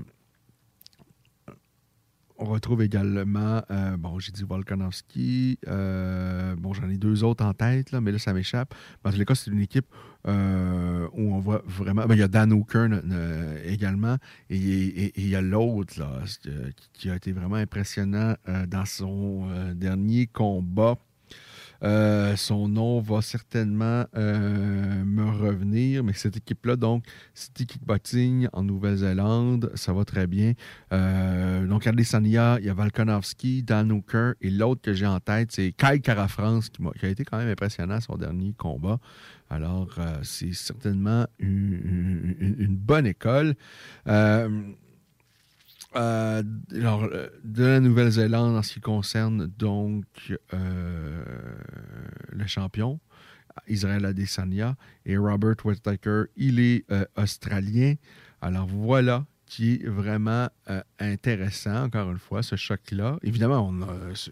on retrouve également, euh, bon, j'ai dit Volkanovski, euh, bon, j'en ai deux autres en tête, là, mais là, ça m'échappe. Dans tous les cas, c'est une équipe euh, où on voit vraiment. ben, il y a Dan euh, également, et il y a l'autre, là, qui, a été vraiment impressionnant dans son dernier combat. Euh, son nom va certainement euh, me revenir, mais cette équipe-là, donc, City Kickboxing en Nouvelle-Zélande, ça va très bien. Euh, donc, Adesanya, il y a Volkanovski, Dan Hooker, et l'autre que j'ai en tête, c'est Kai Kara-France, qui, m'a- qui a été quand même impressionnant son dernier combat. Alors, euh, c'est certainement une bonne école. Euh, alors, euh, de la Nouvelle-Zélande en ce qui concerne donc euh, le champion, Israël Adesanya, et Robert Whittaker, il est australien. Alors voilà qui est vraiment intéressant, encore une fois, ce choc-là. Évidemment, on ce,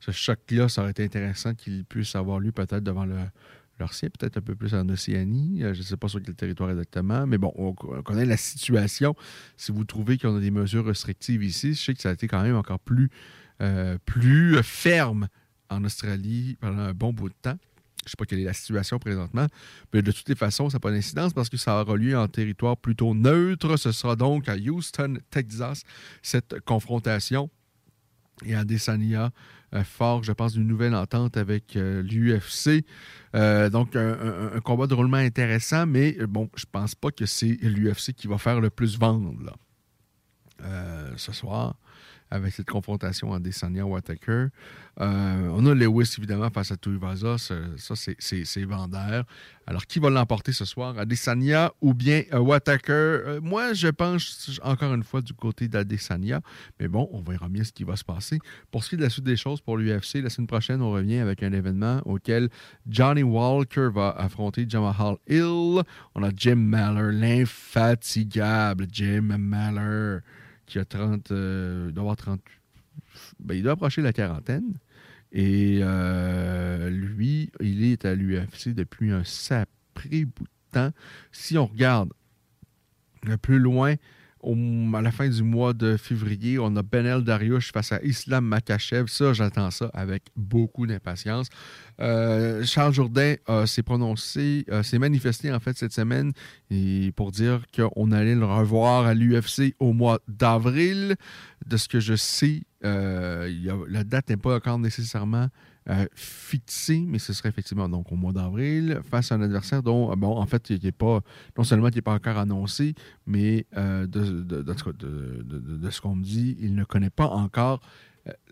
ce choc-là, ça aurait été intéressant qu'il puisse avoir lieu peut-être devant le, leur peut-être un peu plus en Océanie. Euh, Je ne sais pas sur quel territoire exactement, mais bon, on, on connaît la situation. Si vous trouvez qu'on a des mesures restrictives ici, je sais que ça a été quand même encore plus, euh, plus ferme en Australie pendant un bon bout de temps. Je ne sais pas quelle est la situation présentement, mais de toutes les façons, ça n'a pas d'incidence parce que ça aura lieu en territoire plutôt neutre. Ce sera donc à Houston, Texas, cette confrontation. Et Adesanya euh, fort, je pense, d'une nouvelle entente avec euh, l'UFC. Euh, donc, un, combat de roulement intéressant, mais euh, bon, je pense pas que c'est l'UFC qui va faire le plus vendre là. Euh, ce soir avec cette confrontation en Desania Whittaker. Euh, on a Lewis, évidemment, face à Tuivasa. Ça, ça, c'est- vendeur. Alors, qui va l'emporter ce soir? Adesanya ou bien euh? Euh, moi, je pense, encore une fois, du côté d'Adesanya. Mais bon, on verra bien ce qui va se passer. Pour ce qui est de la suite des choses pour l'UFC, la semaine prochaine, on revient avec un événement auquel Johnny Walker va affronter Jamal Hill. On a Jim Maller, l'infatigable Jim Maller, qui a 30, euh, il doit avoir 30, ben, il doit approcher la quarantaine. Et euh, lui, il est à l'UFC depuis un sacré bout de temps. Si on regarde peu loin, à la fin du mois de février, on a Benel Dariush face à Islam Makachev. Ça, j'attends ça avec beaucoup d'impatience. Euh, Charles Jourdain euh, s'est prononcé, euh, s'est manifesté en fait cette semaine pour dire qu'on allait le revoir à l'UFC au mois d'avril. De ce que je sais, la date n'est pas encore nécessairement fixée, mais ce serait effectivement donc au mois d'avril face à un adversaire dont, bon, en fait, il n'est pas, non seulement il n'est pas encore annoncé, mais de, ce qu'on me dit, il ne connaît pas encore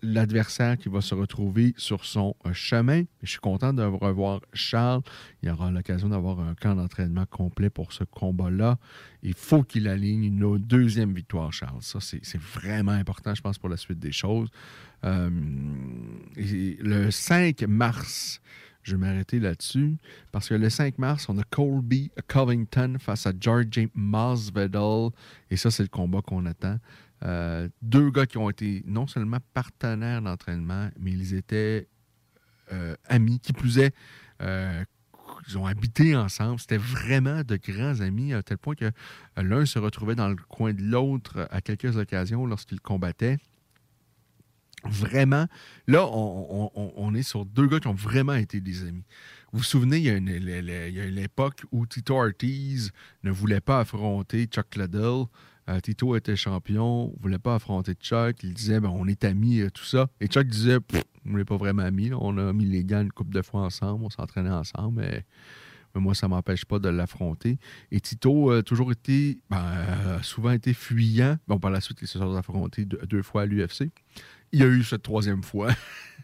l'adversaire qui va se retrouver sur son euh, chemin. Je suis content de revoir Charles. Il aura l'occasion d'avoir un camp d'entraînement complet pour ce combat-là. Il faut qu'il aligne une deuxième victoire, Charles. Ça, c'est vraiment important, je pense, pour la suite des choses. Euh, le 5 mars, je vais m'arrêter là-dessus, parce que le 5 mars, on a Colby Covington face à George Masvidal. Et ça, c'est le combat qu'on attend. Euh, deux gars qui ont été non seulement partenaires d'entraînement, mais ils étaient euh, amis. Qui plus est, euh, ils ont habité ensemble. C'était vraiment de grands amis, à tel point que l'un se retrouvait dans le coin de l'autre à quelques occasions lorsqu'ils combattaient. Vraiment, là, on, est sur deux gars qui ont vraiment été des amis. Vous vous souvenez, il y a une époque où Tito Ortiz ne voulait pas affronter Chuck Liddell. Euh, Tito était champion, ne voulait pas affronter Chuck. Il disait, ben, on est amis, euh, tout ça. Et Chuck disait, on n'est pas vraiment amis. On a mis les gants une couple de fois ensemble, on s'entraînait ensemble, mais, moi, ça ne m'empêche pas de l'affronter. Et Tito a toujours été, ben, euh, souvent été fuyant. Bon, par la suite, il se sont affrontés deux, fois à l'UFC. Il y a eu cette troisième fois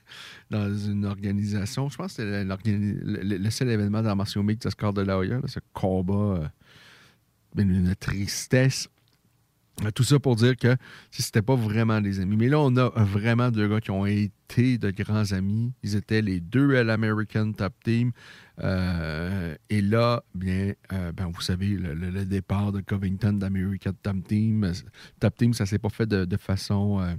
dans une organisation. Je pense que c'était le, seul événement dans Martial Mix de Score de la Hoya, ce combat, euh, une tristesse. Tout ça pour dire que c'était pas vraiment des amis. Mais là, on a vraiment deux gars qui ont été de grands amis. Ils étaient les deux à l'American Top Team. Euh, et là, bien, euh, ben, vous savez, le, départ de Covington d'American Top Team, euh, Top Team, ça s'est pas fait de, façon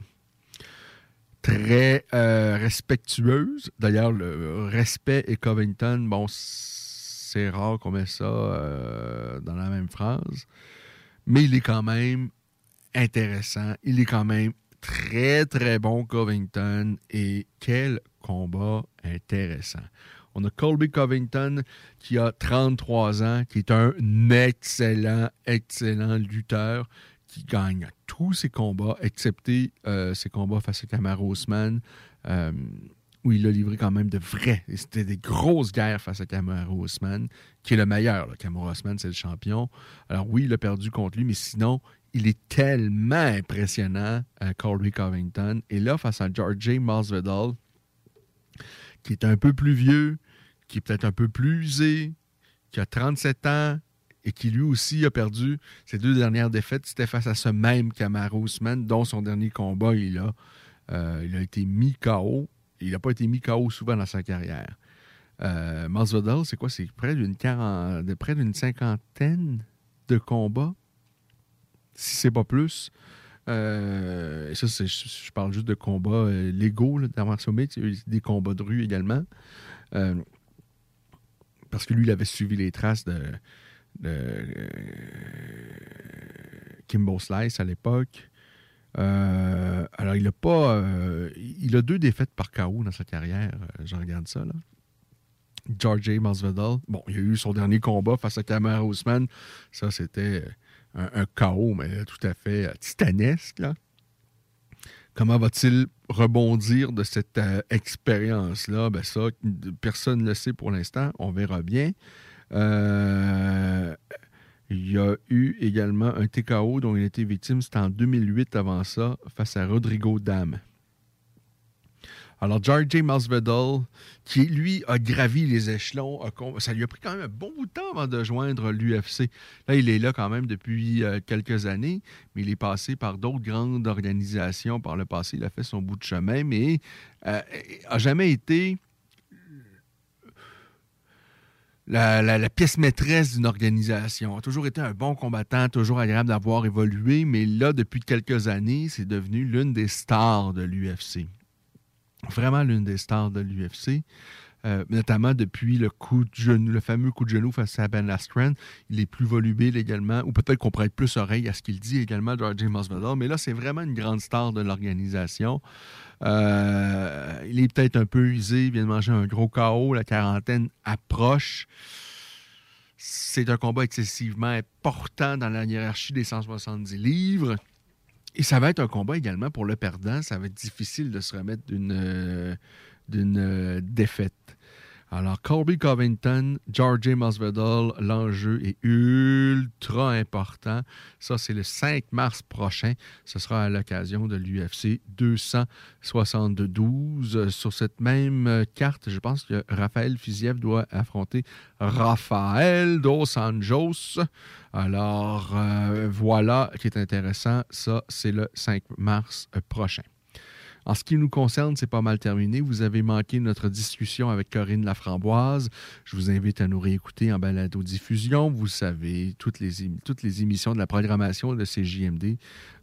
très respectueuse. D'ailleurs, le respect et Covington, bon, c'est rare qu'on met ça dans la même phrase, mais il est quand même intéressant. Il est quand même très, très bon, Covington, et quel combat intéressant. On a Colby Covington qui a 33 ans, qui est un excellent, excellent lutteur qui gagne tous ses combats, excepté euh, ses combats face à Kamaru Usman, euh, où il a livré quand même de vrais. C'était des grosses guerres face à Kamaru Usman, qui est le meilleur. là. Kamaru Usman, c'est le champion. Alors oui, il a perdu contre lui, mais sinon, il est tellement impressionnant, euh, Colby Covington. Et là, face à George Masvidal, qui est un peu plus vieux, qui est peut-être un peu plus usé, qui a 37 ans, et qui lui aussi a perdu ses deux dernières défaites. C'était face à ce même Kamaru Usman, dont son dernier combat, il a, euh, il a été mis KO. Il n'a pas été mis KO souvent dans sa carrière. Euh, c'est quoi? C'est près d'une cinquantaine de combats, si c'est pas plus. Euh, et ça, je, je parle juste de combats euh, légaux d'arts des combats de rue également. Euh, parce que lui, il avait suivi les traces de, euh, Kimbo Slice à l'époque. Alors, il a pas. il a deux défaites par KO dans sa carrière. Euh, Je regarde ça, là. George A. Masvidal. Bon, il a eu son dernier combat face à Kamaru Usman. Ça, c'était un, KO, mais tout à fait euh, titanesque. Comment va-t-il rebondir de cette euh, expérience-là? Ben ça, personne ne le sait pour l'instant. On verra bien. Euh, il y a eu également un TKO dont il a été victime. C'était en 2008 avant ça, face à Rodrigo Dam. Alors, George J. Masvidal, qui lui a gravi les échelons, ça lui a pris quand même un bon bout de temps avant de joindre l'UFC. Là, il est là quand même depuis euh, quelques années, mais il est passé par d'autres grandes organisations par le passé. Il a fait son bout de chemin, mais euh, a jamais été la pièce maîtresse d'une organisation. A toujours été un bon combattant, toujours agréable d'avoir évolué, mais là, depuis quelques années, c'est devenu l'une des stars de l'UFC. Vraiment l'une des stars de l'UFC. Euh, notamment depuis le coup de genou, le fameux coup de genou face à Ben Askren. Il est plus volubile également, ou peut-être qu'on être plus oreille à ce qu'il dit également, George Masvidal. Mais là, c'est vraiment une grande star de l'organisation. Euh, il est peut-être un peu usé, il vient de manger un gros KO, la quarantaine approche. C'est un combat excessivement important dans la hiérarchie des 170 livres. Et ça va être un combat également pour le perdant. Ça va être difficile de se remettre d'une euh, d'une euh, défaite. Alors, Colby Covington, George Masvidal, l'enjeu est ultra important. Ça, c'est le 5 mars prochain. Ce sera à l'occasion de l'UFC 272. Euh, Sur cette même carte, je pense que Raphaël Fiziev doit affronter Raphaël Dos Anjos. Alors, euh, voilà qui est intéressant. Ça, c'est le 5 mars prochain. En ce qui nous concerne, c'est pas mal terminé. Vous avez manqué notre discussion avec Corinne Laframboise. Je vous invite à nous réécouter en balado-diffusion. Vous savez, toutes les, émissions de la programmation de CJMD,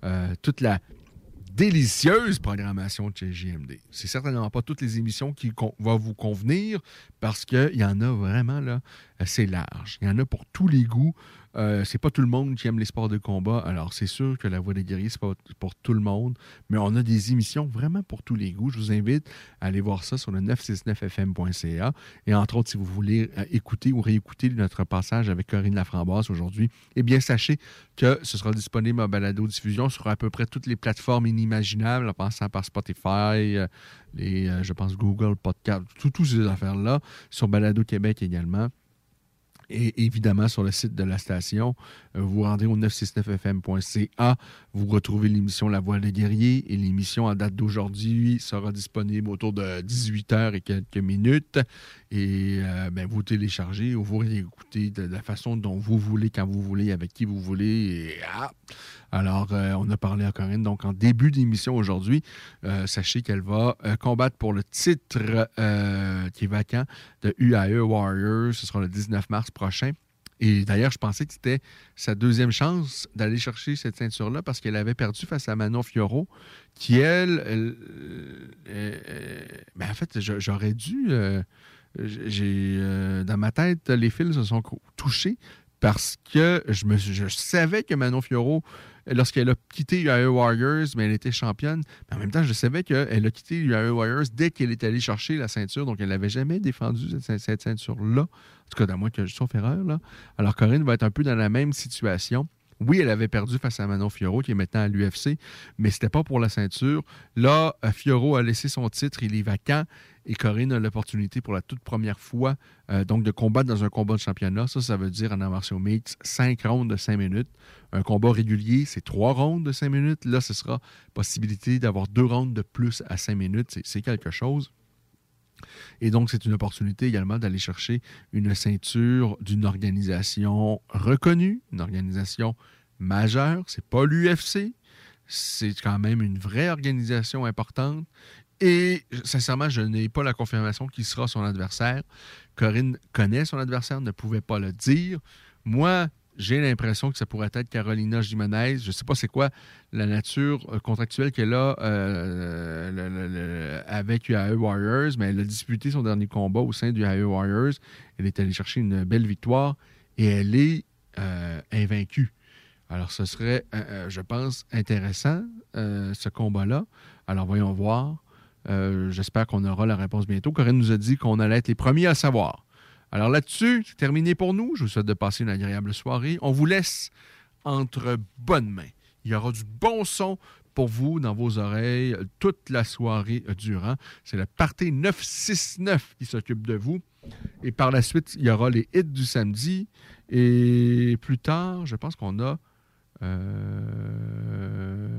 euh, toute la délicieuse programmation de CJMD. C'est certainement pas toutes les émissions qui vont vous convenir parce qu'il y en a vraiment assez large. Il y en a pour tous les goûts. Euh, c'est pas tout le monde qui aime les sports de combat. Alors, c'est sûr que la voix des guerriers, c'est pas pour tout le monde, mais on a des émissions vraiment pour tous les goûts. Je vous invite à aller voir ça sur le 969fm.ca. Et entre autres, si vous voulez euh, écouter ou réécouter notre passage avec Corinne Laframboise aujourd'hui, eh bien, sachez que ce sera disponible en balado-diffusion sur à peu près toutes les plateformes inimaginables, en passant par Spotify, euh, les, je pense, Google Podcast, tout- toutes ces affaires-là, sur Balado Québec également. Et évidemment, sur le site de la station, euh, vous rendez au 969fm.ca. Vous retrouvez l'émission La Voix des guerriers. Et l'émission, en date d'aujourd'hui, sera disponible autour de 18h et quelques minutes. Et euh, ben, vous téléchargez ou vous réécoutez de la façon dont vous voulez, quand vous voulez, avec qui vous voulez. Et, ah! Alors, euh, on a parlé à Corinne. Donc, en début d'émission aujourd'hui, euh, sachez qu'elle va euh, combattre pour le titre qui est vacant de UAE Warriors. Ce sera le 19 mars prochain. Et d'ailleurs, je pensais que c'était sa deuxième chance d'aller chercher cette ceinture-là parce qu'elle avait perdu face à Manon Fioro, qui, elle, ben, en fait, j'aurais dû. j'ai dans ma tête, les fils se sont touchés parce que je, me, je savais que Manon Fioro, lorsqu'elle a quitté UAE Warriors, mais elle était championne. Mais en même temps, je savais qu'elle a quitté UAE Warriors dès qu'elle est allée chercher la ceinture. Donc, elle n'avait jamais défendu cette, ceinture-là. En tout cas, dans moi que je sauf erreur. Là. Alors, Corinne va être un peu dans la même situation. Oui, elle avait perdu face à Manon Fioro, qui est maintenant à l'UFC, mais c'était pas pour la ceinture. Là, euh, Fioro a laissé son titre, il est vacant, et Corinne a l'opportunité pour la toute première fois euh, donc de combattre dans un combat de championnat. Ça, ça veut dire en arts martiaux mixtes, 5 rounds de 5 minutes. Un combat régulier, c'est 3 rounds de 5 minutes. Là, ce sera possibilité d'avoir deux rounds de plus à 5 minutes. C'est quelque chose. Et donc, c'est une opportunité également d'aller chercher une ceinture d'une organisation reconnue, une organisation majeure. C'est pas l'UFC, c'est quand même une vraie organisation importante. Et sincèrement, je n'ai pas la confirmation qui sera son adversaire. Corinne connaît son adversaire, ne pouvait pas le dire. Moi, j'ai l'impression que ça pourrait être Carolina Jimenez. Je ne sais pas c'est quoi la nature euh, contractuelle qu'elle a euh, avec UAE Warriors, mais elle a disputé son dernier combat au sein du UAE Warriors. Elle est allée chercher une belle victoire et elle est euh, invaincue. Alors, ce serait, je pense, intéressant, ce combat-là. Alors, voyons voir. J'espère qu'on aura la réponse bientôt. Corinne nous a dit qu'on allait être les premiers à savoir. Alors là-dessus, c'est terminé pour nous. Je vous souhaite de passer une agréable soirée. On vous laisse entre bonnes mains. Il y aura du bon son pour vous dans vos oreilles toute la soirée durant. C'est le Party 969 qui s'occupe de vous. Et par la suite, il y aura les hits du samedi. Et plus tard, je pense qu'on a. euh,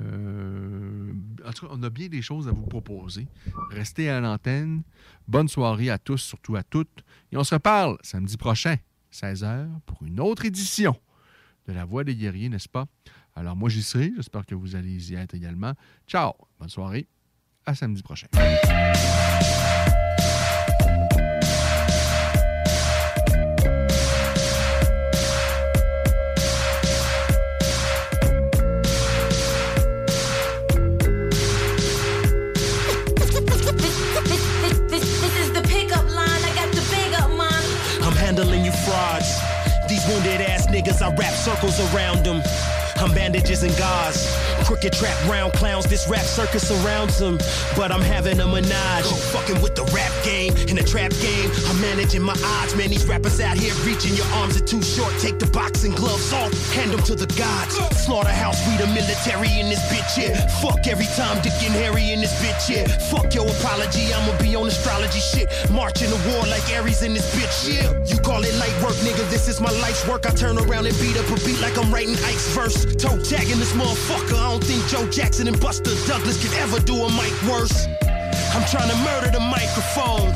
en tout cas, on a bien des choses à vous proposer. Restez à l'antenne. Bonne soirée à tous, surtout à toutes. Et on se reparle samedi prochain, 16h, pour une autre édition de La Voix des guerriers, n'est-ce pas? Alors, moi, j'y serai. J'espère que vous allez y être également. Ciao! Bonne soirée. À samedi prochain. I wrap circles around them. I'm bandages and gauze. Crooked trap round clowns, this rap circus surrounds them. But I'm having a menage. Fucking with the rap game, in the trap game. I'm managing my odds, man. These rappers out here reaching your arms are too short. Take the boxing gloves off, hand them to the gods. Slaughterhouse, we the military in this bitch, yeah. Fuck every time Dick and Harry in this bitch, yeah. Fuck your apology, I'ma be on astrology shit. Marching the war like Aries in this bitch, yeah. You call it light work, nigga, this is my life's work. I turn around and beat up a beat like I'm writing Ike's verse. Toe tagging this motherfucker, don't think Joe Jackson and Buster Douglas could ever do a mic worse. I'm trying to murder the microphone.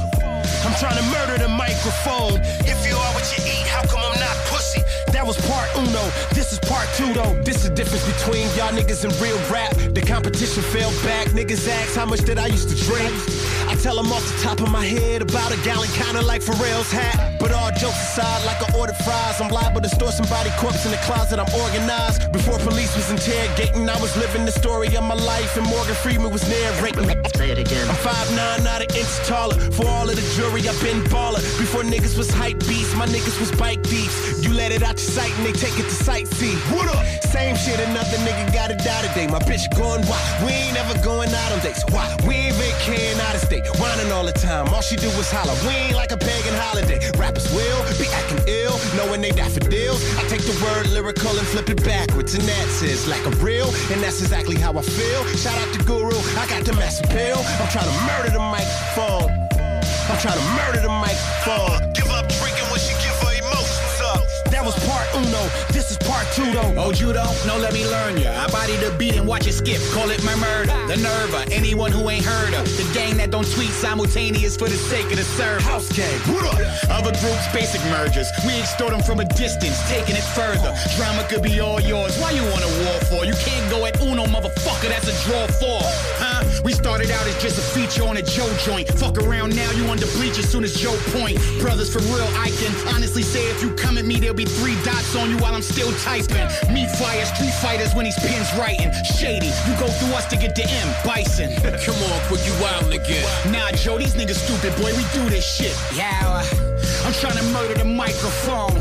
I'm trying to murder the microphone. If you are what you eat, how come I'm not pussy? That was part uno. This is part two though. This is the difference between y'all niggas and real rap. The competition fell back. Niggas ask how much did I used to drink. I tell them off the top of my head about a gallon, kinda like Pharrell's hat. But all jokes aside, like I ordered fries, I'm liable to store somebody corpse in the closet. I'm organized. Before police was interrogating, I was living the story of my life, and Morgan Freeman was narrating. Say it again. I'm 5'9", not an inch taller. For all of the jury, I've been baller. Before niggas was hype beasts, my niggas was bike thieves. You let it out your sight and they take it to sightsee. What up? Same shit, another nigga gotta die today. My bitch going why? We ain't ever going out on dates. Why? We ain't vacating out of state. Whining all the time. All she do is holler. We ain't like a pagan holiday. Rappers will be acting ill, knowing they daffodils. I take the word lyrical and flip it backwards, and that says like a real, and that's exactly how I feel. Shout out to Guru, I got the mass appeal. I'm trying to murder the microphone. I'm trying to murder the microphone. Was part uno. This is part two though. Oh, you don't? No, let me learn ya. I body the beat and watch it skip. Call it my murder. The nerve of anyone who ain't heard of. The gang that don't tweet simultaneous for the sake of the serve. House gang. What up? Other groups, basic mergers. We extort them from a distance, taking it further. Drama could be all yours. Why you want a war for? You can't go at Uno, motherfucker. That's a draw for. Huh? We started out as just a feature on a Joe joint. Fuck around now, you on the bleach as soon as Joe point. Brothers for real, I can honestly say if you come at me, there'll be three dots on you while I'm still typing. Meat fire, street fighters when these pins writing. Shady, you go through us to get to M. Bison. Come on, quick, you wild again. Nah, Joe, these niggas stupid, boy. We do this shit. Yeah, I'm trying to murder the microphone.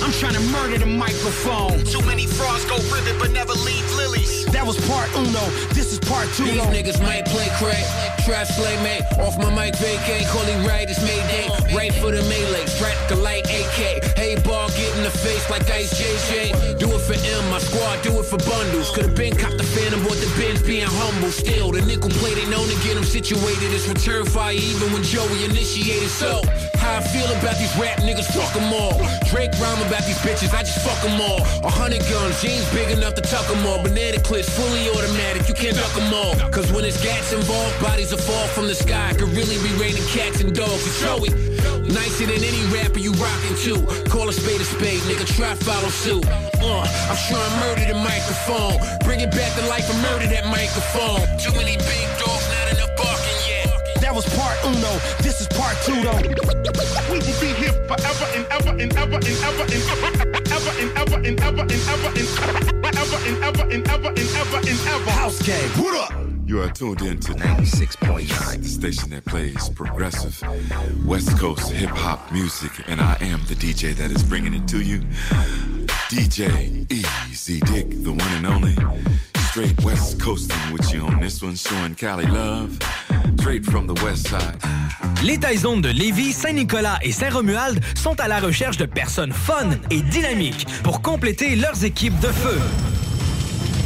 I'm trying to murder the microphone. Too many frauds go ribbon, but never leave lilies. That was part uno. This is part two. These niggas might play crack, trap slay mate. Off my mic vacate, calling right, it's Mayday. Right for the melee, strap the light AK. Hey, ball, get in the face like Ice JJ. Do it for M, my squad, do it for bundles. Could've been cop the phantom, bought the Benz, being humble. Still, the nickel plate ain't known to get him situated. It's return fire even when Joey initiated. So, how I feel about these rap niggas, fuck them all. Drake rhyme about these bitches, I just fuck them all. A hundred guns, jeans big enough to tuck them all. Banana clips, fully automatic, you can't duck them all. Cause when it's gats involved, bodies will fall from the sky. Could really be raining cats and dogs. You show it. Nicer than any rapper you rockin' to. Call a spade a spade, nigga, try follow suit. Uh, I'm sure I murdered the microphone. Bring it back to life and murder that microphone. Too many big dogs, not enough barking yet. That was part uno. This is part two, though. We will be here forever and ever and ever and ever and ever and ever and ever and ever and ever and ever and ever and ever and ever. House gang, what up? You are tuned in to 96.9, the station that plays progressive West Coast hip hop music, and I am the DJ that is bringing it to you. DJ Easy Dick, the one and only. Straight West Coasting with you on this one, showing Cali love. Straight from the West Side. Les Taizones de Lévis, Saint-Nicolas et Saint-Romuald sont à la recherche de personnes fun et dynamiques pour compléter leurs équipes de feu.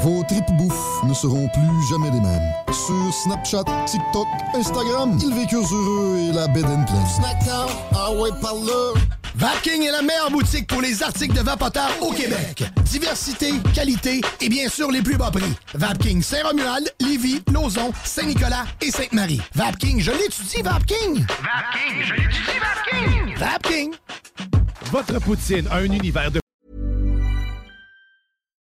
Vos tripes bouffe ne seront plus jamais les mêmes. Sur Snapchat, TikTok, Instagram, ils vécurent heureux et la bed and pleine. Vapking est la meilleure boutique pour les articles de vapoteurs au Québec. Diversité, qualité et bien sûr les plus bas prix. Vapking Saint-Romuald, Lévis, Lauson, Saint-Nicolas et Sainte-Marie. Vapking, je l'étudie, Vapking! Vapking, je l'étudie, Vapking! Vapking! Votre poutine a un univers de